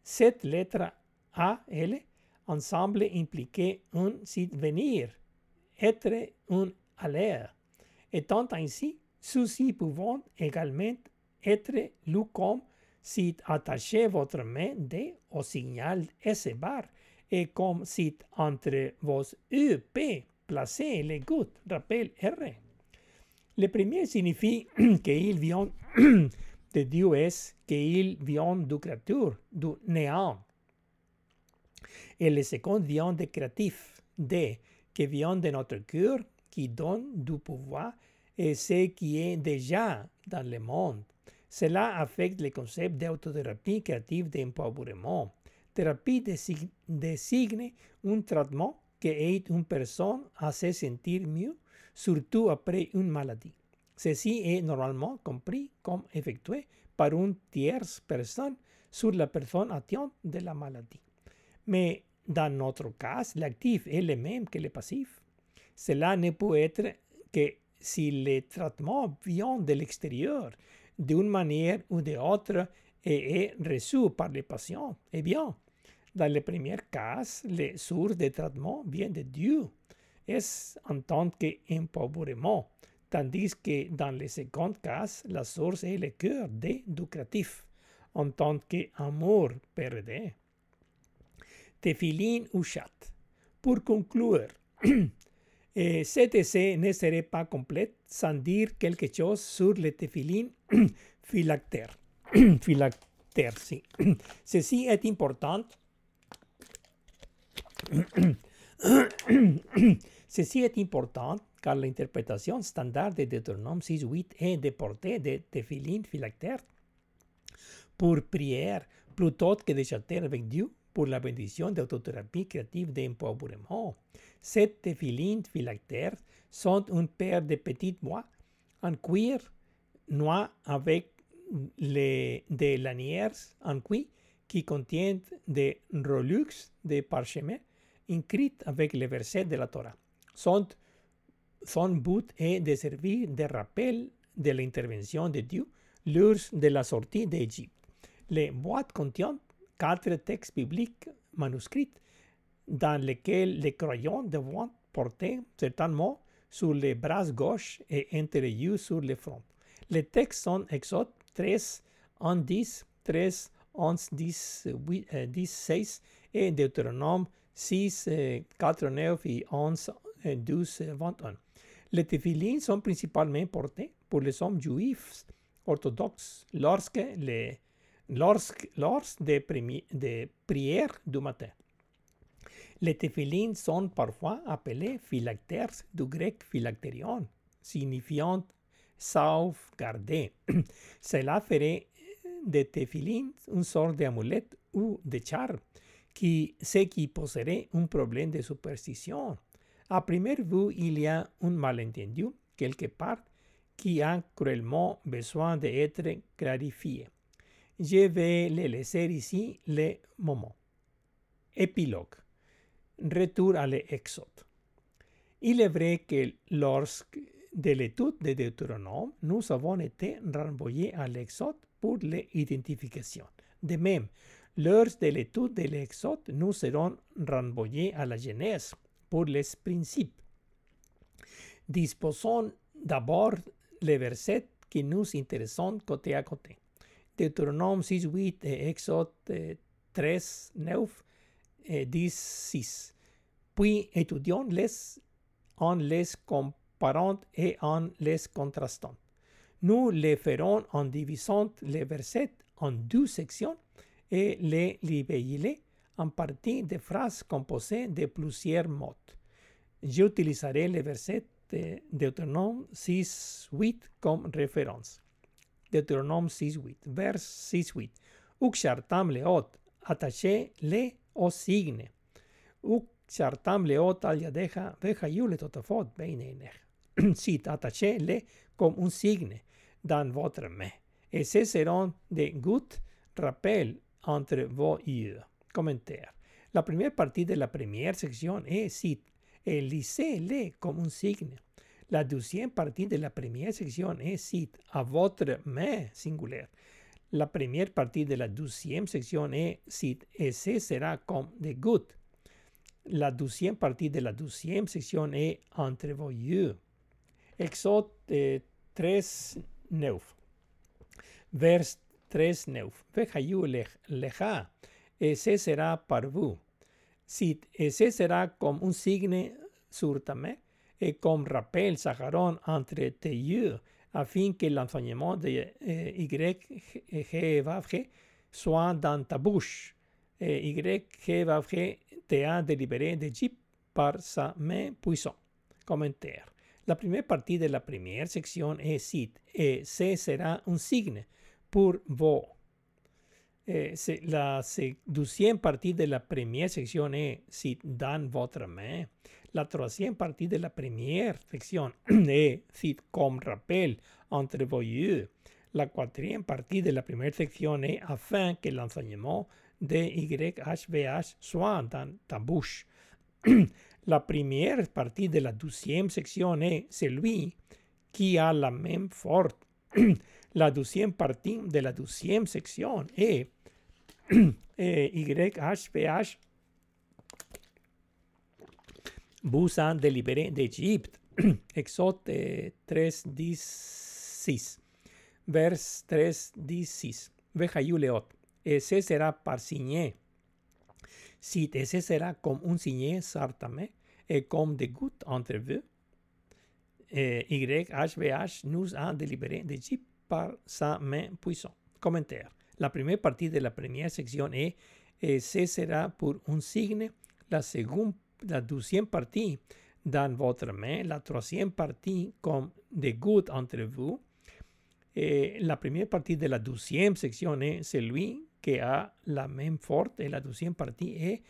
Speaker 1: Cette lettre A, L, ensemble impliquait un venir, être un aller. Étant ainsi, ceux-ci pouvant également être lus comme si attachez votre main D au signal S bar et comme si entre vos U, P, placez les gouttes, rappel R. Le premier signifie qu'il vient de Dieu est qu'il vient du créature, du néant. Et le second vient de créatif, de, qui vient de notre cœur, qui donne du pouvoir et ce qui est déjà dans le monde. Cela affecte le concept d'autothérapie créative d'empowerment. Thérapie désigne un traitement qui aide une personne à se sentir mieux surtout après une maladie. Ceci est normalement compris comme effectué par une tierce personne sur la personne atteinte de la maladie. Mais dans notre cas, l'actif est le même que le passif. Cela ne peut être que si le traitement vient de l'extérieur, d'une manière ou d'une autre, et est reçu par le patient. Eh bien, dans le premier cas, les sources de traitement viennent de Dieu es en tant qu'empowerment, tandis que dans le second cas, la source est le cœur de du créatif, en tant qu'amour perdu. Tefilin ou chat. Pour conclure, eh, cet essai ne serait pas complet sans dire quelque chose sur le tefilin phylactère. phylactère. Ceci est important Ceci est important car l'interprétation standard de Deutéronome 6.8 est de porter des téphilines phylactères pour prière plutôt que de chanter avec Dieu pour la bénédiction d'autothérapie créative d'empowerment. Ces téphilines phylactères sont une paire de petites bois en cuir noir avec les, des lanières en cuir qui contiennent des relux de parchemin écrits avec les versets de la Torah. Son, son but est de servir de rappel de l'intervention de Dieu lors de la sortie d'Égypte. Les boîtes contiennent quatre textes bibliques manuscrits dans lesquels les croyants devront porter certains mots sur les bras gauche et yeux sur le front. Les textes sont Exode 13, 1, 10, 13, 11, 10, 8, 10 6 et Deutéronome 6, 4, 9 et 11, 12, 21. Les téphilines sont principalement portés pour les hommes juifs orthodoxes lorsque les lors des, des prières du matin. Les téphilines sont parfois appelés phylactères du grec phylacterion, signifiant sauvegarder. Cela ferait de téphilines une sorte d'amulette ou de charme, qui, ce qui poserait un problème de superstition. À première vue, il y a un malentendu quelque part qui a cruellement besoin d'être clarifié. Je vais le laisser ici le moment. Épilogue. Retour à l'Exode. Il est vrai que lorsque de l'étude de Deutéronome, nous avons été renvoyés à l'Exode pour l'identification. De même, lors de l'étude de l'Exode, nous serons renvoyés à la Genèse pour les principes. Disposons d'abord les versets qui nous intéressent côté à côté. Deutéronome 6, 8 et Exode 3, 9 et 10, 6. Puis étudions-les en les comparant et en les contrastant. Nous les ferons en divisant les versets en deux sections et les libellés en partie de phrases composées de plusieurs mots. J'utiliserai les versets de Deutéronome 6, 8 comme référence. Deutéronome 6, 8, vers 6, 8. Ukshartam leot, attaché-le au signe. Ukshartam leot al yadeja, veja le totafot beinenech. Cite, attaché-le comme un signe dans votre main. Et ce seront des gouttes rappel entre vos yeux. Commentaire. La première partie de la première section est cite, et lisez-le comme un signe. La deuxième partie de la première section est cite à votre main singulière. La première partie de la deuxième section est cite ce sera comme des gouttes. La deuxième partie de la deuxième section est entre vos yeux. Exode 3, 9. Vers 3, 9. Vejayu leja, et sera par vous. Cite, et sera comme un signe sur ta main et comme rappel sacaron entre tes yeux afin que l'enseignement de eh, Y, G, G soit dans ta bouche. Et y, G, G te a délibéré d'Égypte par sa main puissante. Commentaire. La première partie de la première section est cite et ce sera un signe pour vous. Eh, la deuxième partie de la première section est cite dans votre main. La troisième partie de la première section est comme rappel entre vos yeux. La quatrième partie de la première section est afin que l'enseignement de YHVH soit dans ta bouche. la première partie de la douzième section est celui qui a la même forte. la deuxième partie de la douzième section est YHVH vous en délibéré d'Égypte. Exode 3, 10, 6. Vers 3, 10, 6. Leot. Ese será par signé. Si ese será comme un signé certainement et comme des gouttes entre vous. YHVH nous a délibéré d'Égypte par sa main puissante. Commentaire. La première partie de la première section est et ce sera pour un signe la seconde, la douzième partie dans votre main, la troisième partie comme des gouttes entre vous. Et la première partie de la douzième section est celui qui a la même forte et la douzième partie est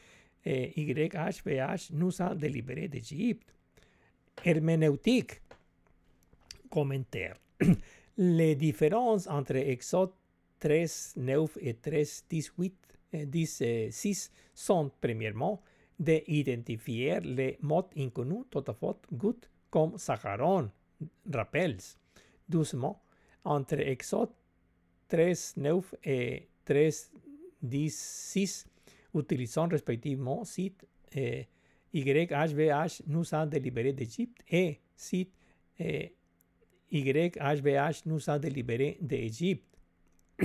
Speaker 1: eh, YHVH nous a délibéré d'Égypte. Herméneutique. Commentaire. Les différences entre Exode 13, 9 et 13, 18, 16 sont premièrement d'identifier les mots inconnus tout à fait comme Saharon, rappels. Doucement, entre Exode 13, 9 et 13, 16, utilisant respectivement site eh, YHVH nous a délibéré d'Égypte et site eh, YHVH nous a délibéré d'Égypte.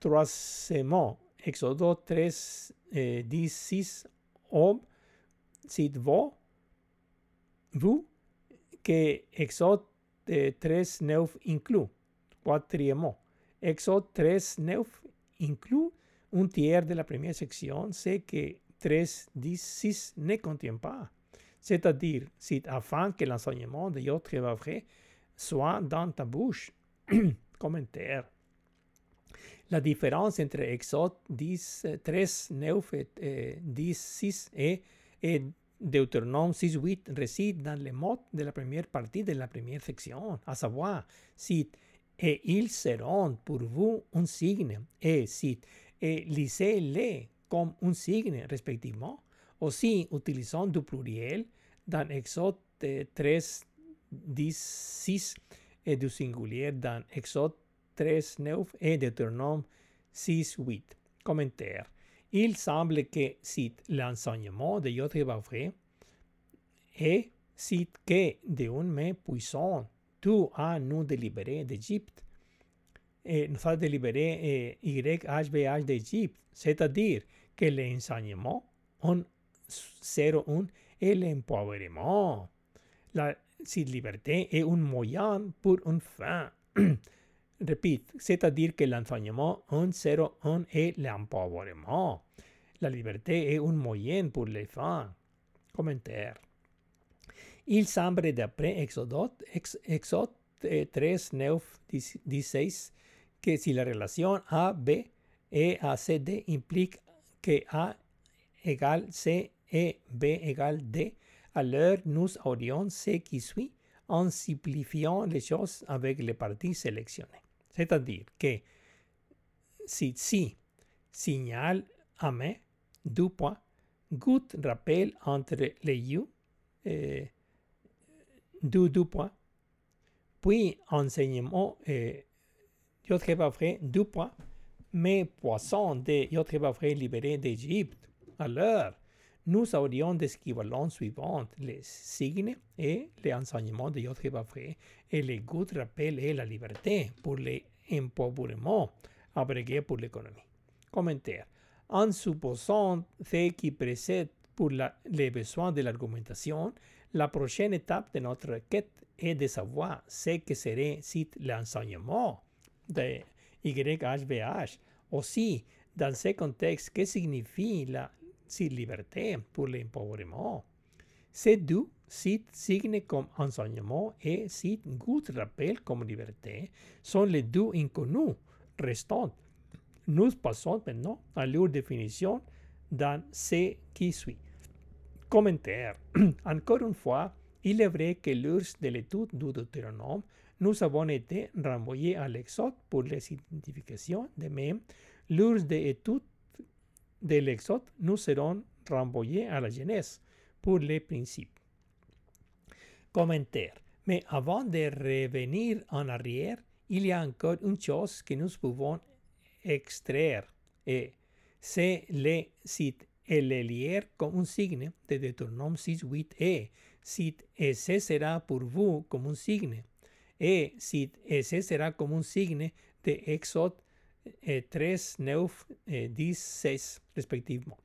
Speaker 1: Troisièmement, Exode 13, eh, 16, Ob, site vous, vous, que Exode 13, 9 inclut. Quatrièmement, Exode 13, 9 inclut un tiers de la première section, c'est que 13, 10, 6 ne contient pas. C'est-à-dire, c'est afin que l'enseignement de Yod vrai soit dans ta bouche. Commentaire. La différence entre Exode 10, 13, 9 et 10, 6 et, et Deutéronome 6, 8 réside dans les mots de la première partie de la première section, à savoir, cite, et ils seront pour vous un signe, et cite, et lisez-les comme un signe respectivement. Aussi, utilisant du pluriel dans Exode 3, 10, 6 et du singulier dans Exode 13, 9 et Deutéronome 6, 8. Commentaire. Il semble que si l'enseignement de Yod vrai est si que de un main puissant, tu as nous délibéré d'Égypte et nous a délibéré YHBH d'Égypte, c'est-à-dire que l'enseignement en 01 est l'empowerment. La cette liberté est un moyen pour une fin. Répète, c'est-à-dire que l'enseignement en 01 est l'empowerment. La liberté est un moyen pour les fins. Commentaire. Il semble d'après Exode, Exode 3, 9, 16 que si la relación A, B E A, C, D implique que A égale C et B égale D, alors nous aurions ce qui suit en simplifiant les choses avec les parties sélectionnées. C'est-à-dire que si si signale à main, deux points, goutte rappel entre les U, et deux, deux points, puis enseignement et vrai, deux points, mais poissons de vrai libérés d'Égypte. Alors, nous aurions des équivalents suivants, les signes et les enseignements de vrai et les gouttes rappel et la liberté pour l'empauvrement, abrégé pour l'économie. Commentaire. En supposant ce qui précède pour la, les besoins de l'argumentation, la prochaine étape de notre quête est de savoir ce que serait si l'enseignement de YHBH. Aussi, dans ce contexte, que signifie la liberté pour l'empouvoirment? Ces deux sites signes comme enseignement et sites good rappel comme liberté sont les deux inconnus restants. Nous passons maintenant à leur définition dans ce qui suit. Commentaire. Encore une fois, il est vrai que l'urs de l'étude du Deutéronome nous avons été renvoyés à l'Exode pour les identifications. De même, l'urs de l'étude de l'Exode nous seront renvoyés à la Genèse pour les principes. Commentaire. Mais avant de revenir en arrière, il y a encore une chose que nous pouvons extraire et c'est le site lire comme un signe de Deutéronome 6, 8 et site ese sera pour vous comme un signe et si ese será como un signe de Exode 3, 9, 16 respectivement.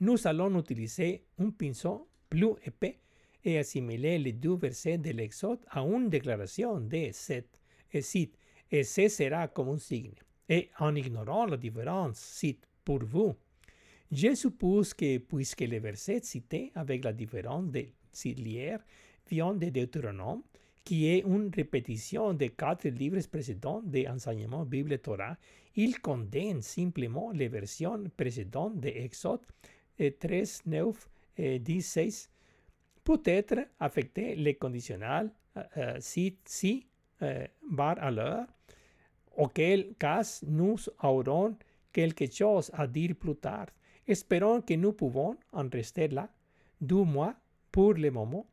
Speaker 1: Nous allons utiliser un pinceau plus épais et assimiler les deux versets de l'Exode à une déclaration de cette, et cite, eh, et eh, ce sera comme un signe. Et eh, en ignorant la différence, cite, pour vous. Je suppose que puisque les versets cités avec la différence de Sidlière viennent de Deutéronome, qui est une répétition des quatre livres précédents de Enseignement Bible Torah, il condamne simplement les versions précédentes de Exode 13, 9, 16 peut être affecté les conditionnels euh, euh, si, si euh, bar à l'heure, auquel cas nous aurons quelque chose à dire plus tard. Espérons que nous pouvons en rester là, du moins pour le moment,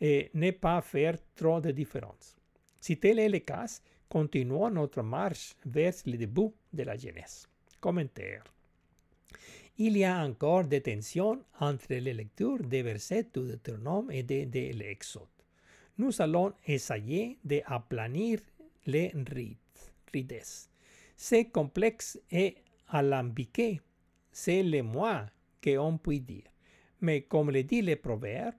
Speaker 1: et ne pas faire trop de différence. Si tel est le cas, continuons notre marche vers le début de la jeunesse. Commentaire. Il y a encore des tensions entre les lectures des versets du Deutéronome et de, de l'Exode. Nous allons essayer d'aplanir les rides. C'est complexe et alambiqué, c'est le moins qu'on peut dire. Mais comme le dit le proverbe,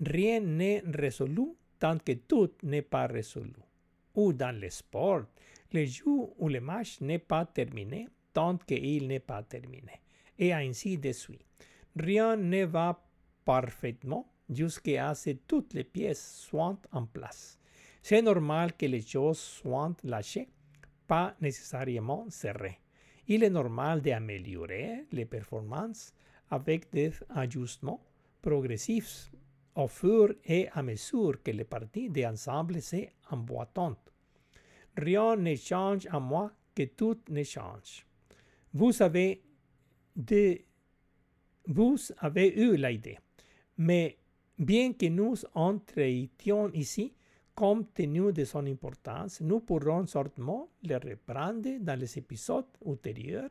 Speaker 1: rien n'est résolu tant que tout n'est pas résolu. Ou dans le sport, le jeu ou le match n'est pas terminé tant qu'il n'est pas terminé. Et ainsi de suite. Rien ne va parfaitement jusqu'à ce que toutes les pièces soient en place. C'est normal que les choses soient lâchées, pas nécessairement serrées. Il est normal d'améliorer les performances avec des ajustements progressifs au fur et à mesure que les parties d'ensemble s'emboîtent. Rien ne change à moi que tout ne change. Vous avez, de, vous avez eu l'idée, mais bien que nous en traitions ici, compte tenu de son importance, nous pourrons certainement le reprendre dans les épisodes ultérieurs,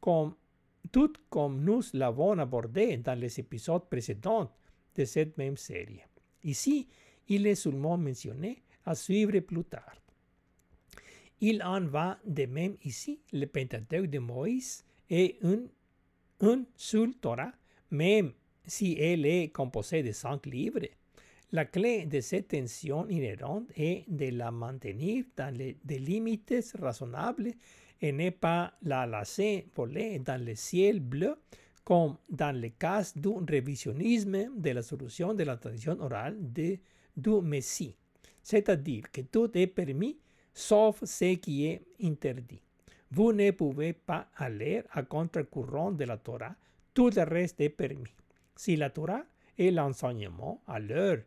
Speaker 1: comme, tout comme nous l'avons abordé dans les épisodes précédents de cette même série. Ici, il est seulement mentionné à suivre plus tard. Il en va de même ici, le Pentateuque de Moïse est une, une seule Torah, même si elle est composée de cinq livres. La clé de cette tension inhérente est de la maintenir dans les, des limites raisonnables et ne pas la laisser voler dans le ciel bleu comme dans le cas du révisionnisme de la solution de la tradition orale de, du Messie. C'est-à-dire que tout est permis sauf ce qui est interdit. Vous ne pouvez pas aller à contre-courant de la Torah, tout le reste est permis. Si la Torah est l'enseignement, alors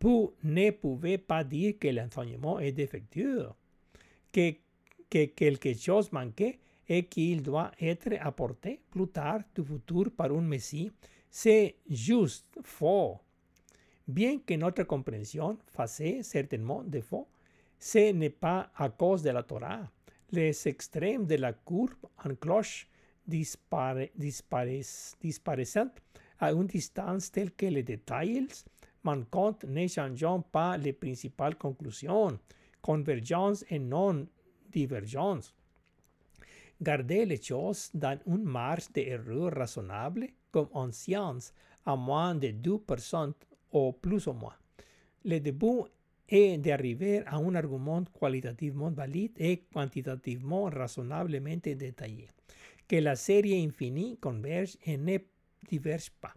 Speaker 1: vous ne pouvez pas dire que l'enseignement est défectueux, que, que quelque chose manquait et qu'il doit être apporté plus tard du futur par un Messie, c'est juste faux. Bien que notre compréhension fasse certainement défaut, ce n'est pas à cause de la Torah. Les extrêmes de la courbe en cloche dispara disparaissant à une distance telle que les détails manquants ne changent pas les principales conclusions, convergence et non divergence. Garder les choses dans une marge d'erreur raisonnable, comme en science, à moins de 2% ou plus ou moins. Le début est d'arriver à un argument qualitativement valide et quantitativement raisonnablement détaillé, que la série infinie converge et ne diverge pas.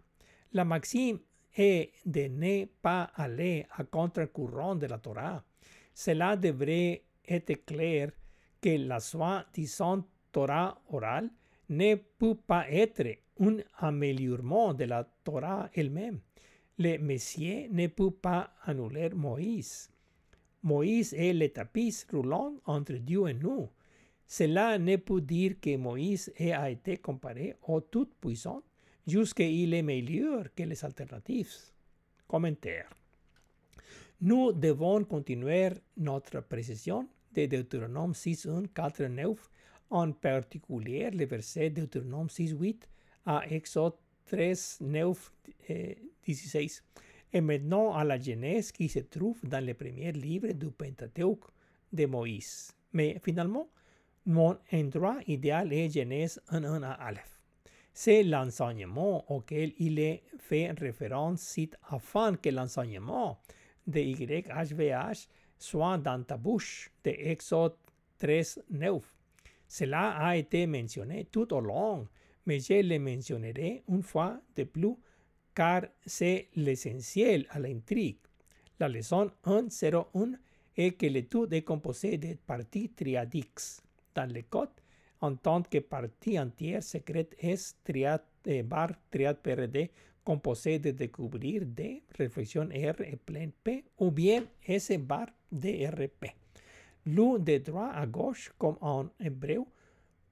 Speaker 1: La maxime est de ne pas aller à contre-courant de la Torah. Cela devrait être clair que la soi-disant Torah orale ne peut pas être un améliorement de la Torah elle-même. Le Messie ne peut pas annuler Moïse. Moïse est le tapis roulant entre Dieu et nous. Cela ne peut dire que Moïse a été comparé au Tout-Puissant jusqu'il est meilleur que les alternatives. Commentaire. Nous devons continuer notre précision de Deutéronome 6, 1, 4, 9 en particulier le verset Deutéronome 6.8 à Exode 3, 9, 16, et maintenant à la Genèse qui se trouve dans le premier livre du Pentateuque de Moïse. Mais finalement, mon endroit idéal est Genèse 1.1 à Aleph. C'est l'enseignement auquel il fait référence afin que l'enseignement de YHVH soit dans ta bouche de Exode 3, 9 cela a été mentionné tout au long, mais je les mentionnerai une fois de plus car c'est l'essentiel à l'intrigue. La leçon 101 est que l'étude est composée de parties triadiques. Dans le code, en tant que partie entière secrète est triade, eh, bar triade PRD composé de découvrir D, réflexion R et plein P, ou bien S bar DRP. L'ou de droite à gauche, comme en hébreu,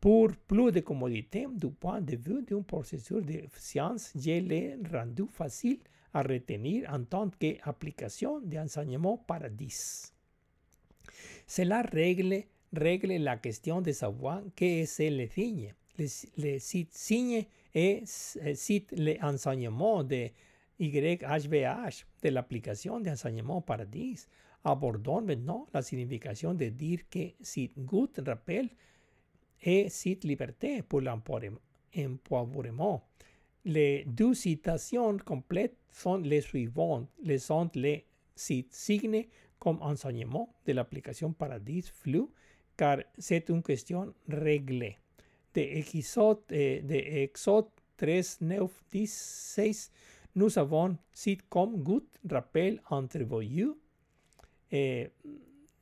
Speaker 1: pour plus de commodité du point de vue d'un processus de science, je l'ai rendu facile à retenir en tant qu'application d'enseignement paradis. Cela règle, règle la question de savoir qu'est-ce le signe. Le, le signe est cite l'enseignement de YHVH de l'application d'enseignement paradis. Abordons maintenant la signification de dire que si Gut rappelle et cite liberté pour l'empoivrement. Les deux citations complètes sont les suivantes. Les sont les signes comme enseignement de l'application Paradis Flux, car c'est une question réglée. De Exode, de Exode 3, 9, 16, nous avons cite comme good rappel entre vos yeux, et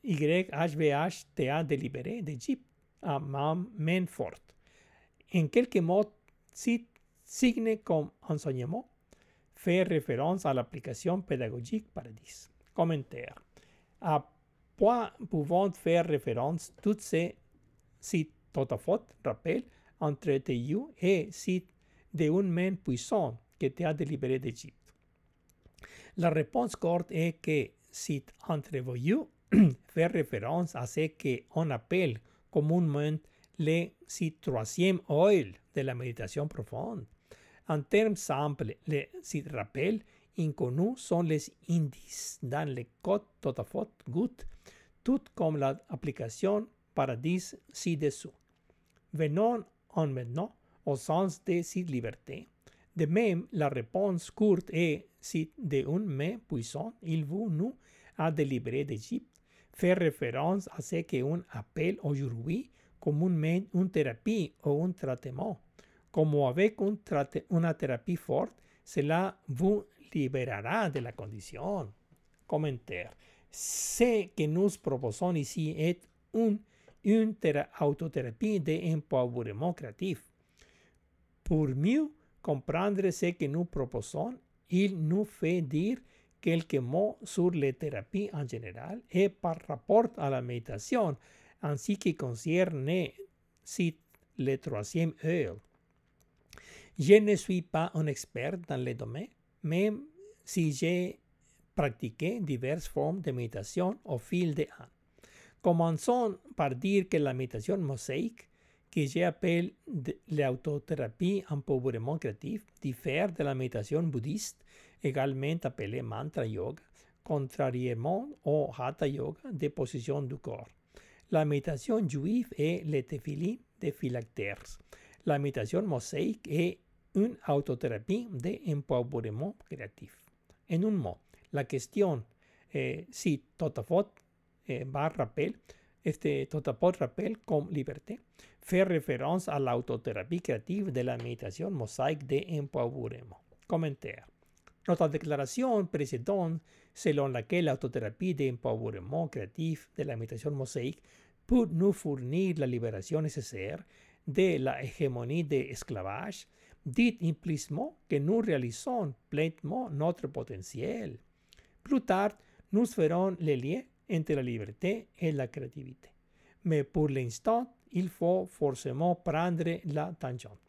Speaker 1: YHVH te a délibéré d'Égypte à Manfort. En quelque mots, cite signe comme enseignement fait référence à l'application pédagogique Paradis. Commentaire. À quoi pouvons faire référence toutes ces sites Totafot, rappel, entre you et sites de un main puissant que te a délibéré d'Égypte. La réponse courte est que site entre you fait référence à ce qu'on appelle comúnmente le troisième oil de la méditation profonde. En termes simples, les sites rappels inconnus sont les indices dans le code Totafot Gut, tout comme l'application Paradis ci-dessous. Venons en maintenant au sens de cette liberté. De même, la réponse courte est si de un mais puissant il vous nous a délibéré d'Égypte, fait référence à ce qu'un appelle aujourd'hui comúnment une thérapie ou un traitement. Comme avec un una thérapie forte, cela vous libérera de la condition. Commentaire. Ce que nous proposons ici est un, une autothérapie d'empowerment créatif. Pour mieux comprendre ce que nous proposons, il nous fait dire quelques mots sur les thérapies en général et par rapport à la méditation, ainsi que concerne le troisième heure. Je ne suis pas un expert dans le domaine, même si j'ai pratiqué diverses formes de méditation au fil des ans. Commençons par dire que la méditation mosaïque, que j'appelle l'autothérapie empouvoirment créatif, diffère de la méditation bouddhiste, également appelée mantra yoga, contrairement au hatha yoga de position du corps. La méditation juive est le de phylactères. La méditation mosaïque est une autothérapie d'empowerment créatif. En un mot, la question eh, si Totafot eh, va rappel, este Totafot rappel comme liberté, fait référence à l'autothérapie créative de la méditation mosaïque d'empowerment. Commentaire. Notre déclaration précédente, selon laquelle l'autothérapie d'empowerment créatif de la méditation mosaïque peut nous fournir la libération nécessaire de la hégémonie de l'esclavage, dit implicitement que nous réalisons pleinement notre potentiel. Plus tard, nous ferons le lien entre la liberté et la créativité. Mais pour l'instant, il faut forcément prendre la tangente.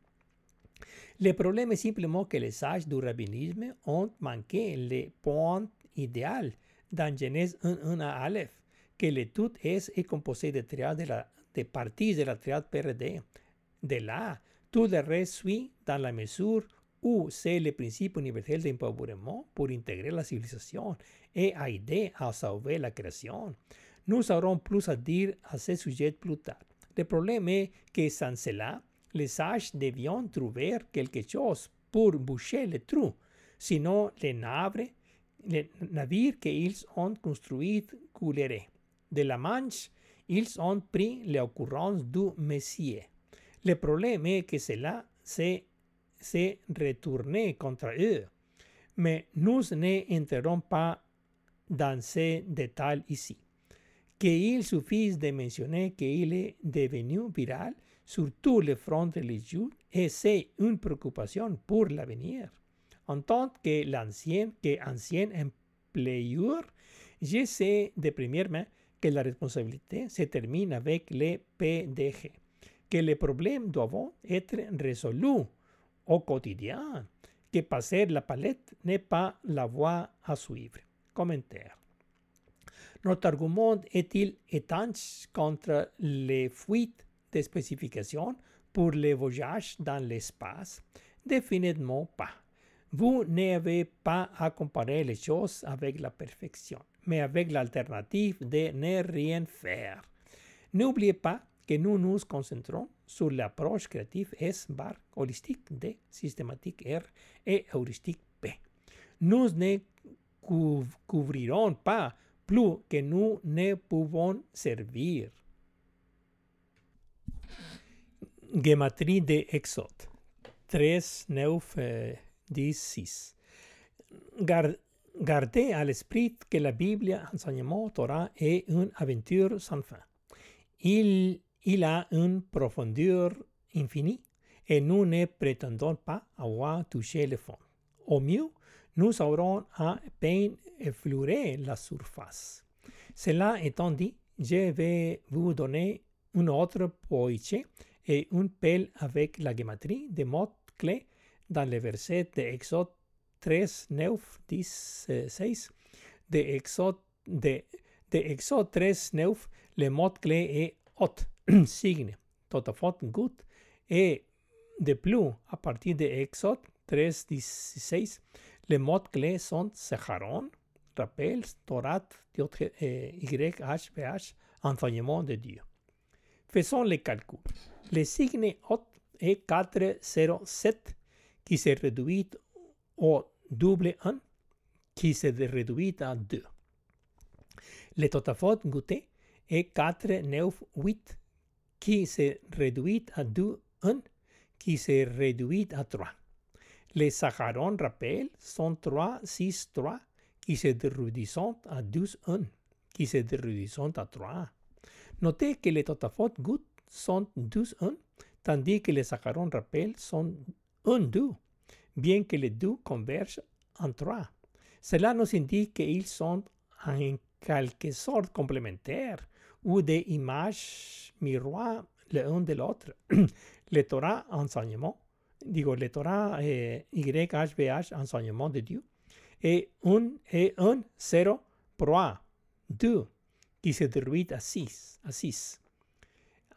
Speaker 1: Le problème est simplement que les sages du rabbinisme ont manqué le point idéal dans Genèse 1.1 à Aleph, que l'étude est, est composée de, triades de parties de la triade PRD. De là, tout le reste suit dans la mesure où c'est le principe universel d'empowerment pour intégrer la civilisation et aider à sauver la création. Nous aurons plus à dire à ce sujet plus tard. Le problème est que sans cela, les sages devions trouver quelque chose pour boucher le trou. Sinon, les navires, les navires qu'ils ont construits couleraient. De la Manche, ils ont pris l'occurrence du Messier. Le problème est que cela se, se retourner contre eux. Mais nous n'entrons pas dans ces détails ici. Qu'il suffise de mentionner qu'il est devenu viral sur tous les fronts religieux et c'est une préoccupation pour l'avenir. En tant que l'ancien, que ancien employeur, je sais de première main que la responsabilité se termine avec les PDG, que les problèmes doivent être résolus au quotidien, que passer la palette n'est pas la voie à suivre. Commentaire. Notre argument est-il étanche contre les fuites de spécifications pour les voyages dans l'espace Définitivement pas. Vous n'avez pas à comparer les choses avec la perfection, mais avec l'alternative de ne rien faire. N'oubliez pas que nous nous concentrons sur l'approche créative S-bar holistique D, systématique R et heuristique P. Nous ne couvrirons pas plus que nous ne pouvons servir. Gematrie de Exode 3, 9, 10, 6. Gardez à l'esprit que la Bible, enseignement Torah, est une aventure sans fin. Il, il a une profondeur infinie et nous ne prétendons pas avoir touché le fond. Au mieux, nous aurons à peine effleuré la surface. Cela étant dit, je vais vous donner une autre poésie et un pelle avec la gematrie de mots clés dans le verset de Exode 3, 9, 10, 6. De Exode, de, de Exode 3, 9, le mot clé est ot, signe, totafot gut, et de plus, à partir de Exode 3, 16, les mots clés sont Secharon, rappel, Torah, YH, BH, enseignement de Dieu. Faisons les calculs. Le signe OT est 407 qui se réduit au double 1 qui se réduit à 2. Le totafot goûté est 498 qui se réduit à 2 1 qui se réduit à 3. Les saharons rappel sont 3 6 3 qui se réduisent à 12 1 qui se réduisent à 3. Notez que les totafot gouttes sont 12-1, tandis que les saccharons rappel sont 1-2, bien que les deux convergent en 3. Cela nous indique qu'ils sont en quelque sorte complémentaires ou des images miroirs l'un de l'autre. le Torah enseignement, digo, le Torah eh, YHBH enseignement de Dieu, et un, et un 0 proa 2 qui se déroule à 6. À 6.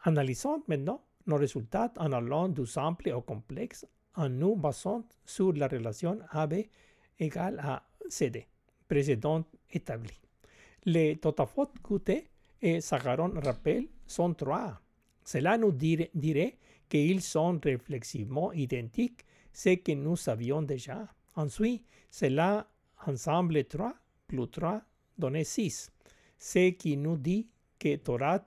Speaker 1: Analysons maintenant nos résultats en allant du simple au complexe en nous basant sur la relation AB égale à CD, précédente établie. Les totafot QT et Sacharon rappel sont trois. Cela nous dirait qu'ils sont réflexivement identiques, ce que nous savions déjà. Ensuite, cela ensemble 3 plus 3 donne 6, ce qui nous dit que Torah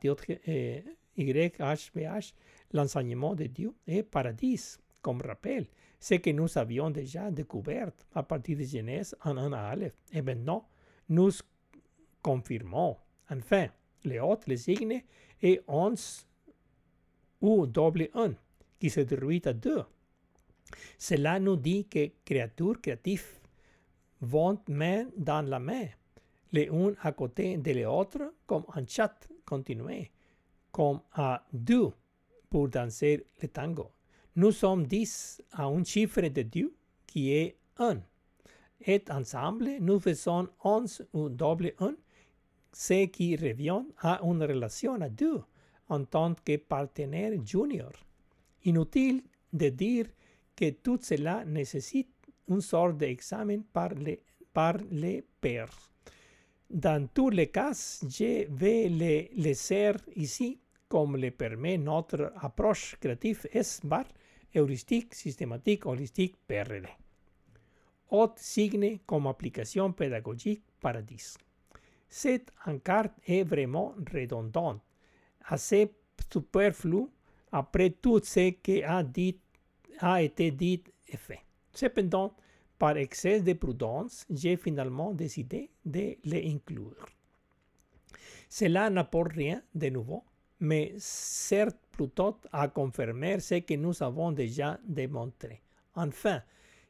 Speaker 1: YHBH, l'enseignement de Dieu est paradis, comme rappel, ce que nous avions déjà découvert à partir de Genèse en 1 à Aleph. Et maintenant, nous confirmons. Enfin, les autres, les signes, et 11 ou double 1, qui se déroule à 2. Cela nous dit que créatures créatives vont main dans la main, les unes à côté de l'autre, comme un chat continué comme à deux pour danser le tango. Nous sommes dix à un chiffre de Dieu qui est un. Et ensemble, nous faisons onze ou double un, ce qui revient à une relation à deux en tant que partenaire junior. Inutile de dire que tout cela nécessite une sorte d'examen par les, par les pairs. Dans tous les cas, je vais les laisser ici comme le permet notre approche créative S-bar, heuristique, systématique, holistique, PRD. Autre signe comme application pédagogique paradis. Cette encarte est vraiment redondante, assez superflu après tout ce qu'a dit a été dit et fait. Cependant, par excès de prudence, j'ai finalement décidé de les inclure. Cela n'apporte rien de nouveau, mais certes plutôt à confirmer ce que nous avons déjà démontré. Enfin,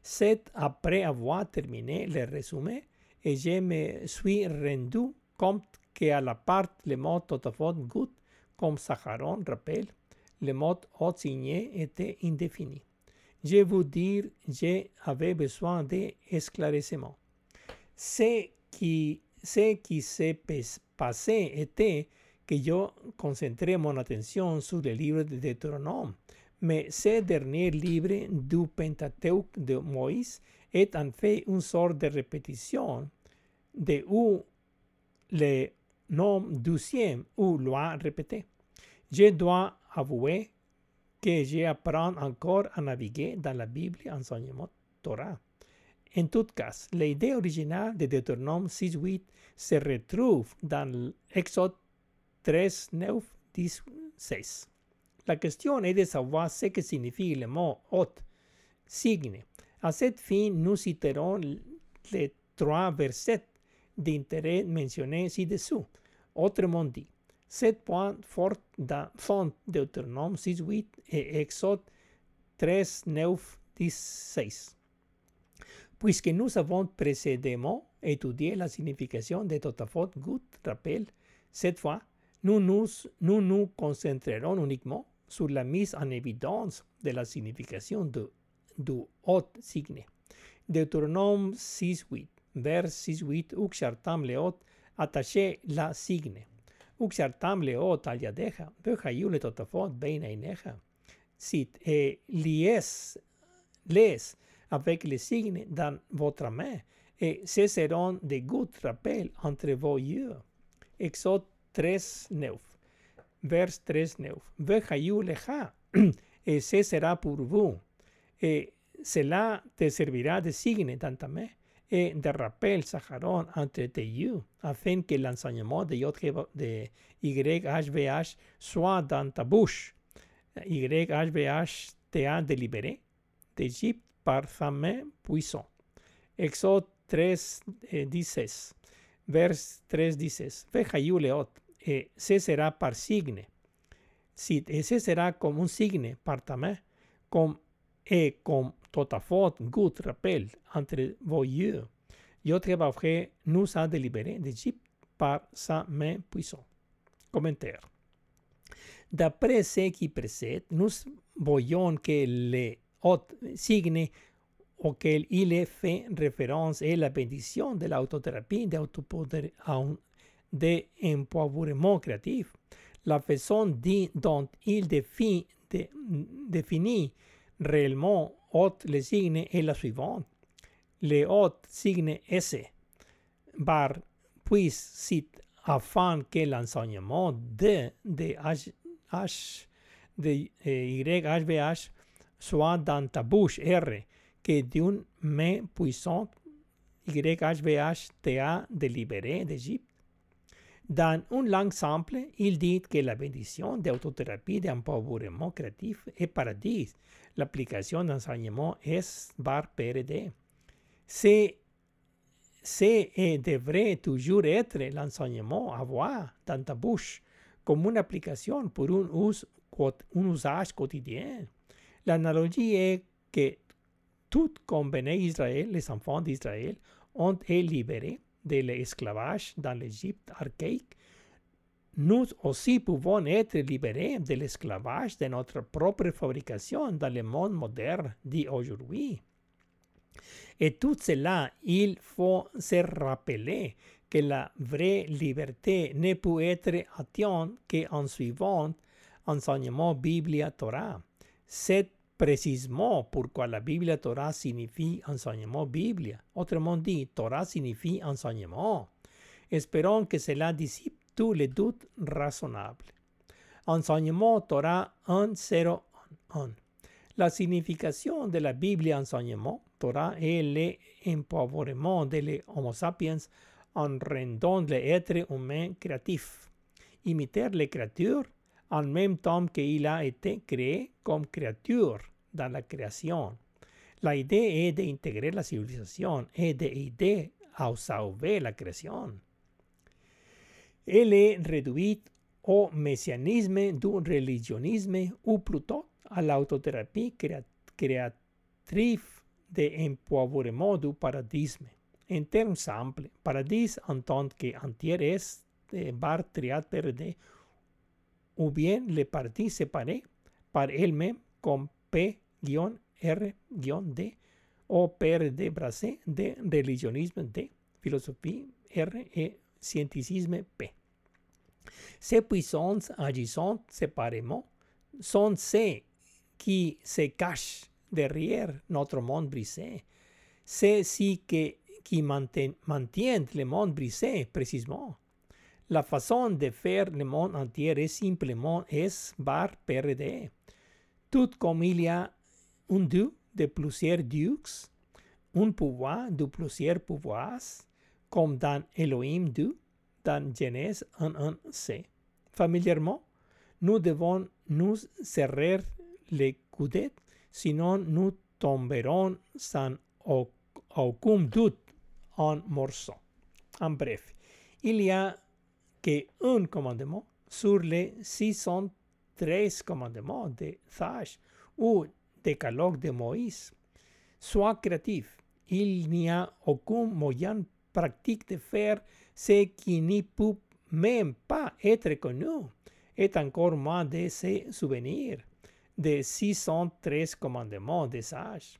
Speaker 1: c'est après avoir terminé le résumé et je me suis rendu compte qu'à la part le mot totafot good, comme Saharon rappelle, le mot signé était indéfini. Je vous dire, j'avais besoin d'éclaircissement. Ce qui, ce qui s'est passé était que je concentrais mon attention sur le livre de Deutéronome, mais ce dernier livre du Pentateuque de Moïse est en fait une sorte de répétition de où le nom douzième ou loi répétée. Je dois avouer que j'apprends encore à naviguer dans la Bible enseignement Torah. En tout cas, l'idée originale de Deutéronome 6.8 se retrouve dans l'Exode 3, 9, 10, 16. La question est de savoir ce que signifie le mot hôte, signe. À cette fin, nous citerons les trois versets d'intérêt mentionnés ci-dessous. Autrement dit, sept points forts font Deutéronome 6, 8 et Exode 3, 9, 16. Puisque nous avons précédemment étudié la signification de Totafot Gut, rappel, cette fois, nous nous, nous nous concentrerons uniquement sur la mise en évidence de la signification de, du haut signe. Deutéronome 6.8, vers 6.8, Uxartam leot, attaché la signe. Uxartam leot al yadeja, vejayu le totafot beina ineja. Sit et lies, les, avec les signes dans votre main, et ce seront de good rappel entre vos yeux. Exode 3, 9. Vers 3, 9. Vejayu leja, et ce sera pour vous. Et cela te servira de signe dans ta main et de rappel Saharon entre tes yeux, afin que l'enseignement de, de YHVH soit dans ta bouche. YHVH te délibéré d'Égypte par sa main puissante. Exode 3, 16. Vers 3, 16. Vejayu leot et ce sera par signe. Si ese sera comme un signe par ta main, comme et comme totafot gut rappel entre vos yeux. Yo te nous a délibéré d'Égypte par sa main puissante. Commentaire. D'après ce qui précède, nous voyons que le haut signe auquel il est fait référence est la bénédiction de l'autothérapie d'empouvoirement créatif, la façon dont il définit, de, réellement haute le signe est la suivante. Le haut signe S bar puis cite afin que l'enseignement de, de H, H de YHBH soit dans ta bouche R, que d'une main puissante YHBH te a délibéré d'Égypte. Dans une langue simple, il dit que la bénédiction d'autothérapie d'empouvoirement créatif est paradis. L'application d'enseignement est bar PRD. C'est et devrait toujours être l'enseignement à voir dans ta bouche comme une application pour un, un usage quotidien. L'analogie est que tout comme Israël, les enfants d'Israël, ont été libérés de l'esclavage dans l'Égypte archaïque, nous aussi pouvons être libérés de l'esclavage de notre propre fabrication dans le monde moderne d'aujourd'hui. Et tout cela, il faut se rappeler que la vraie liberté ne peut être atteinte qu'en suivant enseignement Biblia Torah. C'est précisément pourquoi la Bible Torah signifie enseignement Biblia. Autrement dit, Torah signifie enseignement. Espérons que cela dissipe tous les doutes raisonnables. Enseignement Torah 1.0.1. La signification de la Bible enseignement Torah est l'empouvoirment de l'Homo sapiens en rendant l'être humain créatif. Imiter les créatures en même temps qu'il a été créé comme créature dans la création. La idée est d'intégrer la civilisation et d'aider à sauver la création. Elle est réduite au messianisme du religionisme ou plutôt à l'autothérapie créatrice d'empouvoirement du paradisme. En termes simples, paradis en tant qu'entier est bar triat PRD ou bien les parties séparées par elles-mêmes comme P-R-D o PRD brasé de religionisme D, philosophie R et scientificisme P. Ces puissances agissant séparément sont ceux qui se cachent derrière notre monde brisé. C'est ci que, qui maintiennent le monde brisé, précisément. La façon de faire le monde entier est simplement S bar PRD. Tout comme il y a un dieu de plusieurs dieux, un pouvoir de plusieurs pouvoirs, comme dans Elohim Dieu, dans Genèse 1.1c. Familièrement, nous devons nous serrer les coudes, sinon nous tomberons sans aucun doute en morceaux. En bref, il y a que un commandement sur les 613 commandements de Thash ou décalogue de Moïse. Sois créatif. Il n'y a aucun moyen pratique de faire ce qui n'y peut même pas être connu, et encore moins de se souvenir des 613 commandements des sages.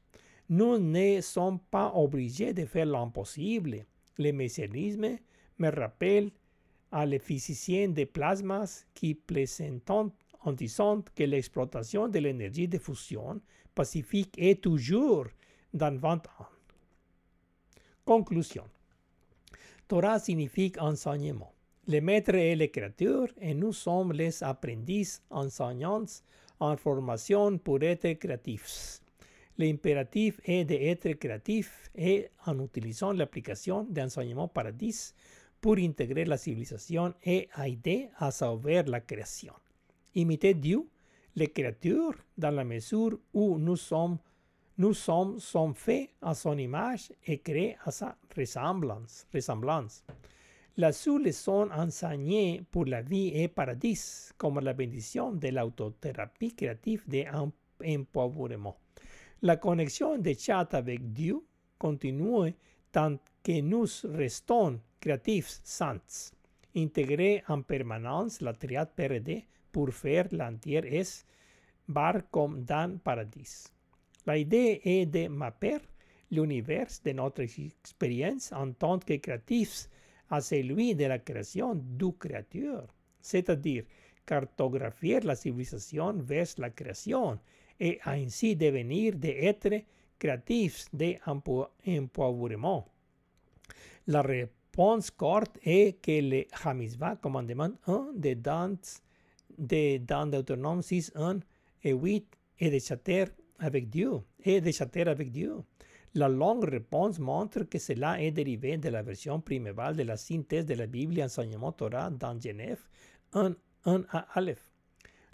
Speaker 1: Nous ne sommes pas obligés de faire l'impossible. Le messianisme me rappelle à les physiciens de plasmas qui plaisantent en disant que l'exploitation de l'énergie de fusion pacifique est toujours dans 20 ans. Conclusion. Torah signifie enseignement. Le maître est le créateur et nous sommes les apprentis enseignants en formation pour être créatifs. L'impératif est d'être créatif et en utilisant l'application d'enseignement paradis pour intégrer la civilisation et aider à sauver la création. Imiter Dieu, les créatures, dans la mesure où nous sommes, nous sommes, faits à son image et créés à sa ressemblance. La seule leçon enseignée pour la vie est paradis, comme la bénédiction de l'autothérapie créative d'empouvoirement. La connexion de chat avec Dieu continue tant que nous restons créatifs sans intégrer en permanence la triade PRD pour faire l'entier S bar comme dans Paradis. La idée est de mapper l'univers de notre expérience en tant que créatifs à celui de la création du créateur, c'est-à-dire cartographier la civilisation vers la création et ainsi devenir d'être créatifs d'empouvoirement. La réponse courte est que le Hamizvah, commandement 1 de dans, de dans Deutéronome 6, 1 et 8 est de chatter avec Dieu, et de chatter avec Dieu. La longue réponse montre que cela est dérivé de la version primévale de la synthèse de la Bible enseignement Torah dans Genève 1, 1 à Aleph.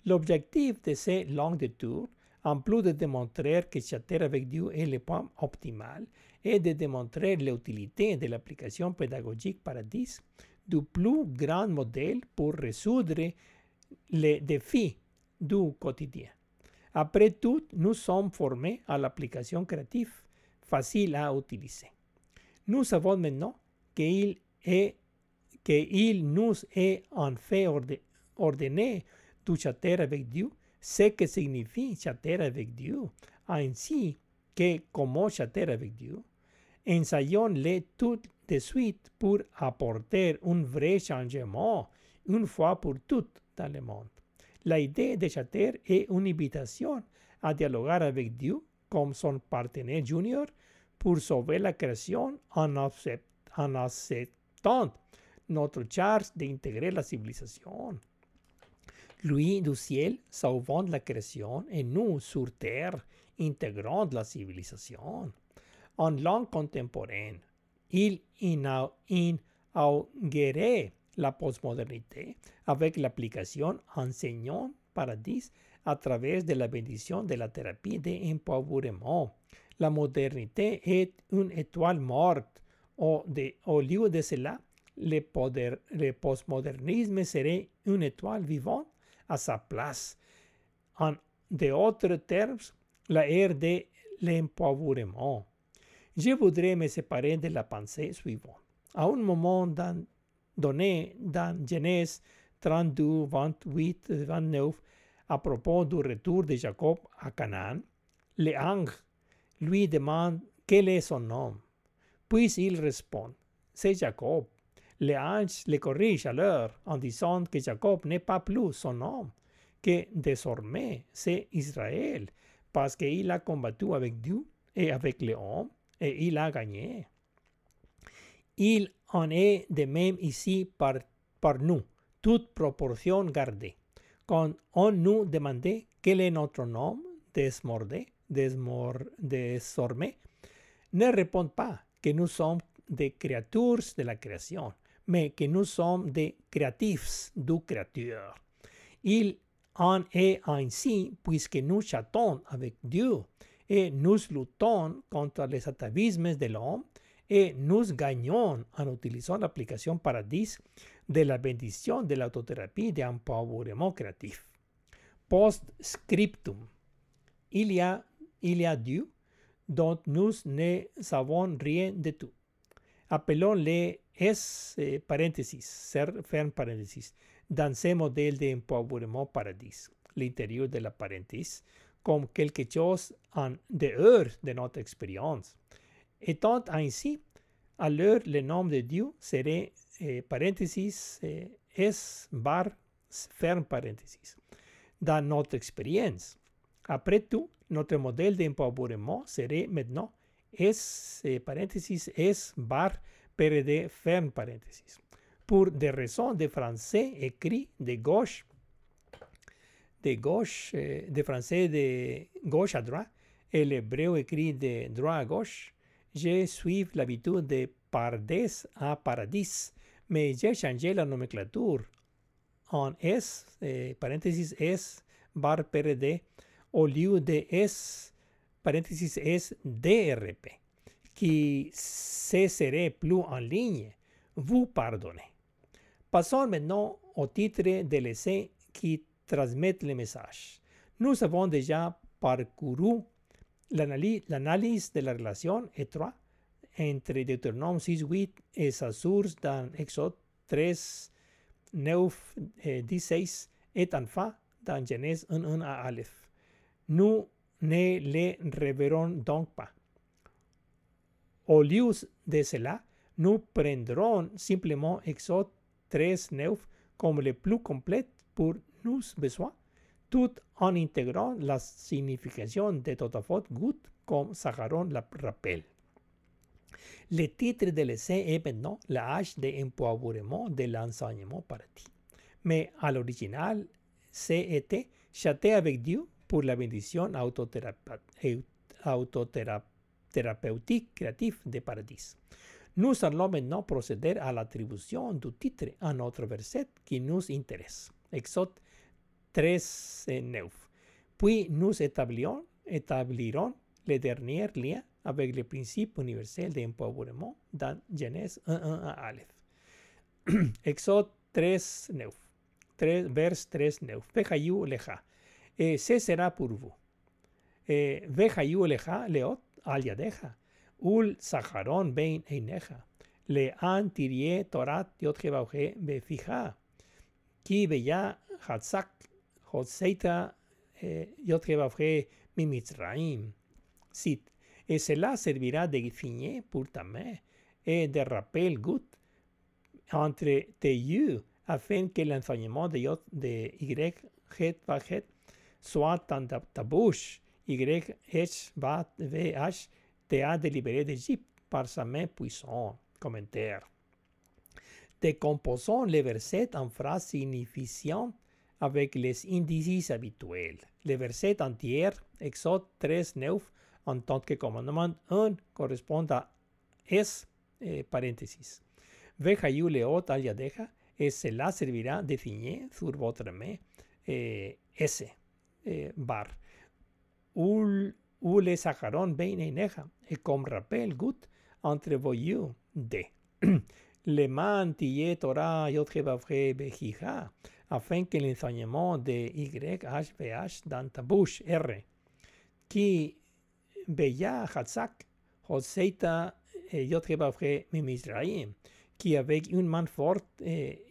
Speaker 1: L'objectif de ces longues détours, en plus de démontrer que chatter avec Dieu est le point optimal, est de démontrer l'utilité de l'application pédagogique Paradis du plus grand modèle pour résoudre les défis du quotidien. Après tout, nous sommes formés à l'application créative facile à utiliser. Nous savons maintenant qu'il est qu'il nous est en fait ordonné de chatter avec Dieu, ce que signifie chatter avec Dieu, ainsi que comment chatter avec Dieu. Ensayons-le tout de suite pour apporter un vrai changement une fois pour toutes dans le monde. La idée de chatter est une invitation à dialoguer avec Dieu comme son partenaire junior pour sauver la création en acceptant notre charge d'intégrer la civilisation. Lui du ciel sauvant la création et nous sur terre intégrant la civilisation. En langue contemporaine, il inaugurait la postmodernité avec l'application enseignant paradis à travers de la bénédiction de la thérapie d'empouvoirement. La modernité est une étoile morte. Au, de, au lieu de cela, le, poder, le postmodernisme serait une étoile vivante à sa place. En d'autres termes, la ère de l'empouvoirement. Je voudrais me séparer de la pensée suivante. À un moment dans, donné dans Genèse 32, 28, 29, à propos du retour de Jacob à Canaan, l'ange lui demande quel est son nom. Puis il répond, c'est Jacob. L'ange le corrige alors en disant que Jacob n'est pas plus son nom, que désormais c'est Israël, parce qu'il a combattu avec Dieu et avec les hommes, et il a gagné. Il en est de même ici par, nous, toute proportion gardée. Quand on nous demandait quel est notre nom, desmordé, desmor, désormais, ne répond pas que nous sommes des créatures de la création, mais que nous sommes des créatifs du Créateur. Il en est ainsi puisque nous chattons avec Dieu et nous luttons contre les atavismes de l'homme et nous gagnons en utilisant l'application Paradis de la bendición de la autoterapia de empowerment créatif. Post-scriptum. Il y a, il y a Dieu dont nous ne savons rien de tout. Appelons-les S eh, paréntesis, ferme paréntesis, dans ce modèle d'empowerment paradis, l'intérieur de la parénthèse, comme quelque chose en dehors de notre expérience. Étant ainsi, alors le nom de Dieu serait eh, S bar ferme paréntesis dans notre expérience. Après tout, notre modèle d'empowerment serait maintenant S eh, paréntesis S bar PRD ferme paréntesis. Pour des raisons de français écrit de gauche, de gauche, eh, de français de gauche à droite et l'hébreu écrit de droite à gauche, je suis l'habitude de pardes à paradis, mais j'ai changé la nomenclature en S, eh, S, bar PRD, au lieu de S, paréntesis S, DRP, qui se serait plus en ligne. Vous pardonnez. Passons maintenant au titre de l'essai qui transmet le message. Nous avons déjà parcouru l'analyse de la relation étroite entre Deutéronome 6, 8 et sa source dans Exode 13, 9, 16 et enfin dans Genèse 1, 1 à Aleph. Nous ne les reverrons donc pas. Au lieu de cela, nous prendrons simplement Exode 13, 9 comme le plus complet pour nos besoins, tout en intégrant la signification de Totafot Gut comme Saharon la rappelle. Le titre de l'essai est maintenant la hache d'empouvoirement de l'enseignement ti. Mais à l'original, c'était Châter avec Dieu pour la bénédiction autothérapeutique créative de paradis. Nous allons maintenant procéder à l'attribution du titre à notre verset qui nous intéresse. Exode 13, 9. Puis nous établirons, établirons le dernier lien avec le principe universel d'empowerment dans Genèse 1, 1 à Aleph. Exode 13, 9. 3, vers 13, 9. Vejayu leja. Et ce sera pour vous. Vejayu leja leot al yadeja. Ul saharon bein eineja. Le an tirie torat yot jebauje befija. Ki beya hatzak hotseita yot jebauje mimitzraim. Sit. Et cela servira de fignet pour ta main et de rappel goutte entre tes yeux afin que l'enseignement de, de Y, het, soit dans ta, ta bouche. Y, H, va, V, H, te a délibéré d'Égypte par sa main puissante. Commentaire. Décomposons les versets en phrases signifiantes avec les indices habituels. Les versets entiers, Exode 13, 9, en tant que commandement 1 correspond à S eh, paréntésis. Vejayu leot al yadeja et cela servira de signer sur votre main S. eh, bar. Ul, ule sacaron beineneja, et comme rappel gut entre de. Le man tille Torah yotrebavre bejija, afin que l'enseignement de YHVH dans ta bouche R, qui beya hatzak, hoseita yotrebavre mimisraim, qui avec une main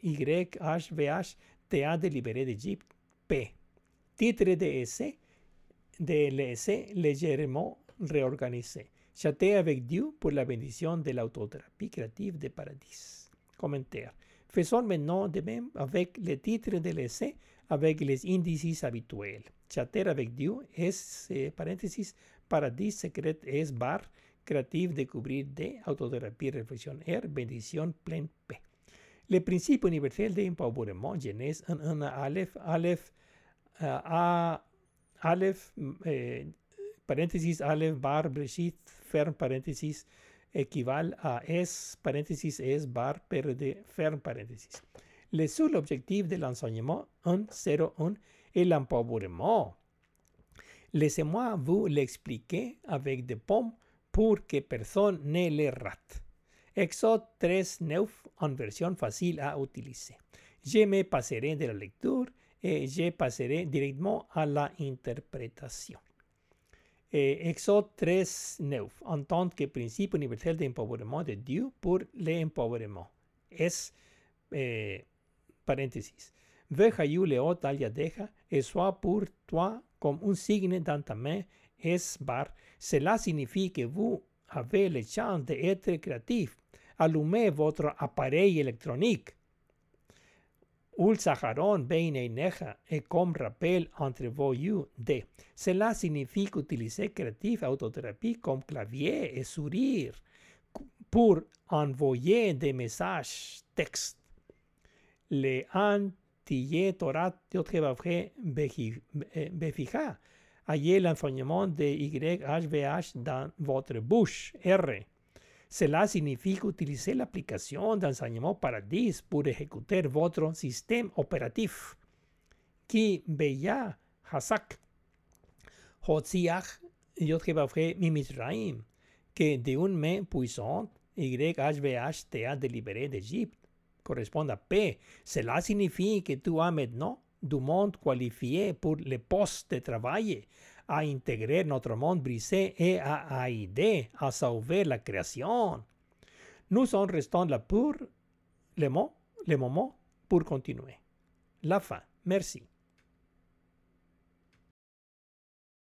Speaker 1: YHVH te a délibéré d'Égypte. P. Titre de essai de l'essai légèrement réorganisé. Chaté avec Dieu pour la bénédiction de l'autothérapie créative de Paradis. Commentaire. Faisons maintenant de même avec le titre de l'essai avec les indices habituels. Chatter avec Dieu es, eh, paréntesis, Paradis secret es bar, créative découvrir de autothérapie réflexion R, bénédiction pleine P. Le principe universel de empowerment Genèse 1, 1 Aleph, Aleph, uh, A, Aleph, eh, paréntesis, Aleph, bar, Breshit, ferm, paréntesis, équivalent à S, paréntesis, S, bar, PRD, ferm, paréntesis. Le seul objectif de l'enseignement 1.01 est l'empowerment. Laissez-moi vous l'expliquer avec des pommes pour que personne ne les rate. Exode 3.9 en version facile à utiliser. Je me passerai de la lecture et je passerai directement à la Et Exode 3.9 en tant que principe universel d'empowerment de Dieu pour l'empowerment. Es, eh, paréntesis, Vejayu leot al yadeja et soit pour toi comme un signe dans ta es bar. Cela signifie que vous avez le chance d'être créatif. Allumez votre appareil électronique. Ul Saharon Beineneja et comme rappel entre vos yeux de. Cela signifie qu'utiliser créatif autothérapie comme clavier et sourire pour envoyer des messages textes. Le antillet Torah Teotrebavre Befija. Ayez l'enseignement de YHVH dans votre bouche, R. Cela signifie utiliser l'application d'enseignement Paradis pour exécuter votre système opératif. Qui veilla Hasak. Hotziach Yotrebavre Mimisraim. Que de une main puissante, YHVH te a délibéré d'Égypte. Correspond à P. Cela signifie que tu as maintenant du monde qualifié pour les postes de travail, à intégrer notre monde brisé et à aider à sauver la création. Nous en restons là pour le, mot, le moment pour continuer. La fin. Merci.